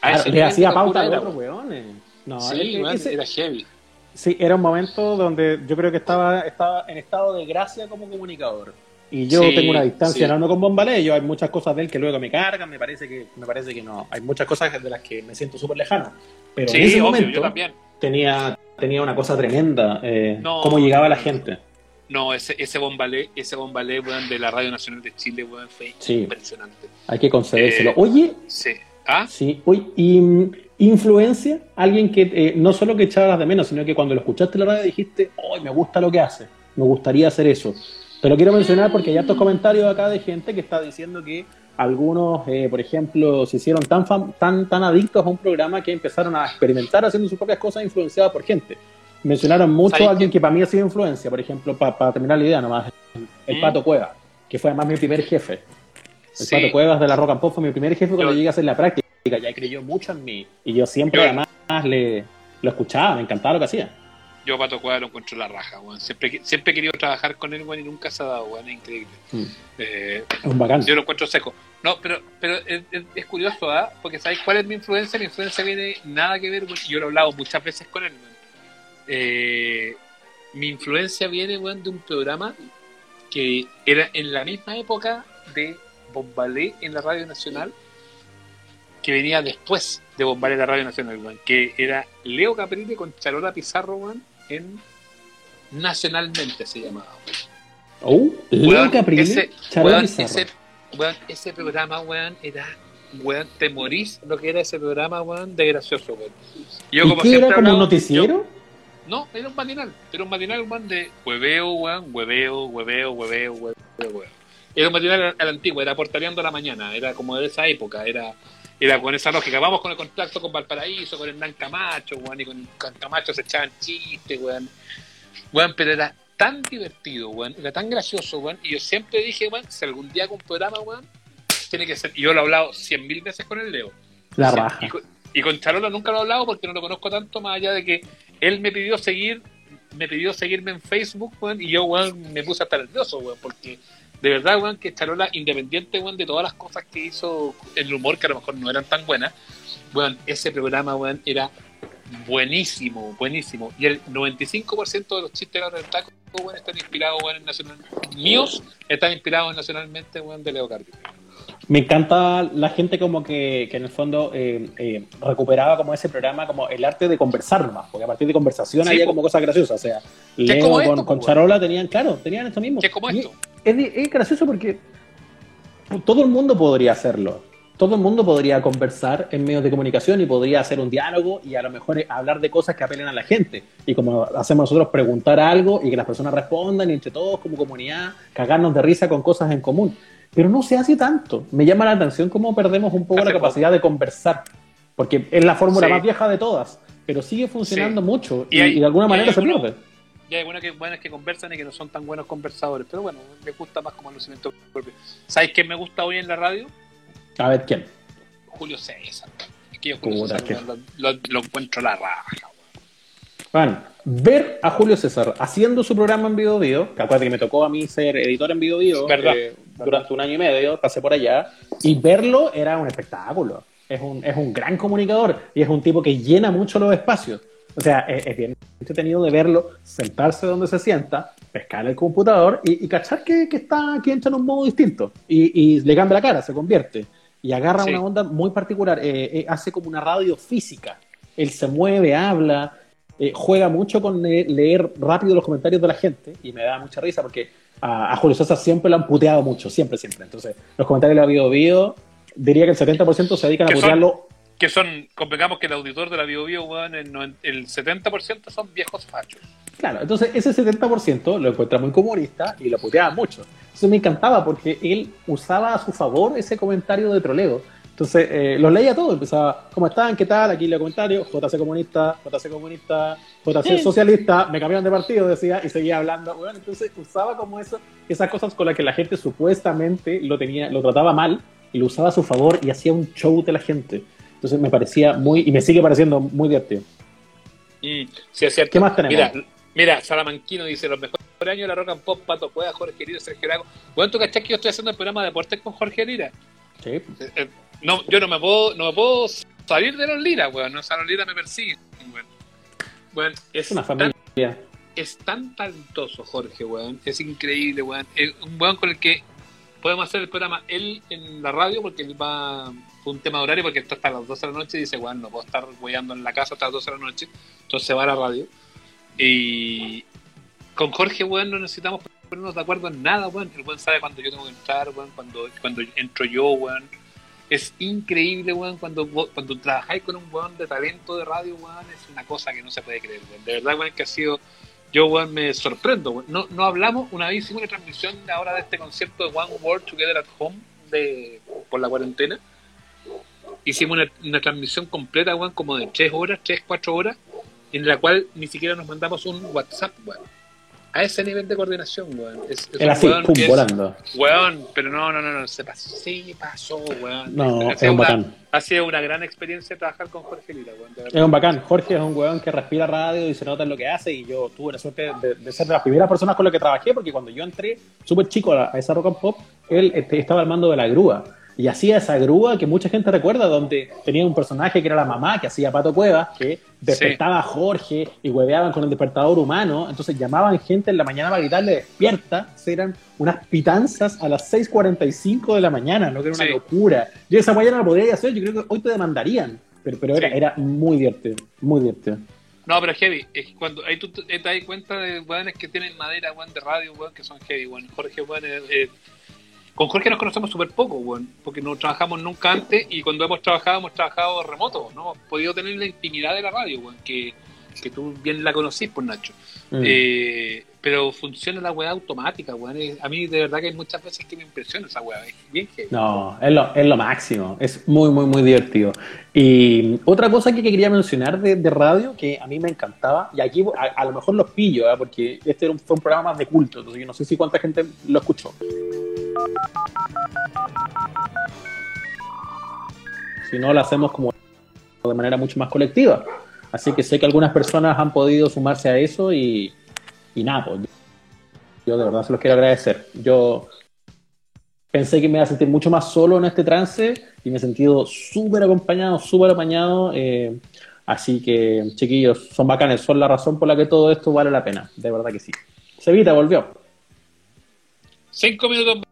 Claro, ese le hacía pauta a los otros weón. weones. No, Sí, e- e- weón, ese- era heavy. Sí, era un momento donde yo creo que estaba, estaba en estado de gracia como comunicador. Y yo Sí, tengo una distancia sí. no con Bombalé, yo hay muchas cosas de él que luego me cargan, me parece que me parece que no. Hay muchas cosas de las que me siento súper lejano. Pero en Sí, ese obvio, momento yo también. tenía, tenía una cosa tremenda, eh, No, cómo llegaba la no, gente. No, ese, ese Bombalé, ese Bombalé, weón, de la Radio Nacional de Chile, weón, fue impresionante. Hay que concedérselo. Eh, Oye, Sí. ¿Ah? Sí, oye, y influencia, alguien que eh, no solo que echabas de menos, sino que cuando lo escuchaste en la radio dijiste, ¡ay, me gusta lo que hace! Me gustaría hacer eso. Te lo quiero mencionar porque hay estos comentarios acá de gente que está diciendo que algunos, eh, por ejemplo, se hicieron tan, tan, tan adictos a un programa que empezaron a experimentar haciendo sus propias cosas influenciados por gente. Mencionaron mucho ¿Sabes a alguien que para mí ha sido influencia, por ejemplo, para terminar la idea nomás, el ¿Mm? Pato Cueva, que fue además mi primer jefe. El Sí. Pato Cuevas de la Rock and Pop fue mi primer jefe cuando Yo- llegué a hacer la práctica. Ya creyó mucho en mí. Y yo siempre Yo- además le, lo escuchaba, me encantaba lo que hacía. Yo Pato Cuadra lo encuentro la raja, weón. Siempre, siempre he querido trabajar con él, weón, y nunca se ha dado, weón. Es increíble. Mm. Eh, Es un bacán. Yo lo encuentro seco. No, pero, pero es, curioso, ¿ah? Porque ¿sabes cuál es mi influencia? Mi influencia viene nada que ver, weón, yo lo he hablado muchas veces con él, weón. Eh, mi influencia viene, weón, de un programa que era en la misma época de Bombalé en la Radio Nacional, que venía después de Bombalé en la Radio Nacional, que era Leo Caprile con Charola Pizarro, weón, en Nacionalmente se llamaba. Oh, Leo Weón, Caprile, ese- weón, Pizarro. ese, weón, ese programa, weón, era, weón, te morís lo que era ese programa, weón, de gracioso, weón. Yo, ¿Y qué era como un noticiero? yo- no, era un matinal, era un matinal, weón, de hueveo, weón, hueveo, hueveo, hueveo, hueveo, hueveo. Era un matinal a la antigua, era portareando a la mañana, era como de esa época, era era con esa lógica. Vamos con el contacto con Valparaíso, con Hernán Camacho, weón, y con, con Camacho se echaban chistes, weón. Weón, pero era tan divertido, weón, era tan gracioso, weón, y yo siempre dije, weón, si algún día hago un programa, weón, tiene que ser, y yo lo he hablado cien mil veces con el Leo. La raja. Y con, y con Charola nunca lo he hablado porque no lo conozco tanto, más allá de que él me pidió seguir, me pidió seguirme en Facebook, weón, y yo, weón, me puse hasta nervioso, weón, porque de verdad, weón, que Charola, independiente, weón, de todas las cosas que hizo el humor, que a lo mejor no eran tan buenas, weón, ese programa, weón, era buenísimo, buenísimo. Y el 95% de los chistes de del taco, weón, están inspirados, weón, en nacional. Míos están inspirados nacionalmente, weón, de Leo Cardio. Me encanta la gente como que, que en el fondo eh, eh, recuperaba como ese programa, como el arte de conversar nomás, porque a partir de conversación Sí, había como cosas graciosas. O sea, Leo con, esto. Charola tenían, claro, tenían esto mismo. Es como Y esto. Es, gracioso porque todo el mundo podría hacerlo. Todo el mundo podría conversar en medios de comunicación y podría hacer un diálogo y a lo mejor hablar de cosas que apelen a la gente. Y como hacemos nosotros, preguntar algo y que las personas respondan y entre todos como comunidad cagarnos de risa con cosas en común. Pero no se hace tanto. Me llama la atención cómo perdemos un poco Hace la capacidad de conversar. Porque es la fórmula Sí. más vieja de todas. Pero sigue funcionando Sí. mucho y, Y hay- y de alguna manera se pierde. Y hay buenas que, buenas que conversan y que no son tan buenos conversadores. Pero bueno, me gusta más como lucimiento propio. ¿Sabes quién me gusta hoy en la radio? A ver, ¿quién? Julio César. Es que yo Julio Puta, César, que- weón, lo, lo- lo encuentro la raja. Bueno, ver a Julio César haciendo su programa en Video Video, que acuérdate que me tocó a mí ser editor en Video Video eh, durante un año y medio, pasé por allá, y verlo era un espectáculo. Es un, es un gran comunicador y es un tipo que llena mucho los espacios. O sea, es, es bien entretenido de verlo, sentarse donde se sienta, pescar el computador y, y cachar que, que está que entra en un modo distinto. Y, y le cambia la cara, se convierte. Y agarra Sí. una onda muy particular. eh, eh, hace como una radio física. Él se mueve, habla, eh, juega mucho con le- leer rápido los comentarios de la gente y me da mucha risa porque a, a Julio César siempre lo han puteado mucho, siempre, siempre. Entonces, los comentarios de la Bio Bio, diría que el 70% se dedican a Que son- putearlo. Que son, convengamos que el auditor de la Bio Bio, weón, el, el 70% son viejos fachos. Claro, entonces ese 70% lo encuentra muy comunista y lo puteaba mucho. Entonces me encantaba porque él usaba a su favor ese comentario de troleo. Entonces eh, los leía todo, empezaba, ¿cómo están? ¿Qué tal? Aquí los comentarios, JC comunista, JC comunista, JC socialista, me cambiaron de partido, decía, y seguía hablando. Bueno, entonces usaba como eso, esas cosas con las que la gente supuestamente lo tenía, lo trataba mal, y lo usaba a su favor y hacía un show de la gente. Entonces me parecía muy, y me sigue pareciendo muy divertido. Mm, sí, es cierto. ¿Qué más tenemos? Mira, mira, Salamanquino dice los mejores años de la Rock and Pop, Pato Cueva, Jorge Lira, Sergio Lago. Bueno, ¿tú cachás que yo estoy haciendo el programa de deportes con Jorge Lira? Sí. Eh, eh, no, yo no me puedo, no me puedo salir de los Lira, weón. No, o sea, los Lira me persiguen, weón. Bueno, es, una tan, familia. es tan talentoso, Jorge, weón. Es increíble, weón. Es un weón con el que podemos hacer el programa él en la radio porque él va un tema de horario porque está hasta las 12 de la noche y dice, weón, no puedo estar weyando en la casa hasta las 12 de la noche. Entonces se va a la radio. Y con Jorge, weón, no necesitamos ponernos de acuerdo en nada, weón. El weón sabe cuando yo tengo que entrar, weón, cuando, cuando entro yo, weón. Es increíble, weón, cuando, cuando trabajáis con un weón de talento de radio, weón, es una cosa que no se puede creer, weón. De verdad, weón, que ha sido... Yo, weón, me sorprendo, weón. No, no hablamos, una vez hicimos una transmisión ahora de este concierto de One World Together at Home de, por la cuarentena. Hicimos una, una transmisión completa, weón, como de 3 horas, 3, 4 horas, en la cual ni siquiera nos mandamos un WhatsApp, weón. A ese nivel de coordinación, weón. Es, es Era así, weón pum, es- volando. Weón, pero no, no, no, no, se pasó, sí pasó, weón. No, es un una- bacán. Ha sido una gran experiencia trabajar con Jorge Lira, weón. Es un bacán. Jorge es un weón que respira radio y se nota en lo que hace. Y yo tuve la suerte de, de ser de las primeras personas con las que trabajé, porque cuando yo entré súper chico a, a esa rock and pop, él este, estaba al mando de la grúa. Y hacía esa grúa que mucha gente recuerda, donde tenía un personaje que era la mamá, que hacía Pato Cuevas, que despertaba a Jorge y hueveaban con el despertador humano. Entonces llamaban gente en la mañana para gritarle despierta. Eran unas pitanzas a las 6.45 de la mañana, ¿no? Que era una Sí. locura. Yo esa mañana no podría hacer, yo creo que hoy te demandarían. Pero, pero era, Sí. era muy divertido, muy divertido. No, pero heavy. Es que cuando ahí tú te te das cuenta de weones que tienen madera, weón, de radio, weón, que son heavy, weón. Jorge, weón, eh, eh, con Jorge nos conocemos súper poco, weón, porque no trabajamos nunca antes y cuando hemos trabajado, hemos trabajado remoto, ¿no? Hemos podido tener la intimidad de la radio, weón, que, que tú bien la conocís, pues, Nacho. Mm. Eh, pero funciona la weá automática, weón. A mí, de verdad, que hay muchas veces que me impresiona esa weá. Es bien heavy. No, es lo, es lo máximo. Es muy, muy, muy divertido. Y otra cosa que quería mencionar de, de radio, que a mí me encantaba, y aquí a, a lo mejor los pillo, ¿eh? porque este era un- fue un programa más de culto, entonces yo no sé si cuánta gente lo escuchó. Si no, lo hacemos como de manera mucho más colectiva. Así que sé que algunas personas han podido sumarse a eso y, y nada, pues, yo de verdad se los quiero agradecer. Yo pensé que me iba a sentir mucho más solo en este trance y me he sentido súper acompañado, súper apañado. eh, así que, chiquillos, son bacanes, son la razón por la que todo esto vale la pena, de verdad que sí. Sevita volvió. Cinco minutos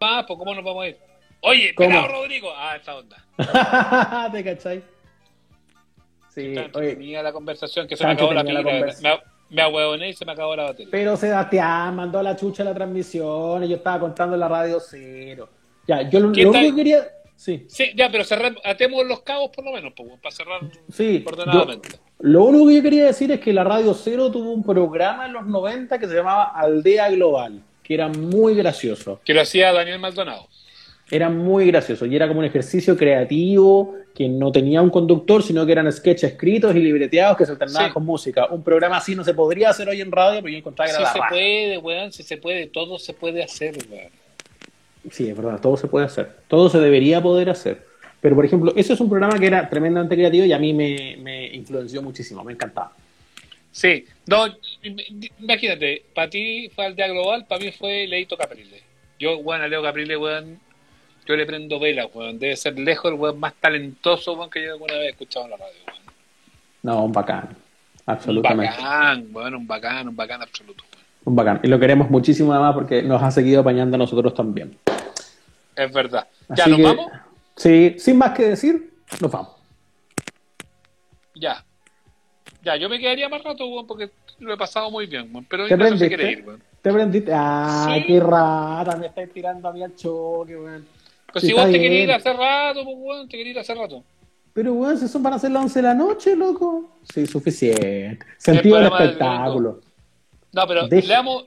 más, pues, ¿cómo nos vamos a ir? Oye, ¿Cómo? Rodrigo. Ah, esta onda. ¿Te cachai? Sí, oye, entretenida la conversación que se me acabó la pila. Me, me ahueoné y se me acabó la batería. pero Sebastián mandó a la chucha la transmisión y yo estaba contando en la radio cero. Ya, yo lo, lo ¿Qué único que quería... Sí, Sí, ya, pero atemos los cabos por lo menos, para cerrar sí. yo- ordenadamente. Lo único que yo quería decir es que la Radio Cero tuvo un programa en los 90 que se llamaba Aldea Global, que era muy gracioso. Que lo hacía Daniel Maldonado. Era muy gracioso y era como un ejercicio creativo que no tenía un conductor, sino que eran sketches escritos y libreteados que se alternaban Sí. con música. Un programa así no se podría hacer hoy en radio, pero yo encontraba que era la se puede, weón, si se puede, todo se puede hacer, weón. Sí, es verdad, todo se puede hacer. Todo se debería poder hacer. Pero, por ejemplo, ese es un programa que era tremendamente creativo y a mí me, me influenció muchísimo, me encantaba. Sí, no, im- imagínate, para ti fue Aldea Global, para mí fue Leito Caprile. Yo, weón, a Leo Caprile, weón, yo le prendo vela, weón. Debe ser lejos el weón más talentoso, weón, que yo alguna vez he escuchado en la radio, weón. No, un bacán. Un Absolutamente. bacán, weón, un bacán, un bacán absoluto, weón. Un bacán. Y lo queremos muchísimo además porque nos ha seguido apañando a nosotros también. Es verdad. ¿Ya Así nos que, vamos? Sí, sin más que decir, nos vamos. Ya. Ya, yo me quedaría más rato, weón, porque lo he pasado muy bien, weón. Pero ¿Te Ignacio se prendiste? quiere ir, weón. ¿Te prendiste? Ah, Sí. qué rata, me estáis tirando a mí al choque, weón. Pues Sí, si vos te querías ir hace rato, pues, weón, te querías ir hace rato. Pero, weón, si son para hacer las 11 de la noche, loco. Sí, suficiente. Sentido del espectáculo. No, pero Deja- leamos.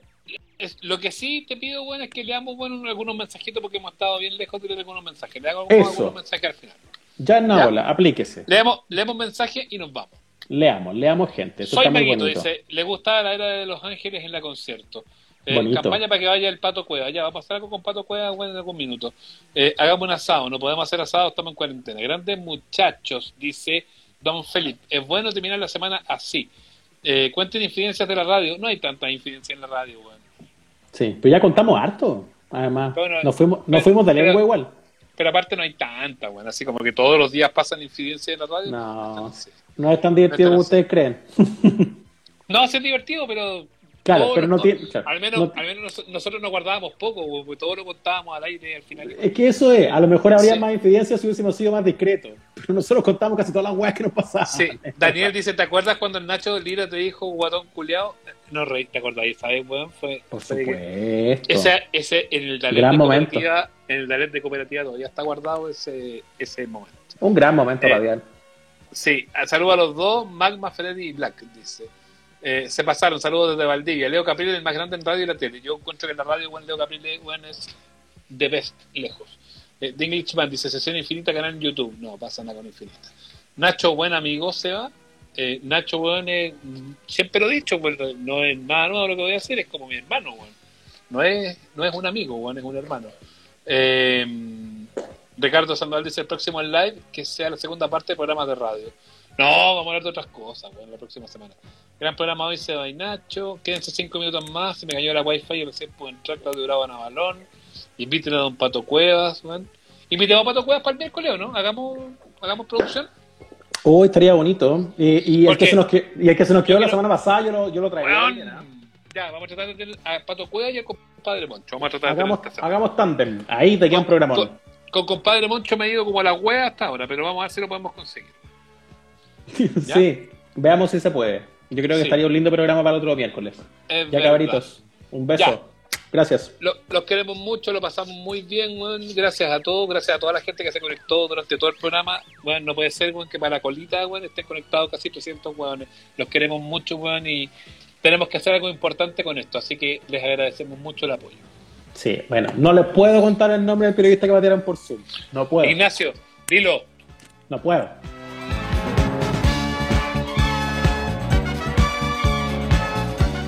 es- lo que sí te pido, weón, es que leamos, bueno, algunos mensajitos porque hemos estado bien lejos de leer algunos mensajes. Le hago Eso. algunos mensajes al final. Ya en Ya. Naola, aplíquese. Leemos, leemos mensajes y nos vamos. Leamos, leamos gente. Eso Soy bonito. dice, le gustaba la era de los ángeles en la concierto. Eh, campaña para que vaya el Pato Cueva. Ya, va a pasar algo con Pato Cueva bueno, en algún minuto. Eh, hagamos un asado, no podemos hacer asado, estamos en cuarentena. Grandes muchachos, dice Don Felipe. Es bueno terminar la semana así. Eh, cuenten infidencias de la radio. No hay tanta infidencia en la radio, weón. Sí, pero ya contamos harto. Además, Bueno, nos fuimos, nos fuimos de lengua igual. Pero aparte no hay tanta, weón. Así como que todos los días pasan infidencias en la radio. No. No es tan divertido No como ustedes creen. No, sí es divertido, pero. Claro, todo pero no tiene- claro, al menos, no- al menos nos- nosotros nos guardábamos poco, porque todo lo contábamos al aire al final. Es que eso es, a lo mejor habría Sí. más infidencias si hubiésemos sido más discretos. Pero nosotros contamos casi todas las weas que nos pasaban. Sí, Daniel dice, ¿te acuerdas cuando el Nacho Lira te dijo guatón culiao? No reí, ¿te acordáis? ¿Sabes, weón? Fue, Por supuesto. Ese, ese, en el Dalet Gran de momento. cooperativa, en el Dalet de cooperativa todavía está guardado ese, ese momento. Un gran momento Eh, radial. Sí, saludo a los dos, Magma, Freddy y Black, dice. Eh, se pasaron, saludos desde Valdivia. Leo Caprile, el más grande en radio y la tele. Yo encuentro que en la radio, Leo Caprile, buen es de best, lejos. Eh, The Englishman dice, sesión infinita, canal en YouTube. No, pasa nada con infinita. Nacho, buen amigo, Seba. Eh, Nacho, buen, eh, siempre lo he dicho, pues, no es nada nuevo lo que voy a hacer, es como mi hermano, weón. No es, no es un amigo, weón, es un hermano. Eh, Ricardo Sandoval dice el próximo en live que sea la segunda parte de programas de radio. No, vamos a hablar de otras cosas, weón, la próxima semana. Gran programa hoy, Seba y Nacho. Quédense cinco minutos más. Se me cayó la wifi y recién pude entrar. Claudio Bravo a Navalón. Inviten a Don Pato Cuevas, weón. Invitemos a Pato Cuevas para el miércoles, ¿o ¿no? Hagamos, hagamos producción. Hoy estaría bonito. Y, y el que se nos que- y el que se nos quedó la semana pasada, yo lo, yo lo traería. ¿ah? Ya, vamos a tratar de tener a Pato Cuevas y al compadre Moncho. Vamos a tratar de Hagamos, semana. hagamos tándem. Ahí te queda un programón. Con, con compadre Moncho me he ido como a la wea hasta ahora, pero vamos a ver si lo podemos conseguir. ¿Ya? sí, veamos si se puede. Yo creo que Sí. estaría un lindo programa para el otro miércoles. Es Ya cabritos, un beso. Ya. Gracias. Lo- los queremos mucho, lo pasamos muy bien. Gracias a todos, gracias a toda la gente que se conectó durante todo el programa. Bueno, no puede ser, weón, que para la colita, weón, estén conectados casi 300 weones. Los queremos mucho, weón, y tenemos que hacer algo importante con esto. Así que les agradecemos mucho el apoyo. Sí, bueno, no les puedo contar el nombre del periodista que batieron por Zoom. No puedo. Ignacio, dilo. No puedo.